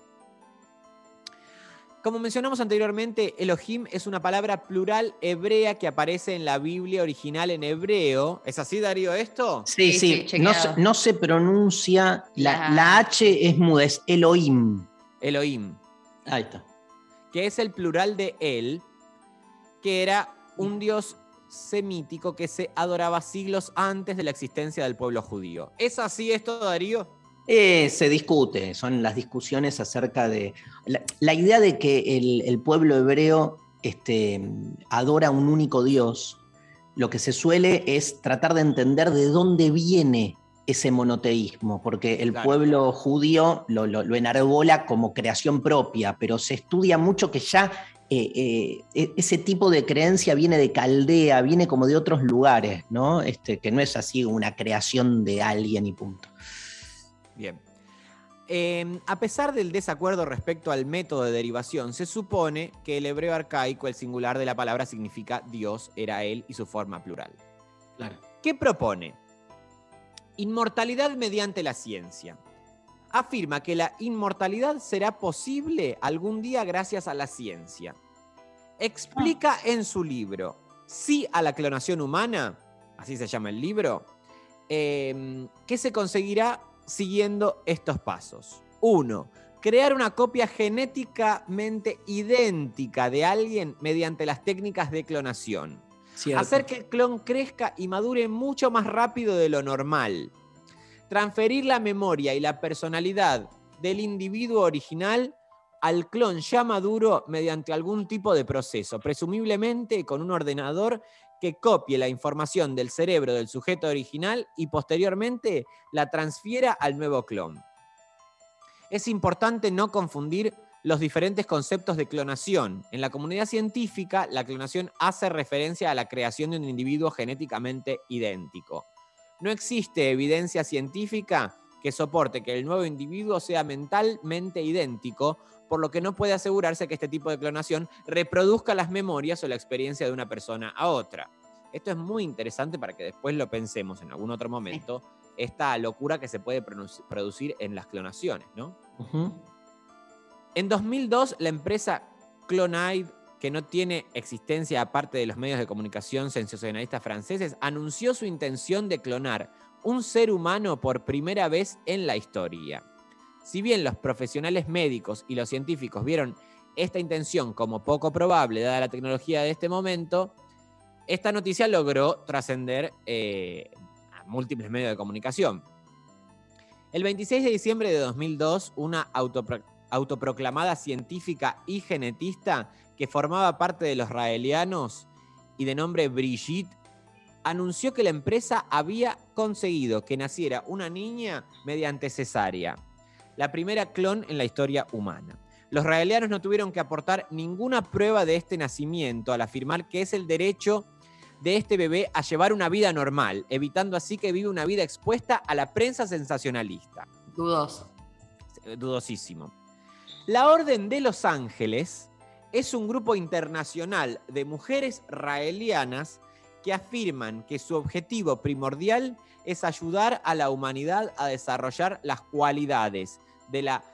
[SPEAKER 3] Como mencionamos anteriormente, Elohim es una palabra plural hebrea que aparece en la Biblia original en hebreo. ¿Es así, Darío, esto?
[SPEAKER 1] Sí, sí, no, se, no se pronuncia, la, la H es muda, es Elohim.
[SPEAKER 3] Elohim.
[SPEAKER 1] Ahí está.
[SPEAKER 3] Que es el plural de él, que era un dios semítico que se adoraba siglos antes de la existencia del pueblo judío. ¿Es así esto, Darío?
[SPEAKER 1] Eh, se discute, son las discusiones acerca de la, idea de que el, el pueblo hebreo este, adora un único Dios. Lo que se suele es tratar de entender de dónde viene ese monoteísmo, porque el
[SPEAKER 3] Claro.
[SPEAKER 1] pueblo judío lo, lo- lo enarbola como creación propia, pero se estudia mucho que ya eh, eh, e- ese tipo de creencia viene de Caldea, viene como de otros lugares, ¿no? Este, que no es así una creación de alguien y punto.
[SPEAKER 3] Bien. Eh, a pesar del desacuerdo respecto al método de derivación, se supone que el hebreo arcaico, el singular de la palabra, significa Dios, era Él y su forma plural.
[SPEAKER 1] Claro.
[SPEAKER 3] ¿Qué propone? Inmortalidad mediante la ciencia. Afirma que la inmortalidad será posible algún día gracias a la ciencia. Explica en su libro Sí a la clonación humana, así se llama el libro, eh, que se conseguirá siguiendo estos pasos. Uno, crear una copia genéticamente idéntica de alguien mediante las técnicas de clonación. Hacer que el clon crezca y madure mucho más rápido de lo normal. Transferir la memoria y la personalidad del individuo original al clon ya maduro mediante algún tipo de proceso, presumiblemente con un ordenador que copie la información del cerebro del sujeto original y posteriormente la transfiera al nuevo clon. Es importante no confundir los diferentes conceptos de clonación. En la comunidad científica, la clonación hace referencia a la creación de un individuo genéticamente idéntico. No existe evidencia científica que soporte que el nuevo individuo sea mentalmente idéntico, por lo que no puede asegurarse que este tipo de clonación reproduzca las memorias o la experiencia de una persona a otra. Esto es muy interesante para que después lo pensemos en algún otro momento, esta locura que se puede producir en las clonaciones, ¿no? En 2002, la empresa Clonaid, que no tiene existencia aparte de los medios de comunicación sensacionalistas franceses, anunció su intención de clonar un ser humano por primera vez en la historia. Si bien los profesionales médicos y los científicos vieron esta intención como poco probable dada la tecnología de este momento, esta noticia logró trascender eh, a múltiples medios de comunicación. El 26 de diciembre de 2002, una autopro- autoproclamada científica y genetista que formaba parte de los raelianos y de nombre Brigitte, anunció que la empresa había conseguido que naciera una niña mediante cesárea, la primera clon en la historia humana. Los raelianos no tuvieron que aportar ninguna prueba de este nacimiento al afirmar que es el derecho de este bebé a llevar una vida normal, evitando así que vive una vida expuesta a la prensa sensacionalista.
[SPEAKER 2] Dudoso.
[SPEAKER 3] Eh, Dudosísimo. La Orden de los Ángeles es un grupo internacional de mujeres raelianas que afirman que su objetivo primordial es ayudar a la humanidad a desarrollar las cualidades de la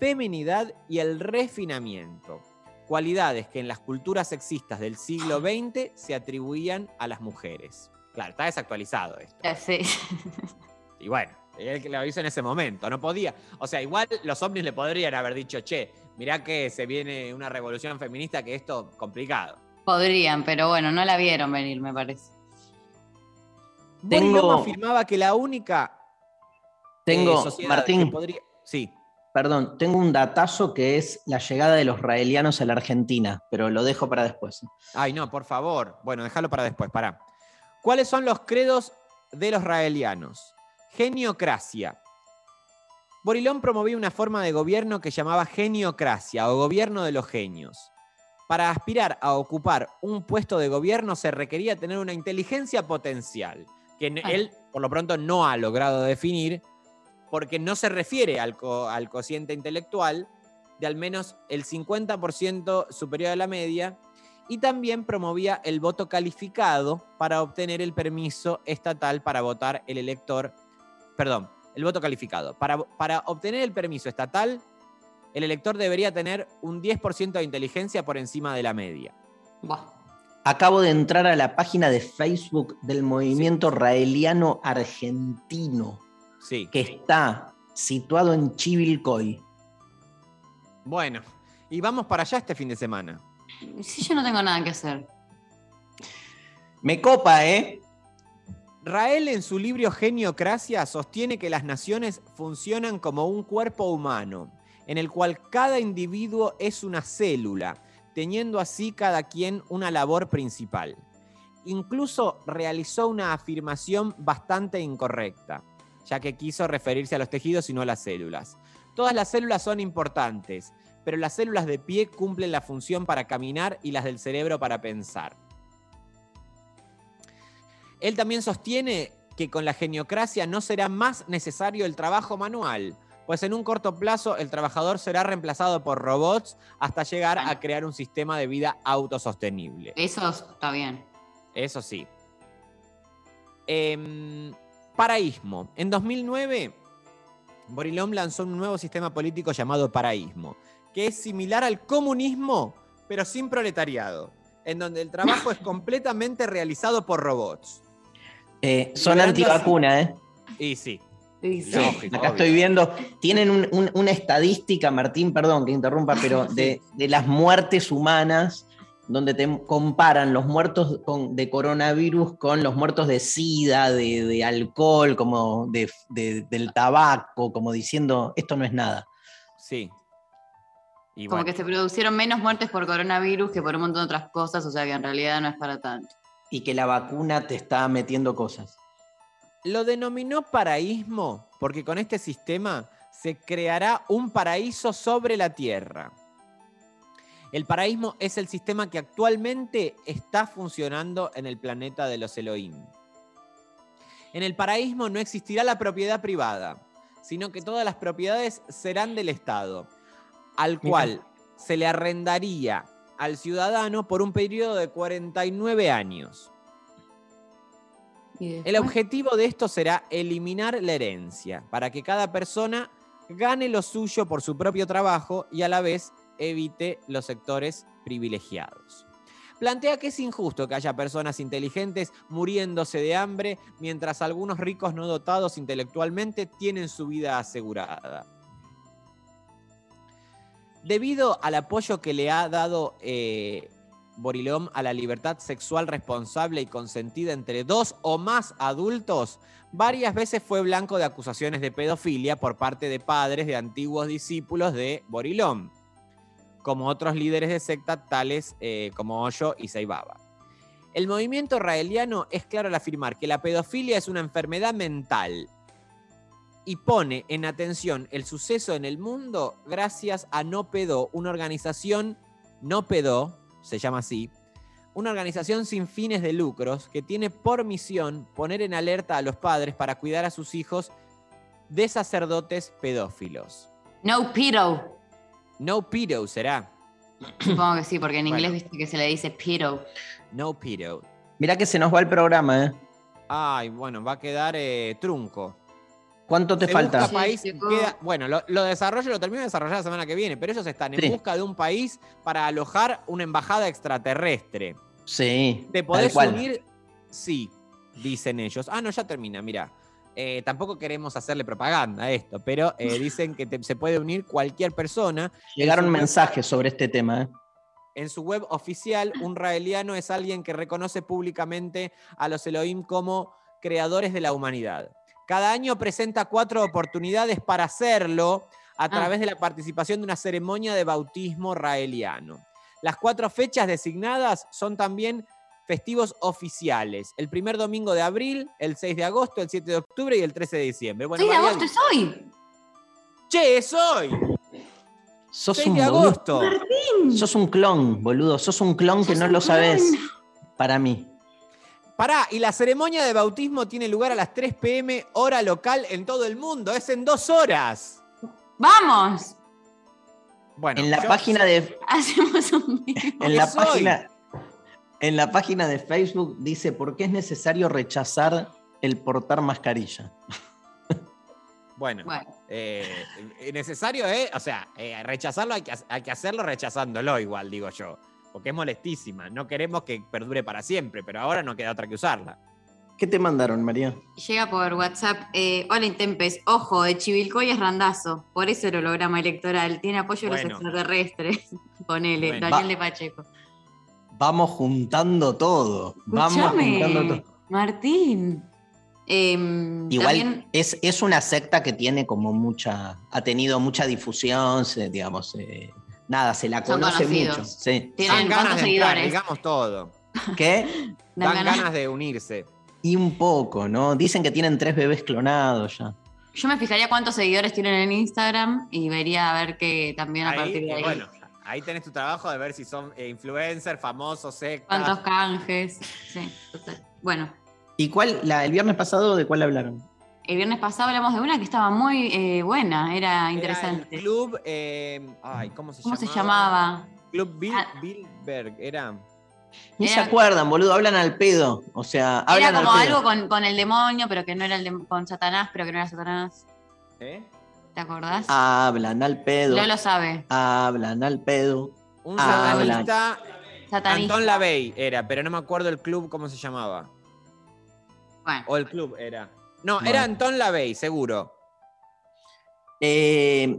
[SPEAKER 3] feminidad y el refinamiento. Cualidades que en las culturas sexistas del siglo XX se atribuían a las mujeres. Claro, está desactualizado esto.
[SPEAKER 2] Sí.
[SPEAKER 3] Y bueno, él que lo hizo en ese momento, no podía. O sea, igual los ovnis le podrían haber dicho, che, mirá que se viene una revolución feminista que esto complicado.
[SPEAKER 2] Podrían, pero bueno, no la vieron venir, me parece.
[SPEAKER 1] Tengo-
[SPEAKER 3] afirmaba que la única eh,
[SPEAKER 1] Tengo,
[SPEAKER 3] sociedad
[SPEAKER 1] Martín,
[SPEAKER 3] que podría... Sí,
[SPEAKER 1] perdón, tengo un datazo que es la llegada de los raelianos a la Argentina, pero lo dejo para después.
[SPEAKER 3] Ay, no, por favor. Bueno, déjalo para después, pará. ¿Cuáles son los credos de los raelianos? Geniocracia. Borilón promovía una forma de gobierno que llamaba geniocracia o gobierno de los genios. Para aspirar a ocupar un puesto de gobierno se requería tener una inteligencia potencial, que él por lo pronto no ha logrado definir, porque no se refiere al, co- al cociente intelectual, de al menos el 50% superior a la media y también promovía el voto calificado para obtener el permiso estatal para votar el elector, perdón, el voto calificado. Para, para obtener el permiso estatal, el elector debería tener un 10% de inteligencia por encima de la media.
[SPEAKER 1] Acabo de entrar a la página de Facebook del movimiento raeliano argentino,
[SPEAKER 3] Sí.
[SPEAKER 1] que está situado en Chivilcoy.
[SPEAKER 3] Bueno, y vamos para allá este fin de semana.
[SPEAKER 2] Sí, yo no tengo nada que hacer.
[SPEAKER 1] Me copa, ¿eh?
[SPEAKER 3] Rael en su libro Geniocracia sostiene que las naciones funcionan como un cuerpo humano, en el cual cada individuo es una célula, teniendo así cada quien una labor principal. Incluso realizó una afirmación bastante incorrecta, ya que quiso referirse a los tejidos y no a las células. Todas las células son importantes, pero las células de pie cumplen la función para caminar y las del cerebro para pensar. Él también sostiene que con la geniocracia no será más necesario el trabajo manual, pues en un corto plazo el trabajador será reemplazado por robots hasta llegar a crear un sistema de vida autosostenible.
[SPEAKER 2] Eso está bien.
[SPEAKER 3] Eso sí. Em, paraísmo. En 2009, Borilom lanzó un nuevo sistema político llamado paraísmo, que es similar al comunismo, pero sin proletariado, en donde el trabajo es completamente realizado por robots.
[SPEAKER 1] Eh, son
[SPEAKER 3] Liberando
[SPEAKER 1] antivacuna, ¿eh?
[SPEAKER 3] Y sí.
[SPEAKER 1] Sí,
[SPEAKER 3] Lógico,
[SPEAKER 1] acá
[SPEAKER 3] obvio.
[SPEAKER 1] estoy viendo, tienen un- un- una estadística, Martín, perdón que interrumpa, pero de, de las muertes humanas, donde te comparan los muertos con- de coronavirus con los muertos de sida, de, de alcohol, como de- de- del tabaco, como diciendo, esto no es nada.
[SPEAKER 3] Sí. Y
[SPEAKER 2] Como
[SPEAKER 3] bueno,
[SPEAKER 2] que se produjeron menos muertes por coronavirus que por un montón de otras cosas, o sea que en realidad no es para tanto.
[SPEAKER 1] Y que la vacuna te está metiendo cosas.
[SPEAKER 3] Lo denominó paraísmo porque con este sistema se creará un paraíso sobre la tierra. El paraísmo es el sistema que actualmente está funcionando en el planeta de los Elohim. En el paraísmo no existirá la propiedad privada, sino que todas las propiedades serán del Estado, al cual se le arrendaría al ciudadano por un periodo de 49 años. El objetivo de esto será eliminar la herencia, para que cada persona gane lo suyo por su propio trabajo y a la vez evite los sectores privilegiados. Plantea que es injusto que haya personas inteligentes muriéndose de hambre mientras algunos ricos no dotados intelectualmente tienen su vida asegurada. Debido al apoyo que le ha dado eh, Borilom a la libertad sexual responsable y consentida entre dos o más adultos, varias veces fue blanco de acusaciones de pedofilia por parte de padres de antiguos discípulos de Borilom, como otros líderes de secta tales eh, como Hoyo y Seibaba. El movimiento raeliano es claro al afirmar que la pedofilia es una enfermedad mental y pone en atención el suceso en el mundo gracias a No Pedo, una organización No Pedo, se llama así, una organización sin fines de lucros que tiene por misión poner en alerta a los padres para cuidar a sus hijos de sacerdotes pedófilos.
[SPEAKER 2] No pedo.
[SPEAKER 3] No pedo será.
[SPEAKER 2] Supongo que sí, porque en
[SPEAKER 3] Bueno.
[SPEAKER 2] inglés viste que se le dice pedo.
[SPEAKER 3] No pedo.
[SPEAKER 1] Mirá que se nos va el programa, ¿eh?
[SPEAKER 3] Ay, bueno, va a quedar eh, trunco.
[SPEAKER 1] ¿Cuánto te
[SPEAKER 3] Se
[SPEAKER 1] falta?
[SPEAKER 3] busca país, queda- bueno, lo, lo desarrollo lo termino de desarrollar la semana que viene, pero ellos están en
[SPEAKER 1] Sí.
[SPEAKER 3] busca de un país para alojar una embajada extraterrestre.
[SPEAKER 1] Sí.
[SPEAKER 3] ¿Te podés unir? Sí, dicen ellos. Ah, no, ya termina, mira. Eh, tampoco queremos hacerle propaganda a esto, pero eh, dicen que te- se puede unir cualquier persona.
[SPEAKER 1] Llegaron mensajes sobre este tema, ¿eh?
[SPEAKER 3] En su web oficial, un raeliano es alguien que reconoce públicamente a los Elohim como creadores de la humanidad. Cada año presenta cuatro oportunidades para hacerlo a través de la participación de una ceremonia de bautismo raeliano. Las cuatro fechas designadas son también festivos oficiales. El primer domingo de abril, el 6 de agosto, el 7 de octubre y el 13 de diciembre. Bueno,
[SPEAKER 2] 6 de agosto es hoy.
[SPEAKER 3] ¡Che, es hoy!
[SPEAKER 1] Sos
[SPEAKER 3] 6
[SPEAKER 1] un
[SPEAKER 3] de agosto.
[SPEAKER 1] Sos un clon, boludo. Sos un clon que no lo sabes. Para mí.
[SPEAKER 3] Pará, y la ceremonia de bautismo tiene lugar a las 3 pm hora local en todo el mundo. Es en dos horas.
[SPEAKER 2] ¡Vamos!
[SPEAKER 21] Bueno,
[SPEAKER 1] en la
[SPEAKER 21] yo-
[SPEAKER 1] página de
[SPEAKER 2] Hacemos un
[SPEAKER 1] en la página en la página de Facebook dice por qué es necesario rechazar el portar mascarilla.
[SPEAKER 21] Bueno,
[SPEAKER 2] Bueno.
[SPEAKER 21] eh, eh, necesario es, o sea, eh, rechazarlo hay que, ha- hay que hacerlo rechazándolo igual, digo yo. Porque es molestísima. No queremos que perdure para siempre, pero ahora no queda otra que usarla.
[SPEAKER 1] ¿Qué te mandaron, María?
[SPEAKER 2] Llega por WhatsApp. eh, Hola Intempes, ojo, de Chivilcoy es randazo. Por eso el holograma electoral. Tiene apoyo de los extraterrestres. Ponele,
[SPEAKER 1] Bueno.
[SPEAKER 2] Daniel
[SPEAKER 1] Va-
[SPEAKER 2] de Pacheco.
[SPEAKER 1] Vamos juntando todo. Vamos
[SPEAKER 2] Escuchame,
[SPEAKER 1] juntando todo.
[SPEAKER 2] Martín. Em,
[SPEAKER 1] Igual
[SPEAKER 2] también-
[SPEAKER 1] es, es una secta que tiene como mucha, ha tenido mucha difusión, digamos, eh, nada, se la
[SPEAKER 2] Son
[SPEAKER 1] conoce
[SPEAKER 2] conocidos.
[SPEAKER 1] mucho. Sí.
[SPEAKER 2] Tienen
[SPEAKER 21] Dan ganas de entrar,
[SPEAKER 2] seguidores.
[SPEAKER 21] digamos todo.
[SPEAKER 1] ¿Qué?
[SPEAKER 21] Dan,
[SPEAKER 2] ganas-
[SPEAKER 21] ganas de unirse.
[SPEAKER 1] Y un poco, ¿no? Dicen que tienen tres bebés clonados ya.
[SPEAKER 2] Yo me fijaría cuántos seguidores tienen en Instagram y vería a ver que también a
[SPEAKER 21] Ahí,
[SPEAKER 2] partir de
[SPEAKER 21] eh,
[SPEAKER 2] ahí.
[SPEAKER 21] bueno, ahí tenés tu trabajo de ver si son eh, influencers, famosos, sectas.
[SPEAKER 2] cuántos canjes. Sí, total. Bueno,
[SPEAKER 1] ¿Y cuál, la, el viernes pasado, de cuál hablaron?
[SPEAKER 2] El viernes pasado hablamos de una que estaba muy eh, buena, era
[SPEAKER 21] Era
[SPEAKER 2] interesante.
[SPEAKER 21] el club, eh, ay, ¿cómo se
[SPEAKER 2] ¿Cómo
[SPEAKER 21] llamaba?
[SPEAKER 2] se llamaba?
[SPEAKER 21] Club Bill,
[SPEAKER 2] Ah.
[SPEAKER 21] Bilberg, era.
[SPEAKER 1] Ni se acuerdan, boludo, hablan al pedo. O sea, hablan
[SPEAKER 2] Era como
[SPEAKER 1] al pedo.
[SPEAKER 2] algo con, con el demonio, pero que no era el dem- con Satanás, pero que no era Satanás.
[SPEAKER 21] ¿Eh?
[SPEAKER 2] ¿Te acordás?
[SPEAKER 1] Hablan al pedo.
[SPEAKER 2] No lo sabe.
[SPEAKER 1] Hablan al pedo.
[SPEAKER 21] Un
[SPEAKER 1] Hablan.
[SPEAKER 21] satanista.
[SPEAKER 2] Satanista.
[SPEAKER 21] Antón Lavey era, pero no me acuerdo el club cómo se llamaba.
[SPEAKER 2] Bueno.
[SPEAKER 21] O el club era. No,
[SPEAKER 1] Bueno.
[SPEAKER 21] era Antón Lavey, seguro.
[SPEAKER 1] Eh,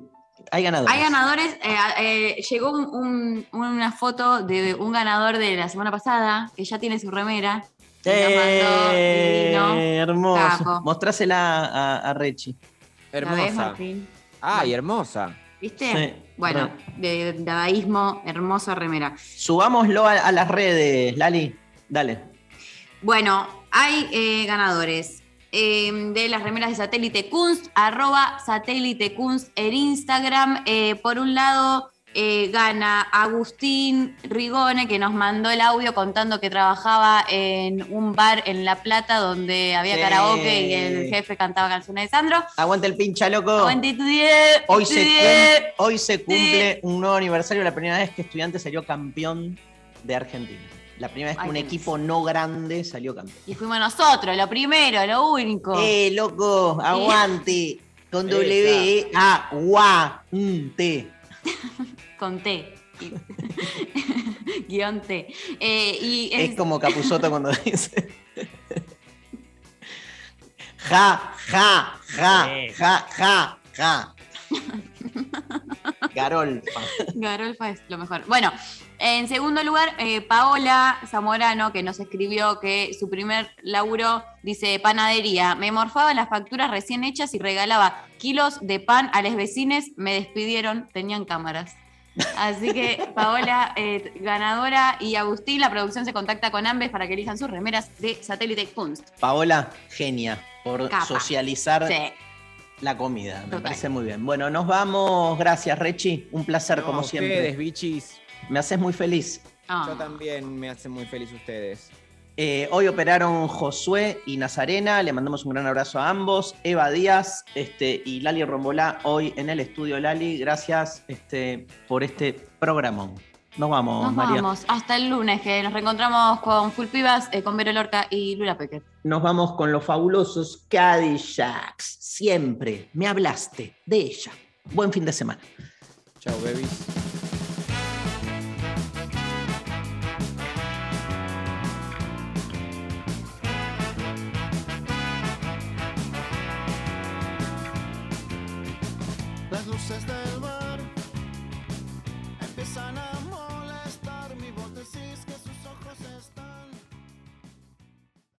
[SPEAKER 1] hay ganadores.
[SPEAKER 2] Hay ganadores. eh, eh, llegó un- un- una foto de un ganador de la semana pasada que ya tiene su remera. mandó
[SPEAKER 1] Eh, hermoso.
[SPEAKER 2] Capo.
[SPEAKER 1] Mostrásela a, a Rechi.
[SPEAKER 2] ¿La ves,
[SPEAKER 21] Hermosa. Ay, hermosa.
[SPEAKER 2] ¿Viste?
[SPEAKER 1] Sí,
[SPEAKER 2] bueno, de dadaísmo, hermosa remera.
[SPEAKER 1] Subámoslo a, a las redes, Lali. Dale.
[SPEAKER 2] Bueno, hay eh, ganadores eh, de las remeras de Satélite Kunst, arroba Satélite Kunst en Instagram. Eh, por un lado, eh, gana Agustín Rigone, que nos mandó el audio contando que trabajaba en un bar en La Plata donde había
[SPEAKER 1] Sí.
[SPEAKER 2] karaoke y el jefe cantaba canciones de Sandro.
[SPEAKER 1] Aguanta el pincha, loco.
[SPEAKER 2] Aguante tu
[SPEAKER 1] Hoy se,
[SPEAKER 2] diez.
[SPEAKER 1] cum- hoy se cumple un nuevo aniversario, la primera vez que estudiante salió campeón de Argentina. La primera vez que
[SPEAKER 2] Ay,
[SPEAKER 1] un
[SPEAKER 2] tenés.
[SPEAKER 1] equipo no grande salió campeón.
[SPEAKER 2] Y fuimos nosotros, lo primero, lo único.
[SPEAKER 1] ¡Eh, loco! ¡Aguante! Con W, E, A, T.
[SPEAKER 2] Con T. Guión T. Eh, y es-
[SPEAKER 1] Es como Capuzoto cuando dice. Ja, ja, ja, ja, ja, ja. Garolfa.
[SPEAKER 2] Garolfa es lo mejor. Bueno, en segundo lugar, eh, Paola Zamorano, que nos escribió que su primer laburo dice panadería. Me morfaba las facturas recién hechas y regalaba kilos de pan a los vecines. Me despidieron, tenían cámaras. Así que Paola, eh, ganadora, y Agustín, la producción se contacta con ambes para que elijan sus remeras de Satélite Kunst.
[SPEAKER 1] Paola, genia por
[SPEAKER 2] Capa.
[SPEAKER 1] socializar
[SPEAKER 2] Sí.
[SPEAKER 1] la comida. Me
[SPEAKER 2] Total.
[SPEAKER 1] parece muy bien. Bueno, nos vamos. Gracias, Rechi. Un placer,
[SPEAKER 21] No,
[SPEAKER 1] como
[SPEAKER 21] a
[SPEAKER 1] siempre.
[SPEAKER 21] Ustedes, bichis.
[SPEAKER 1] Me haces muy feliz.
[SPEAKER 2] Ah.
[SPEAKER 21] Yo también me hacen muy feliz ustedes.
[SPEAKER 1] Eh, hoy operaron Josué y Nazarena, le mandamos un gran abrazo a ambos. Eva Díaz este, y Lali Rombolá hoy en el estudio Lali. Gracias este, por este programón. Nos vamos,
[SPEAKER 2] Nos
[SPEAKER 1] María.
[SPEAKER 2] vamos hasta el lunes, que nos reencontramos con Full Pibas, eh, con Vero Lorca y Lula Pecker.
[SPEAKER 1] Nos vamos con los fabulosos Cadillacs. Siempre me hablaste de ella. Buen fin de semana.
[SPEAKER 21] Chao, babies.
[SPEAKER 4] says that